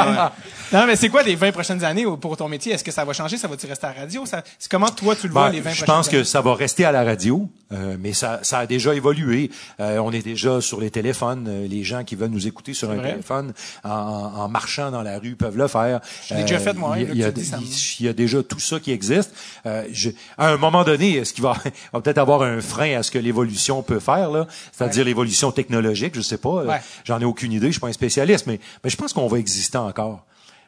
Non, mais c'est quoi les 20 prochaines années pour ton métier? Est-ce que ça va changer? Ça va-tu rester à la radio? Ça- comment toi tu le vois Ben, les 20 je prochaines pense que années? ça va rester à la radio, euh, mais ça, ça a déjà évolué. Euh, on est déjà sur les téléphones. Euh, les gens qui veulent nous écouter sur un vrai. téléphone en, marchant dans la rue peuvent le faire. Je l'ai déjà fait, moi, Il y, a- il y a- déjà tout ça qui existe. Euh, je- à un moment donné, est-ce qu'il va, <laughs> va peut-être avoir un frein à ce que l'évolution peut faire là, c'est-à-dire l'évolution technologique. Je sais pas. Euh, Ouais. J'en ai aucune idée. Je suis pas un spécialiste, mais, mais je pense qu'on va exister encore.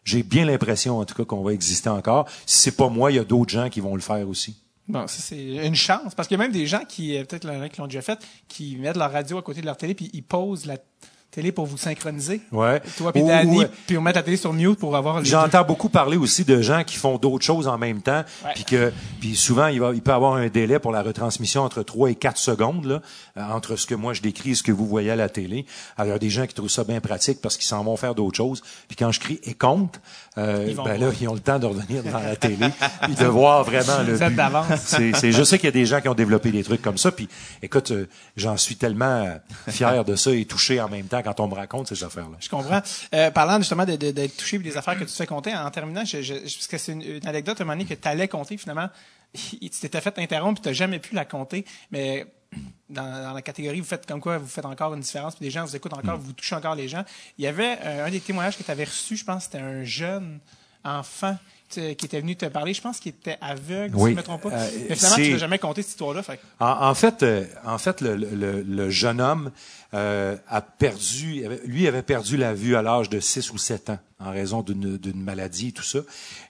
J'ai bien l'impression, en tout cas, qu'on va exister encore. Si c'est pas moi, il y a d'autres gens qui vont le faire aussi. Bon, ça, c'est une chance. Parce qu'il y a même des gens qui, euh, peut-être l'ont déjà fait, qui mettent leur radio à côté de leur télé, puis ils posent la télé pour vous synchroniser. Ouais. Toi puis Danny, puis on met la télé sur mute pour avoir. J'entends beaucoup parler aussi de gens qui font d'autres choses en même temps, puis que puis souvent il va il peut avoir un délai pour la retransmission entre 3 et 4 secondes là, euh, entre ce que moi je décris et ce que vous voyez à la télé. Alors il y a des gens qui trouvent ça bien pratique parce qu'ils s'en vont faire d'autres choses. Puis quand je crie et compte, euh, Ils ben là ils ont le temps de revenir devant la télé <laughs> puis de voir vraiment le but. C'est c'est je sais qu'il y a des gens qui ont développé des trucs comme ça puis écoute euh, j'en suis tellement fier de ça et touché en même temps quand on me raconte ces affaires là. Je comprends. Euh, parlant justement de- de- d'être touché et des affaires que tu te fais compter, en terminant, je, je, je- parce que c'est une, une anecdote à un moment donné que tu allais compter, finalement, <laughs> tu t'étais fait interrompre et tu n'as jamais pu la compter, mais dans, dans la catégorie, vous faites comme quoi, vous faites encore une différence, puis des gens vous écoutent encore, vous touchez encore les gens. Il y avait euh, un des témoignages que tu avais reçu, je pense, c'était un jeune enfant qui était venu te parler, je pense qu'il était aveugle, si je ne me trompe pas. Euh, mais finalement, tu n'as jamais compté cette histoire-là. Fait En, en fait, euh, en fait, le, le- le jeune homme euh, a perdu, lui avait perdu la vue à l'âge de 6 ou 7 ans en raison d'une maladie et tout ça.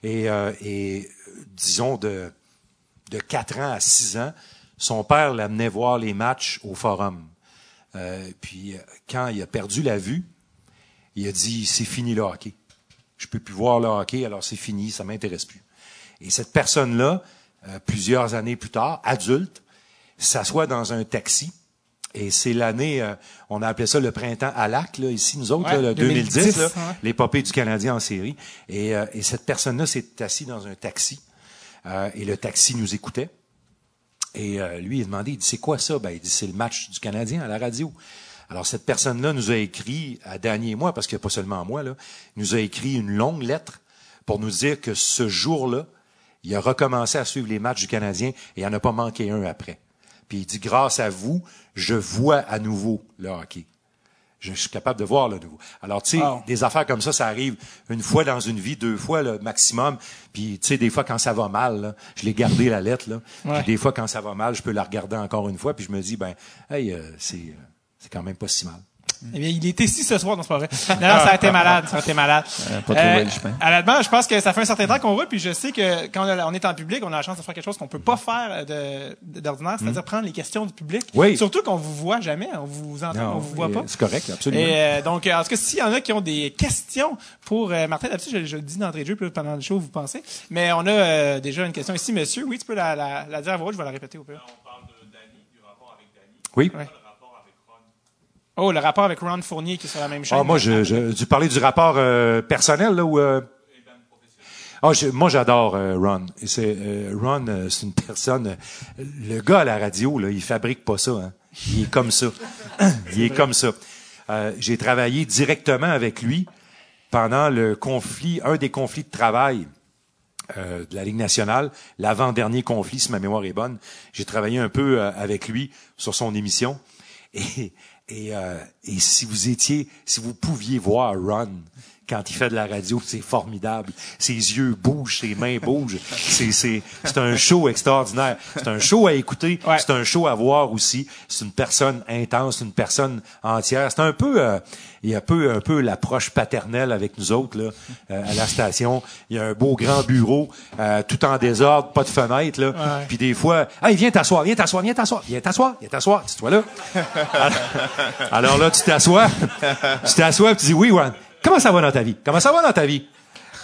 Et, et disons de de 4 ans à 6 ans, son père l'amenait voir les matchs au forum. Euh, puis euh, quand il a perdu la vue, il a dit c'est fini le hockey. Je peux plus voir le hockey, alors c'est fini, ça m'intéresse plus. Et cette personne-là, euh, plusieurs années plus tard, adulte, s'assoit dans un taxi. Et c'est l'année, euh, on a appelé ça le printemps à lac, là, ici, nous autres, Ouais, là, le 2010, 2010, là, ouais. l'épopée du Canadien en série. Et, euh, et cette personne-là s'est assise dans un taxi. Euh, et le taxi nous écoutait. Et euh, lui, il a demandé, il dit, c'est quoi ça? Ben, il dit, c'est le match du Canadien à la radio. Alors, cette personne-là nous a écrit, à Danny et moi, parce qu'il n'y a pas seulement moi, là, nous a écrit une longue lettre pour nous dire que ce jour-là, il a recommencé à suivre les matchs du Canadien et il n'en a pas manqué un après. Puis il dit, grâce à vous, je vois à nouveau le hockey. Je suis capable de voir le nouveau. Alors, tu sais, des affaires comme ça, ça arrive une fois dans une vie, deux fois le maximum. Puis, tu sais, des fois, quand ça va mal, là, je l'ai gardé la lettre, là. Ouais. Puis des fois, quand ça va mal, je peux la regarder encore une fois, puis je me dis, ben, hey, euh, c'est, euh, c'est quand même pas si mal. Eh bien, il était ici ce soir, non, c'est pas vrai. Non, non, ça a été malade, ça a été malade. Euh, pas trouvé le chemin. Honnêtement, je pense que ça fait un certain temps qu'on roule, puis je sais que quand on a- on est en public, on a la chance de faire quelque chose qu'on peut pas faire de- de- d'ordinaire, c'est-à-dire prendre les questions du public. Oui. Surtout qu'on vous voit jamais, on vous entend, on vous voit pas. euh, C'est correct, absolument. Et euh, donc, euh, en tout cas, s'il y en a qui ont des questions pour euh, Martin, d'habitude, je, je le dis d'entrée de jeu, puis pendant le show, vous pensez. Mais on a euh, déjà une question ici, monsieur. Oui, tu peux la, la, la dire à voix haute, je vais la répéter au pire. oui. Ouais. Oh, le rapport avec Ron Fournier qui est sur la même chaîne. Ah, moi, je, je, tu parlais du rapport euh, personnel, là, ou... Euh... Ah, je- moi, j'adore euh, Ron. C'est, euh, Ron, euh, c'est une personne... euh, le gars à la radio, là, il fabrique pas ça. Hein. Il est comme ça. <coughs> il est comme ça. J'ai travaillé directement avec lui pendant le conflit, un des conflits de travail euh, de la Ligue nationale, l'avant-dernier conflit, si ma mémoire est bonne. J'ai travaillé un peu avec lui sur son émission. Et, et, euh, et si vous étiez, si vous pouviez voir Ron quand il fait de la radio, c'est formidable. Ses yeux bougent, ses mains bougent. C'est, c'est, c'est un show extraordinaire. C'est un show à écouter. Ouais. C'est un show à voir aussi. C'est une personne intense, une personne entière. C'est un peu, euh, il y a un peu, un peu l'approche paternelle avec nous autres là, euh, à la station. Il y a un beau grand bureau, euh, tout en désordre, pas de fenêtre là. Ouais. Puis des fois, hey, viens t'asseoir, viens t'asseoir, viens t'asseoir, viens t'asseoir, viens t'asseoir, tu toi là. Alors là, tu t'assois, tu t'assois, tu dis oui, Ron. Comment ça va dans ta vie? Comment ça va dans ta vie?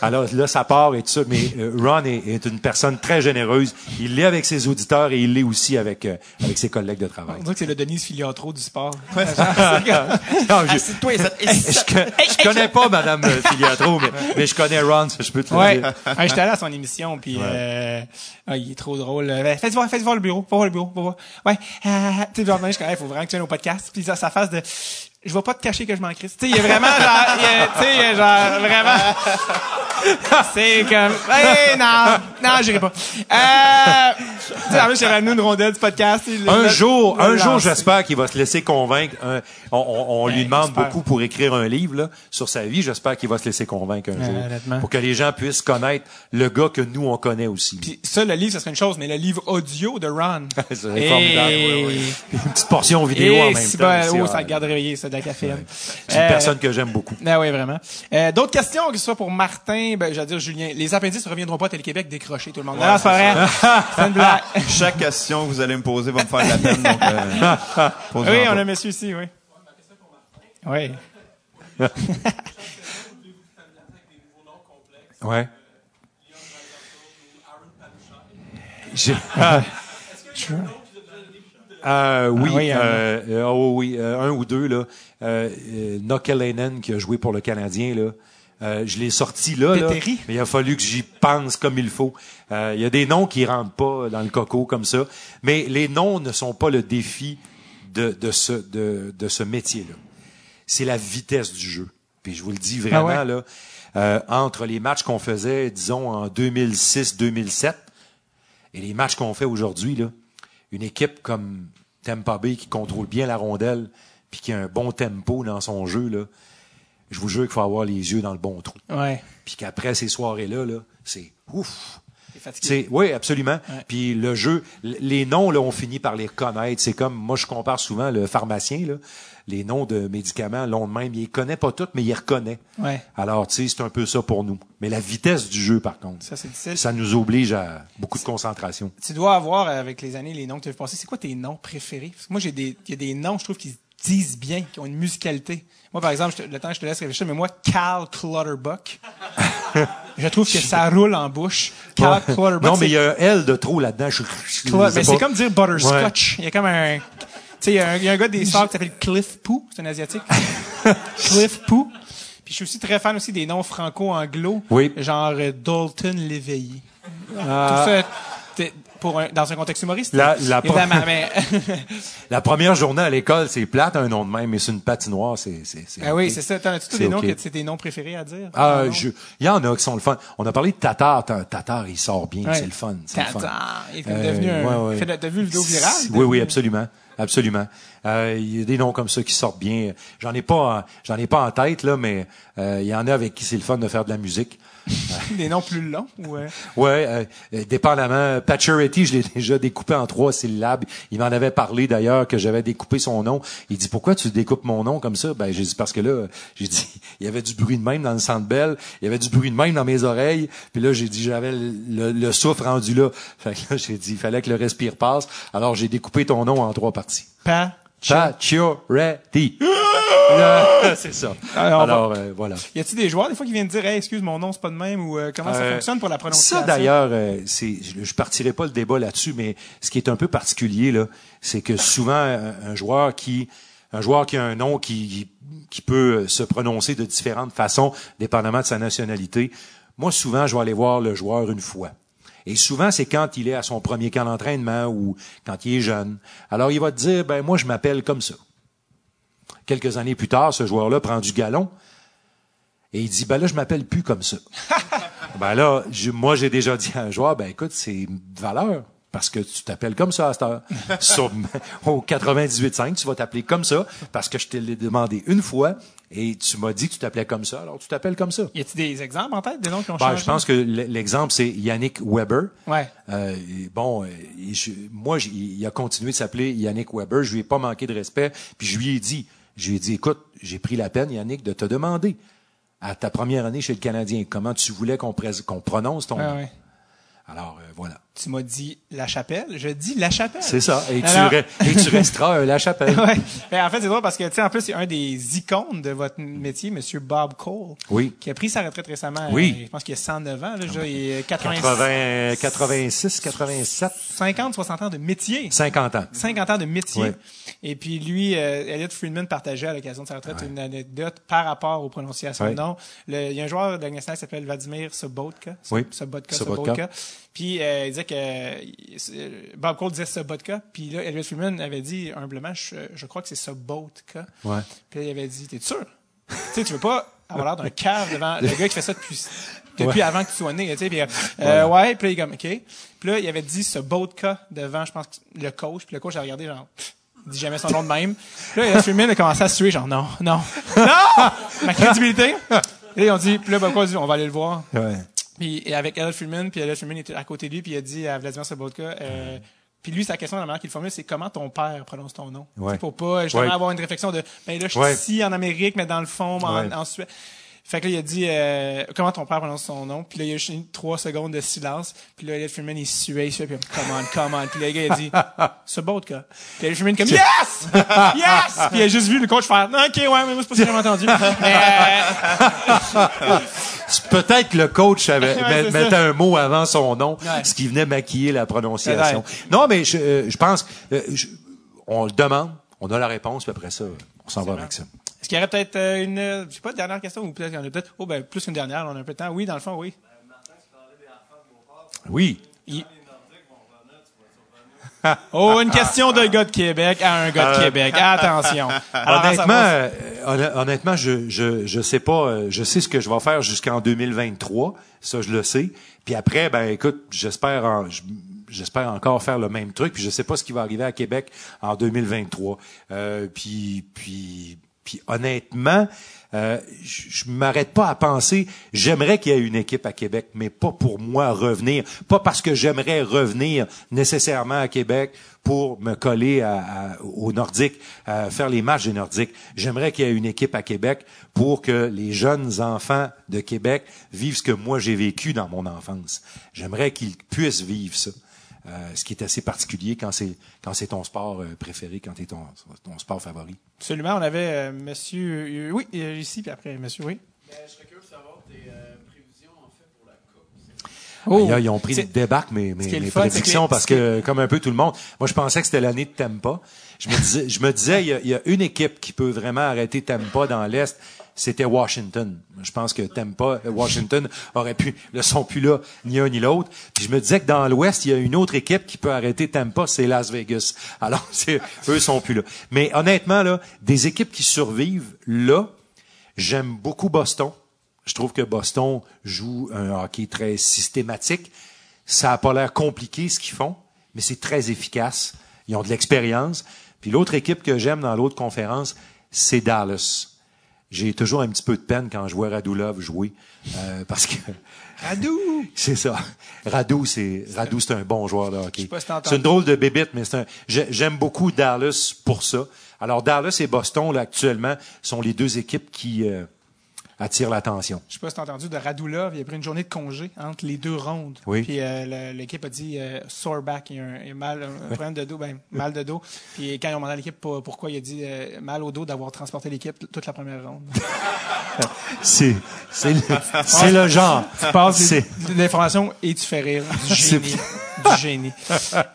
Alors là, ça part et tout ça, mais euh, Ron est, est une personne très généreuse. Il l'est avec ses auditeurs et il l'est aussi avec euh, avec ses collègues de travail. On dirait que c'est le Denise Filiatro du sport. <laughs> Je, Assis-toi ça- je, ça- co- je connais pas Madame euh, Filiatro, mais, mais je connais Ron, ça, je peux te le Ouais. dire. Ouais, J'étais allé à son émission, puis euh, ah, il est trop drôle. Euh, Faites voir, faites voir le bureau, faites voir le bureau, faites voir. Ouais, euh, tu sais, connais, faut vraiment que tu viennes au podcast, puis ça, sa face de, je vais pas te cacher que je m'en crisse. Tu sais, il est vraiment genre, tu sais, genre vraiment, <laughs> c'est comme, hey, non, non, j'irai pas. Euh, tu sais, une rondelle du podcast. Un jour, un jour, j'espère qu'il va se laisser convaincre. Un- on on- on lui Ouais, demande beaucoup pour écrire un livre là, sur sa vie. J'espère qu'il va se laisser convaincre un Ouais, jour, pour que les gens puissent connaître le gars que nous on connaît aussi. Puis ça, le livre, ça serait une chose, mais le livre audio de Ron. <laughs> Et- formidable, oui, oui. Une petite portion vidéo Et en même si temps. ben, oh, ouais. ça garde réveillé, ça, de la caféine. C'est une Euh, personne que j'aime beaucoup. Ah oui, vraiment. Euh, D'autres questions, que ce soit pour Martin, ben, j'allais dire Julien. Les appendices ne reviendront pas à Télé-Québec décrochés, tout le monde. non, non, c'est pas vrai. c'est une blague. Chaque question que vous allez me poser va me faire de la peine. Donc, euh, <laughs> oui, pas. on a monsieur ici, oui. Oui. <laughs> Ouais. J'ai- Euh, oui, Ah oui, hein. euh, euh, oh oui, euh, un ou deux là. Euh, euh, Nokelainen qui a joué pour le Canadien là. Euh, je l'ai sorti là, mais il a fallu que j'y pense comme il faut. Euh, Il y a des noms qui rentrent pas dans le coco comme ça, mais les noms ne sont pas le défi de, de ce de, de ce métier-là. C'est la vitesse du jeu. Puis je vous le dis vraiment Ah ouais? là, euh, entre les matchs qu'on faisait, disons en 2006-2007, et les matchs qu'on fait aujourd'hui, là, une équipe comme Tampa Bay qui contrôle bien la rondelle puis qui a un bon tempo dans son jeu, là, je vous jure qu'il faut avoir les yeux dans le bon trou. Ouais. Puis qu'après ces soirées-là, là, c'est ouf. Oui, absolument. Ouais. Puis le jeu, les noms là, on finit par les connaître. C'est comme moi, je compare souvent le pharmacien là, les noms de médicaments, l'ont de même, il les connaît pas toutes, mais il les reconnaît. Ouais. Alors, tu sais, c'est un peu ça pour nous. Mais la vitesse du jeu, par contre, Ça, ça nous oblige à beaucoup de concentration. Tu dois avoir, avec les années, les noms que tu as vu passer. C'est quoi tes noms préférés? Parce que moi, j'ai des, il y a des noms, je trouve, qui disent bien, qui ont une musicalité. Moi, par exemple, je te- le temps que je te laisse réfléchir, mais moi, Cal Clutterbuck, <laughs> je trouve que ça roule en bouche. Cal Clutterbuck, Non, mais il y a un L de trop là-dedans. Je, je- Clut- je sais mais c'est comme dire butterscotch. Il y a comme un, tu sais, il y, a un- il y a un gars des Stars qui s'appelle Cliff Poo, c'est un asiatique. <laughs> Cliff Poo. Puis je suis aussi très fan aussi des noms franco-anglo. Oui. Genre euh, Dalton Léveillé. Tout ça, pour un- dans un contexte humoristique. La- la- Évidemment, mais, <laughs> La première journée à l'école, c'est plate, un nom de même, mais c'est une patinoire, c'est, c'est, c'est ah oui, c'est ça. T'en as-tu tous des noms ok. que c'est tes noms préférés à dire? Ah, je, il y en a qui sont le fun. On a parlé de Tatar. Ta- Tatar, il sort bien, Ouais. c'est le fun. C'est le fun. Tatar. Il est Euh, devenu un, ouais, T'as vu le vidéo virale? Oui, oui, absolument. Absolument. Euh, Il y a des noms comme ça qui sortent bien. J'en ai pas, en- j'en ai pas en tête, là, mais euh, il y en a avec qui c'est le fun de faire de la musique. <laughs> Des noms plus longs? Ouais. Ouais, euh, euh, dépendamment. Patcherity, je l'ai <laughs> déjà découpé en trois syllabes. Il m'en avait parlé d'ailleurs que j'avais découpé son nom. Il dit pourquoi tu découpes mon nom comme ça? Ben j'ai dit parce que là, j'ai dit <laughs> il y avait du bruit de même dans le centre belle, il y avait du bruit de même dans mes oreilles. Puis là j'ai dit j'avais le, le- le souffle rendu là. Fait que là j'ai dit il fallait que le respire passe. Alors j'ai découpé ton nom en trois parties. Pas. Patcherity. <gasps> Là, <laughs> c'est ça. Alors, va- Alors euh, voilà. Y a-t-il des joueurs des fois qui viennent dire, hey, excuse mon nom, c'est pas de même ou euh, comment ça Euh, fonctionne pour la prononciation? Ça d'ailleurs, euh, c'est, je, partirai pas le débat là-dessus, mais ce qui est un peu particulier là, c'est que souvent un, un joueur qui, un joueur qui a un nom qui, qui peut se prononcer de différentes façons, dépendamment de sa nationalité. Moi, souvent, je vais aller voir le joueur une fois. Et souvent, c'est quand il est à son premier camp d'entraînement ou quand il est jeune. Alors, il va te dire, ben moi, je m'appelle comme ça. Quelques années plus tard, ce joueur-là prend du galon et il dit, ben là, je m'appelle plus comme ça. <laughs> ben là, je- moi, j'ai déjà dit à un joueur, ben écoute, c'est une valeur. Parce que tu t'appelles comme ça à cette heure. <laughs> Sur- au 98.5, tu vas t'appeler comme ça parce que je te l'ai demandé une fois et tu m'as dit que tu t'appelais comme ça, alors tu t'appelles comme ça. Y a-t-il des exemples en tête, des noms qui ont Ben, changé? je pense que l'exemple, c'est Yannick Weber. Ouais. Euh, bon, euh, je- moi, il a continué de s'appeler Yannick Weber. Je lui ai pas manqué de respect. Puis je lui ai dit, je lui ai dit, écoute, j'ai pris la peine, Yannick, de te demander à ta première année chez le Canadien comment tu voulais qu'on prononce ton nom? ouais. Alors euh, voilà, Tu m'as dit La Chapelle. Je dis La Chapelle. c'est ça. Et tu, Alors- re- et tu <laughs> resteras un La Chapelle. Ouais. Mais en fait, c'est drôle parce que, tu sais, en plus, c'est un des icônes de votre métier, Monsieur Bob Cole. Oui. Qui a pris sa retraite récemment. Oui. euh, je pense qu'il a 109 ans, là. genre, il a 80, 80, 86, 87, 50, 60 ans de métier. 50 ans. 50 ans de métier. Ouais. Et puis lui, euh, Elliot Friedman partageait à l'occasion de sa retraite une anecdote par rapport aux prononciations Ouais. de noms. Le- Il y a un joueur de la nationale qui s'appelle Vladimir Sobotka. Oui. Sobotka, Sobotka. Sobotka. Puis euh, il disait que euh, Bob Cole disait Sobotka. Puis là, Elliot Friedman avait dit humblement, je, je crois que c'est Sobotka. Ouais. Puis là, il avait dit, t'es sûr? <laughs> tu sais, tu veux pas avoir l'air d'un cave devant le gars qui fait ça depuis, depuis avant que tu sois né, tu sais. Puis, euh, euh, ouais, puis là, il est comme, OK. Puis là, il avait dit ce Botka devant, je pense, le coach. Puis le coach a regardé, genre, il dit jamais son nom de même. Puis là, Elliot Friedman a commencé à se tuer, genre, non, non, <laughs> non! <laughs> Ma crédibilité. Et on dit, puis là, Bob Cole dit, on va aller le voir. Ouais. Puis et avec Elliot Freeman, puis Elliot Freeman était à côté de lui, puis il a dit à Vladimir Sobotka, euh, puis lui, sa question, la manière qu'il formule, c'est comment ton père prononce ton nom? Ouais. Pour pas justement Ouais. avoir une réflexion de, ben là, je suis Ouais. ici en Amérique, mais dans le fond, en Suède. Fait que là, il a dit, euh, comment ton père prononce son nom? Puis là, il y a juste eu trois secondes de silence. Puis là, Elliot Freeman, il suait, il suait, puis come on. Puis là, le gars, il a dit, <laughs> Sobotka. Puis Elliot Freeman, comme, yes! Yes! Puis il a juste vu le coach faire, ok, ouais, mais moi, c'est pas ce que j'ai entendu. Mais, euh, <laughs> Peut-être que le coach avait, <laughs> Ouais, mettait ça. un mot avant son nom, Ouais. ce qui venait maquiller la prononciation. Non, mais je, euh, je pense, euh, je- on le demande, on a la réponse, puis après ça, on s'en va avec ça. Est-ce qu'il y aurait peut-être euh, une, euh, je sais pas, dernière question ou peut-être qu'il y en a peut-être, oh ben plus qu'une dernière, on a un peu de temps. Oui, dans le fond, oui. Oui. Il- <laughs> Oh, une question de gars de Québec à un gars de Québec. Attention. <laughs> Alors, honnêtement, savoir- euh, honnêtement, je, je, je sais pas, euh, je sais ce que je vais faire jusqu'en 2023. Ça, je le sais. Puis après, ben, écoute, j'espère en, j'espère encore faire le même truc. Puis je sais pas ce qui va arriver à Québec en 2023. Euh, puis, puis, puis honnêtement, euh, je m'arrête pas à penser. J'aimerais qu'il y ait une équipe à Québec, mais pas pour moi revenir. Pas parce que j'aimerais revenir nécessairement à Québec pour me coller à, à- aux Nordiques, faire les matchs des Nordiques. J'aimerais qu'il y ait une équipe à Québec pour que les jeunes enfants de Québec vivent ce que moi j'ai vécu dans mon enfance. J'aimerais qu'ils puissent vivre ça. Euh, ce qui est assez particulier quand c'est quand c'est ton sport euh, préféré, quand c'est ton, ton sport favori. Absolument. On avait euh, monsieur. euh, oui, euh, ici, puis après, monsieur, oui. Ben, je serais curieux de savoir tes euh, prévisions en fait pour la Coupe. Oh, Là, ils ont pris le débarque mes, mes, mes fun, c'est que prédictions parce que, comme un peu tout le monde, moi, je pensais que c'était l'année de Tampa. Je me disais, je me disais, il y, a, il y a une équipe qui peut vraiment arrêter Tampa dans l'Est. C'était Washington. Je pense que Tampa, euh, Washington aurait pu, ne sont plus là, ni un ni l'autre. Puis je me disais que dans l'Ouest, il y a une autre équipe qui peut arrêter Tampa, c'est Las Vegas. Alors, <laughs> eux sont plus là. Mais honnêtement, là, des équipes qui survivent là, j'aime beaucoup Boston. Je trouve que Boston joue un hockey très systématique. Ça a pas l'air compliqué ce qu'ils font, mais c'est très efficace. Ils ont de l'expérience. Puis l'autre équipe que j'aime dans l'autre conférence, c'est Dallas. J'ai toujours un petit peu de peine quand je vois Radulov jouer euh, parce que <laughs> Radou! c'est ça. Radou, c'est Radou, c'est un bon joueur de hockey. Si. C'est une drôle de bébite, mais c'est un. j'ai- J'aime beaucoup Dallas pour ça. Alors Dallas et Boston là actuellement sont les deux équipes qui euh, attirent l'attention. Je sais pas si t'as entendu de Radulov, il a pris une journée de congé entre les deux rondes. Oui. Puis euh, l'équipe a dit euh, sore back, il y a un, il y a mal, un problème de dos, ben mal de dos. Puis quand ils ont demandé à l'équipe pour- pourquoi, il a dit euh, mal au dos d'avoir transporté l'équipe toute la première ronde. <laughs> C'est c'est le, c'est le genre. Tu passes l'information et tu fais rire. Du C'est- génie. Du génie.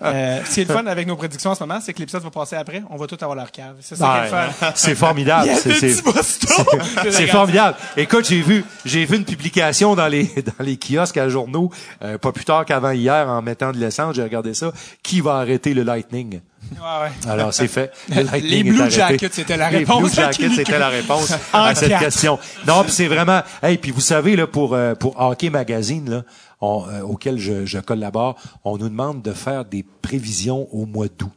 Euh, ce qui est le fun avec nos prédictions en ce moment, c'est que l'épisode va passer après. On va tous avoir leur cave. C'est ça qui est le Ouais, fun. <laughs> c'est formidable. C'est- <laughs> formidable. Écoute, j'ai vu, j'ai vu une publication dans les <laughs> dans les kiosques à journaux, euh, pas plus tard qu'avant hier, en mettant de l'essence, j'ai regardé ça. Qui va arrêter le Lightning? Ouais, ouais. Alors c'est fait. Le Les Blue. Jackets, c'était la réponse Les Blue Jackets, c'était la réponse à cette question. Non, puis c'est vraiment. Hey, puis vous savez là pour euh, pour Hockey Magazine là, on, euh, auquel je, collabore, on nous demande de faire des prévisions au mois d'août.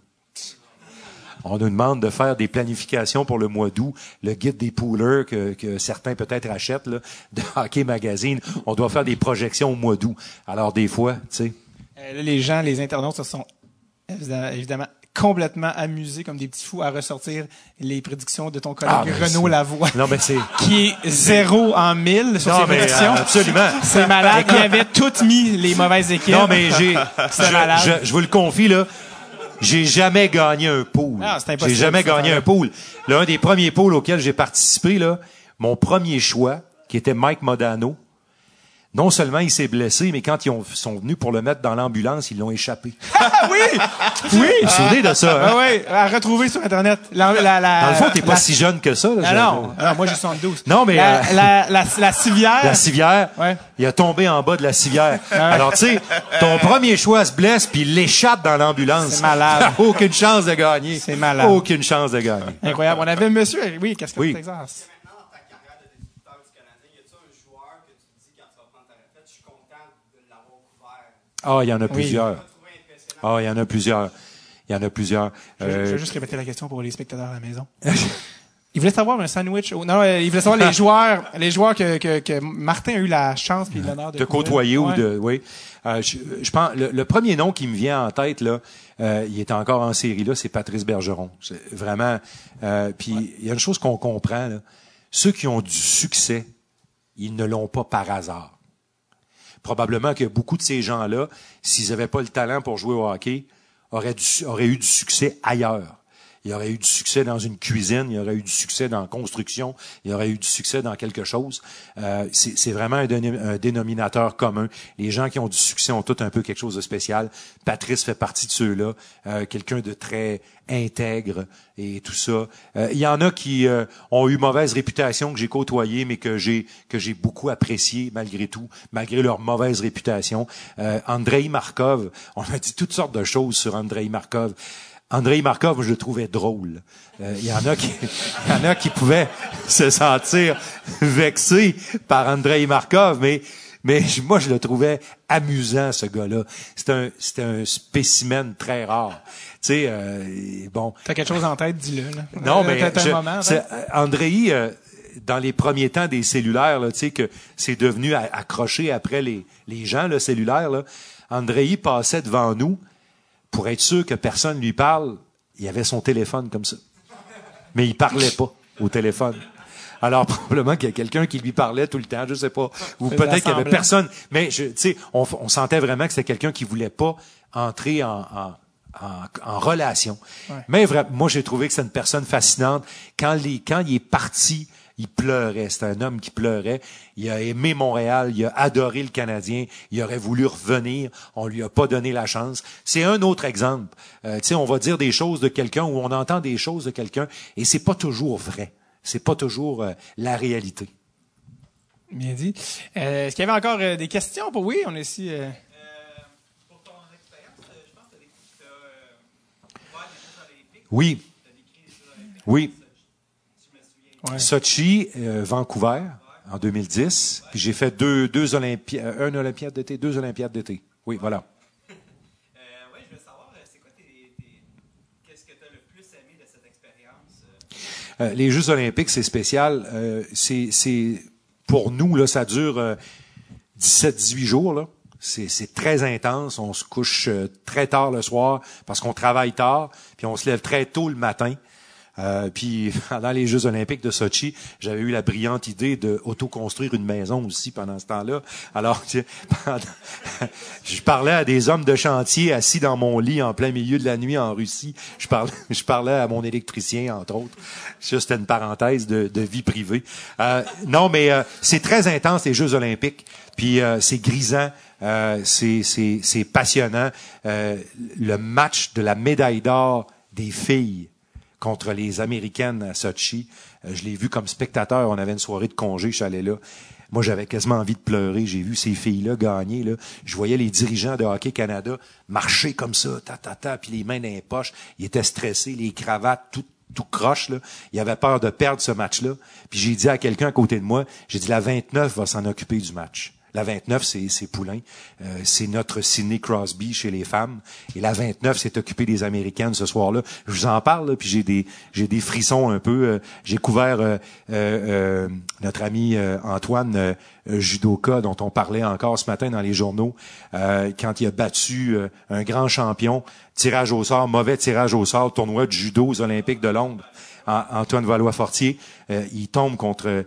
On nous demande de faire des planifications pour le mois d'août. Le guide des poolers que, certains peut-être achètent là, <laughs> de Hockey Magazine, on doit faire des projections au mois d'août. Alors des fois, tu sais, Euh, les gens, les internautes se sont évidemment complètement amusés comme des petits fous à ressortir les prédictions de ton collègue Ah, ben, Renaud Lavoie. non mais c'est <laughs> Qui est zéro en mille sur Non, ses prédictions. absolument. C'est malade. Il avait toutes mis les <laughs> mauvaises équipes. Non, mais j'ai, <laughs> je, je, je vous le confie, là. J'ai jamais gagné un pool. Ah, J'ai jamais gagné un pool. L'un des premiers pools auxquels j'ai participé, là, mon premier choix, qui était Mike Modano, non seulement il s'est blessé, mais quand ils ont- sont venus pour le mettre dans l'ambulance, ils l'ont échappé. Ah oui! <laughs> Oui! Vous vous souvenez de ça, hein? Ah oui, à retrouver sur Internet. La, la, la, Dans le fond, t'es pas si jeune que ça. Là, Ah je- non, Ah non, moi j'ai 72. Non, mais, La, euh, la, la, la civière. La civière, Ouais. il a tombé en bas de la civière. Alors, tu sais, ton premier choix se blesse, puis il l'échappe dans l'ambulance. C'est malade. <laughs> Aucune chance de gagner. C'est malade. Aucune chance de gagner. Incroyable. On avait monsieur, oui, qu'est-ce que Oui. Texas? Maintenant, dans ta carrière de débuteur du Canadien, y a-t-il un joueur que tu te dis quand tu vas prendre ta retraite, je suis content de l'avoir couvert? Ah, il y en a plusieurs. Ah, il y en a plusieurs. Il y en a plusieurs. Je, je Euh, vais juste répéter la question pour les spectateurs à la maison. <laughs> Il voulait savoir un sandwich. Non, il voulait savoir les <laughs> joueurs, les joueurs que, que, que Martin a eu la chance puis l'honneur de, de côtoyer ou de oui Euh, je, je pense le, le premier nom qui me vient en tête là euh, il est encore en série là c'est Patrice Bergeron vraiment euh, puis il y a une chose qu'on comprend là ceux qui ont du succès ils ne l'ont pas par hasard probablement que beaucoup de ces gens là s'ils avaient pas le talent pour jouer au hockey auraient, auraient eu du succès ailleurs il y aurait eu du succès dans une cuisine, il y aurait eu du succès dans la construction, il y aurait eu du succès dans quelque chose. Euh, c'est vraiment un dénominateur commun. Les gens qui ont du succès ont tout un peu quelque chose de spécial. Patrice fait partie de ceux-là, euh, quelqu'un de très intègre et tout ça. Euh, il y en a qui euh, ont eu mauvaise réputation que j'ai côtoyé, mais que j'ai que j'ai beaucoup apprécié malgré tout, malgré leur mauvaise réputation. Euh, Andrei Markov, on a dit toutes sortes de choses sur Andrei Markov. Andrei Markov, je le trouvais drôle. Euh, Il y en a qui, il y en a qui pouvaient se sentir vexés par Andrei Markov, mais mais je- moi je le trouvais amusant ce gars-là. C'était un c'était un spécimen très rare. Tu sais, euh, bon. T'as quelque chose en tête, dis-le. là. Non, Euh, mais t'as un je- moment, c'est- hein? euh, Andrei, euh, dans les premiers temps des cellulaires, là, tu sais que c'est devenu accroché après les, les gens le cellulaire. Là. Andrei passait devant nous pour être sûr que personne lui parle. Il avait son téléphone comme ça, mais il parlait pas au téléphone. Alors <laughs> probablement qu'il y a quelqu'un qui lui parlait tout le temps, je sais pas, ou peut-être qu'il y avait personne. Mais tu sais, on, on sentait vraiment que c'était quelqu'un qui voulait pas entrer en, en, en, en relation. Ouais. Mais vra- moi, j'ai trouvé que c'est une personne fascinante. Quand, les, quand il est parti, il pleurait. C'était un homme qui pleurait. Il a aimé Montréal. Il a adoré le Canadien. Il aurait voulu revenir. On lui a pas donné la chance. C'est un autre exemple. Euh, tu sais, on va dire des choses de quelqu'un ou on entend des choses de quelqu'un et c'est pas toujours vrai. C'est pas toujours euh, la réalité. Bien dit. Euh, Est-ce qu'il y avait encore des questions? Pour oui? On est ici. Oui. Oui. Ouais. Sochi, euh, Vancouver, en 2010. Puis j'ai fait deux, deux Olympiades, un Olympiade d'été, deux Olympiades d'été. Oui, voilà. Euh, oui, je veux savoir, euh, c'est quoi tes, tes- Qu'est-ce que tu as le plus aimé de cette expérience? euh? Euh, les Jeux olympiques, c'est spécial. Euh, c'est, c'est pour nous là, ça dure euh, 17-18 jours là. C'est, c'est très intense. On se couche euh, très tard le soir parce qu'on travaille tard, puis on se lève très tôt le matin. Euh, puis <laughs> pendant les Jeux olympiques de Sochi, j'avais eu la brillante idée de auto-construire une maison aussi pendant ce temps-là. Alors, <laughs> pendant- <laughs> je parlais à des hommes de chantier assis dans mon lit en plein milieu de la nuit en Russie. Je parlais, je parlais à mon électricien, entre autres. C'était une parenthèse de, de vie privée. Euh, non, mais euh, c'est très intense, les Jeux olympiques. Puis euh, c'est grisant, euh, c'est, passionnant. Le match de la médaille d'or des filles contre les Américaines à Sochi. Euh, je l'ai vu comme spectateur. On avait une soirée de congé, je suis allé là. Moi, j'avais quasiment envie de pleurer. J'ai vu ces filles-là gagner. Là. Je voyais les dirigeants de Hockey Canada marcher comme ça, ta, ta, ta, puis les mains dans les poches. Ils étaient stressés, les cravates, tout, tout croche. Là. Ils avaient peur de perdre ce match-là. Puis j'ai dit à quelqu'un à côté de moi, j'ai dit, la 29 va s'en occuper du match. La 29, c'est, c'est Poulain. Euh, c'est notre Sidney Crosby chez les femmes. Et la 29 s'est occupée des Américaines ce soir-là. Je vous en parle, puis j'ai des, frissons un peu. Euh, j'ai couvert euh, notre ami Antoine Judoka, dont on parlait encore ce matin dans les journaux, quand il a battu un grand champion, tirage au sort, mauvais tirage au sort, tournoi de judo aux Olympiques de Londres, An- Antoine Valois-Fortier. Il tombe contre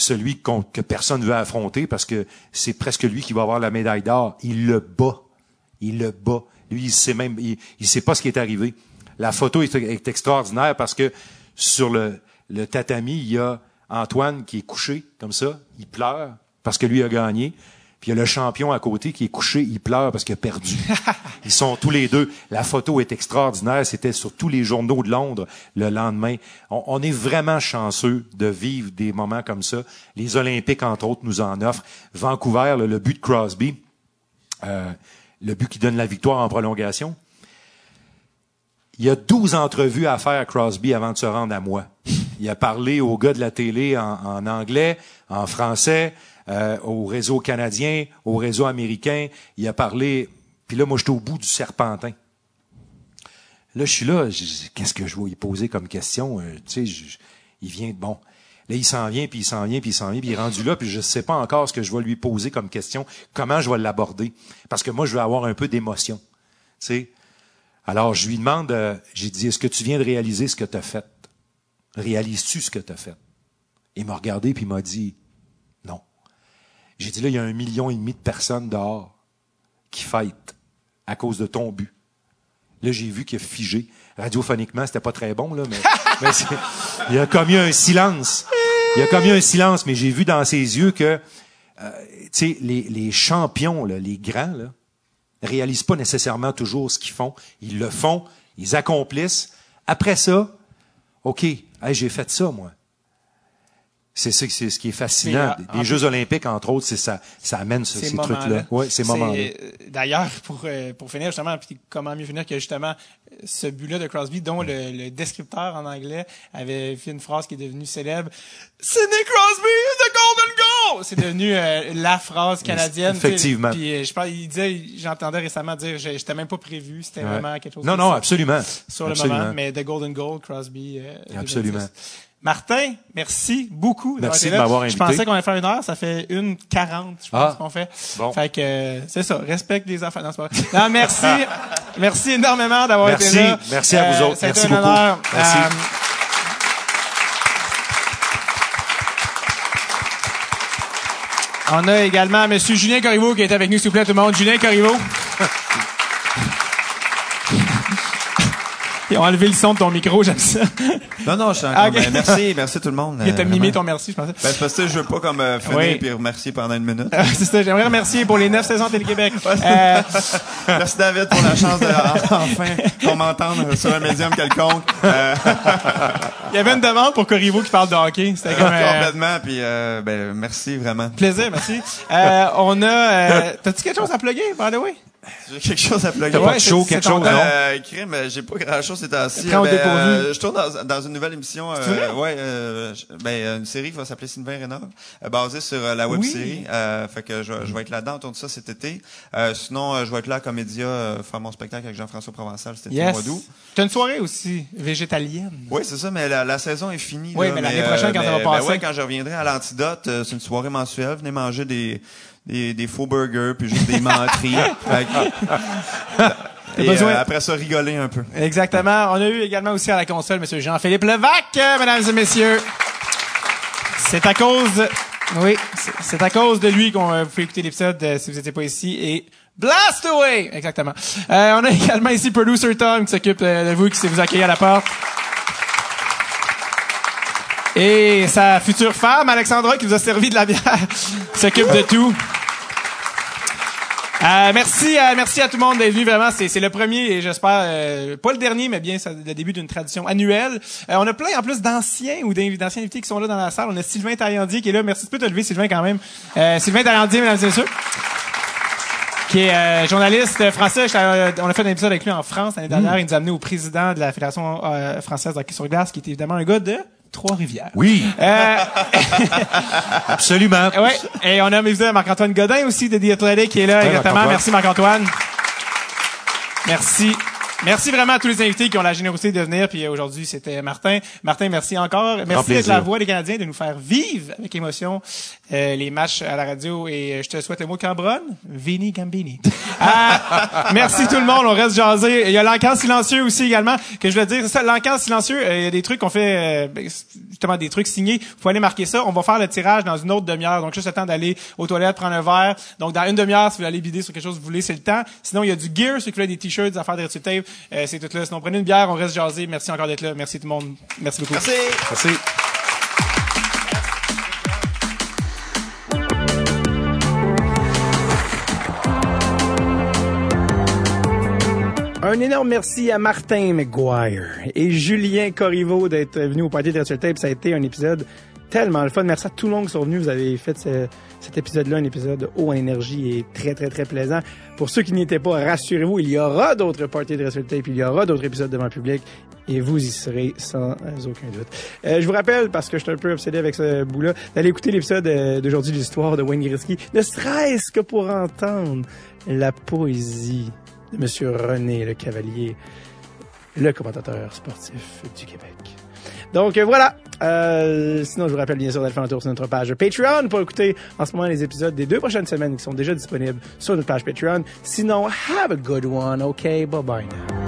celui que personne ne veut affronter parce que c'est presque lui qui va avoir la médaille d'or. Il le bat. Il le bat. Lui, il sait même, il, sait pas ce qui est arrivé. La photo est, est extraordinaire parce que sur le, le tatami, il y a Antoine qui est couché comme ça. Il pleure parce que lui a gagné. Puis il y a le champion à côté qui est couché, il pleure parce qu'il a perdu. <laughs> Ils sont tous les deux. La photo est extraordinaire. C'était sur tous les journaux de Londres le lendemain. On, on est vraiment chanceux de vivre des moments comme ça. Les Olympiques, entre autres, nous en offrent. Vancouver, le, le but de Crosby, euh, le but qui donne la victoire en prolongation. Il y a 12 entrevues à faire à Crosby avant de se rendre à moi. Il a parlé aux gars de la télé en, en anglais, en français, euh, au réseau canadien, au réseau américain. Il a parlé. Puis là, moi, j'étais au bout du serpentin. Là, je suis là. Qu'est-ce que je vais lui poser comme question? Euh, tu sais, il vient de bon. Là, il s'en vient, puis il s'en vient, puis il s'en vient, puis il est rendu là, puis je ne sais pas encore ce que je vais lui poser comme question, comment je vais l'aborder. Parce que moi, je veux avoir un peu d'émotion. Tu. Alors, je lui demande, euh, j'ai dit, est-ce que tu viens de réaliser ce que tu as fait? Réalises-tu ce que tu as fait? Il m'a regardé, puis il m'a dit. J'ai dit, là, il y a un million et demi de personnes dehors qui fêtent à cause de ton but. Là, j'ai vu qu'il a figé. Radiophoniquement, c'était pas très bon, là, mais, <laughs> il y a comme eu un silence. Il y a comme eu un silence, mais j'ai vu dans ses yeux que, euh, tu sais, les, les champions, là, les grands, là, réalisent pas nécessairement toujours ce qu'ils font. Ils le font, ils accomplissent. Après ça, OK, hey, j'ai fait ça, moi. C'est ça, c'est ce qui est fascinant. Mais, euh, en Jeux olympiques, entre autres, c'est ça, ça amène ce- ces, trucs-là. Ouais, ces moments-là. euh, D'ailleurs, pour, euh, pour finir justement, puis comment mieux finir que justement ce but-là de Crosby, dont le, le descripteur en anglais avait fait une phrase qui est devenue célèbre. Sidney Crosby, the golden goal! C'est devenu euh, la phrase canadienne. Effectivement. Puis je pense, il disait, j'entendais récemment dire, j'étais même pas prévu, c'était Ouais. vraiment quelque chose. Non, non, absolument. sur le moment, mais The Golden Goal, Crosby. euh, 2010. Absolument. Martin, merci beaucoup. d'avoir Merci été de là. m'avoir Je invité. pensais qu'on allait faire une heure, ça fait une quarante, je pense Ah. qu'on fait. Bon. Fait que euh, c'est ça, respecte les affaires. Non. Non, merci, <laughs> merci énormément d'avoir été Merci. là. Merci à vous autres. ça a été Merci un beaucoup. honneur. Merci. Euh, On a également M. Julien Corriveau qui est avec nous, s'il vous plaît, tout le monde. Julien Corriveau. <laughs> Ils ont enlevé le son de ton micro, j'aime ça. Non, non, je suis encore... Ah, merci, merci tout le monde. Il t'a euh, mimé ton merci, je pensais. Ben, c'est parce que je veux pas comme euh, finir Oui. puis remercier pendant une minute. Euh, <laughs> c'est ça, j'aimerais remercier pour les neuf saisons de Télé-Québec. Euh, <laughs> Merci David pour la chance de enfin qu'on m'entende sur un médium quelconque. Euh, <laughs> il y avait une demande pour Corriveau qui parle de hockey. C'était comme euh, complètement, puis euh, ben, merci vraiment. plaisir, merci. Euh, on a... Euh, T'as-tu quelque chose à plugger, by the way? <laughs> J'ai quelque chose à plugger? T'as pas de show, quelque chose, non? Euh, crime, j'ai pas grand chose ces temps-ci. Ben, dépourvu. euh, je tourne dans, dans une nouvelle émission, C'est vrai? euh, ouais, euh, ben, une série qui va s'appeler Sylvain Rénov, euh, basée sur euh, la web Oui. série. Euh, fait que je, je vais être là-dedans, on tourne ça cet été. Euh, sinon, euh, je vais être là à Comédia, euh, faire mon spectacle avec Jean-François Provençal cet été au Yes. mois d'août. T'as une soirée aussi végétalienne. Oui, c'est ça, mais la, la saison est finie. Oui, là, mais l'année prochaine, quand ça va ben passer. ouais, quand je reviendrai à l'antidote, euh, c'est une soirée mensuelle. Venez manger des, des, des faux burgers, puis juste des menteries. <laughs> Et besoin- euh, après ça, rigoler un peu. Exactement. On a eu également aussi à la console M. Jean-Philippe Levac, euh, mesdames et messieurs. C'est à cause, oui, c'est- à cause de lui qu'on euh, vous pouvez écouter l'épisode euh, si vous n'étiez pas ici et Blast Away! Exactement. Euh, on a <laughs> également ici Producer Tom qui s'occupe euh, de vous, qui sait vous accueillir à la porte. Et sa future femme, Alexandra, qui vous a servi de la bière, <laughs> s'occupe de tout. Euh, merci, euh, merci à tout le monde d'être venu. Vraiment, c'est, c'est le premier et j'espère euh, pas le dernier, mais bien ça- le début d'une tradition annuelle. Euh, on a plein en plus d'anciens ou d'anciens invités qui sont là dans la salle. On a Sylvain Taillandier qui est là. Merci, tu peux te lever, Sylvain, quand même. Euh, Sylvain Taillandier, mesdames et messieurs qui est euh, journaliste français. On a fait un épisode avec lui en France l'année dernière. Il nous a amené au président de la Fédération euh, française de hockey sur glace, qui est évidemment un gars de Trois-Rivières. Oui, Euh, <laughs> absolument. Ouais, et on a évidemment Marc-Antoine Godin aussi de The Athletic qui est là, exactement. Merci Marc-Antoine. Merci. Merci vraiment à tous les invités qui ont la générosité de venir. Puis aujourd'hui, c'était Martin. Martin, merci encore. Merci d'être la voix des Canadiens, de nous faire vivre avec émotion euh, les matchs à la radio. Et euh, je te souhaite le mot Cambronne. Vini Gambini. <laughs> Ah, merci tout le monde. On reste jasé. Il y a l'encan silencieux aussi également, que je voulais dire. C'est ça, l'encan silencieux. euh, Il y a des trucs qu'on fait, euh, ben, justement des trucs signés. Faut aller marquer ça. On va faire le tirage dans une autre demi-heure. Donc juste le temps d'aller aux toilettes, prendre un verre. Donc dans une demi-heure, si vous voulez aller bider sur quelque chose vous voulez, c'est le temps. Sinon, il y a du gear, ceux qui veulent des t-shirts, des affaires de tape. Euh, c'est tout là. Sinon, prenez une bière, on reste jasé. Merci encore d'être là. Merci tout le monde. Merci beaucoup. Merci! Merci. Un énorme merci à Martin McGuire et Julien Corriveau d'être venu au Party de Retro Tape. Ça a été un épisode tellement le fun. Merci à tout le monde qui sont venus. Vous avez fait ce- cet épisode-là, un épisode haut en énergie et très, très, très plaisant. Pour ceux qui n'y étaient pas, rassurez-vous, il y aura d'autres Parties de Retro Tape, il y aura d'autres épisodes devant le public et vous y serez sans aucun doute. Euh, je vous rappelle, parce que je suis un peu obsédé avec ce bout-là, d'aller écouter l'épisode euh, d'aujourd'hui de l'histoire de Wayne Gretzky, ne serait-ce que pour entendre la poésie de Monsieur René Le Cavalier, le commentateur sportif du Québec. Donc euh, voilà. Euh, sinon, je vous rappelle bien sûr d'aller faire un tour sur notre page Patreon pour écouter en ce moment les épisodes des deux prochaines semaines qui sont déjà disponibles sur notre page Patreon. Sinon, have a good one, OK? Bye bye now.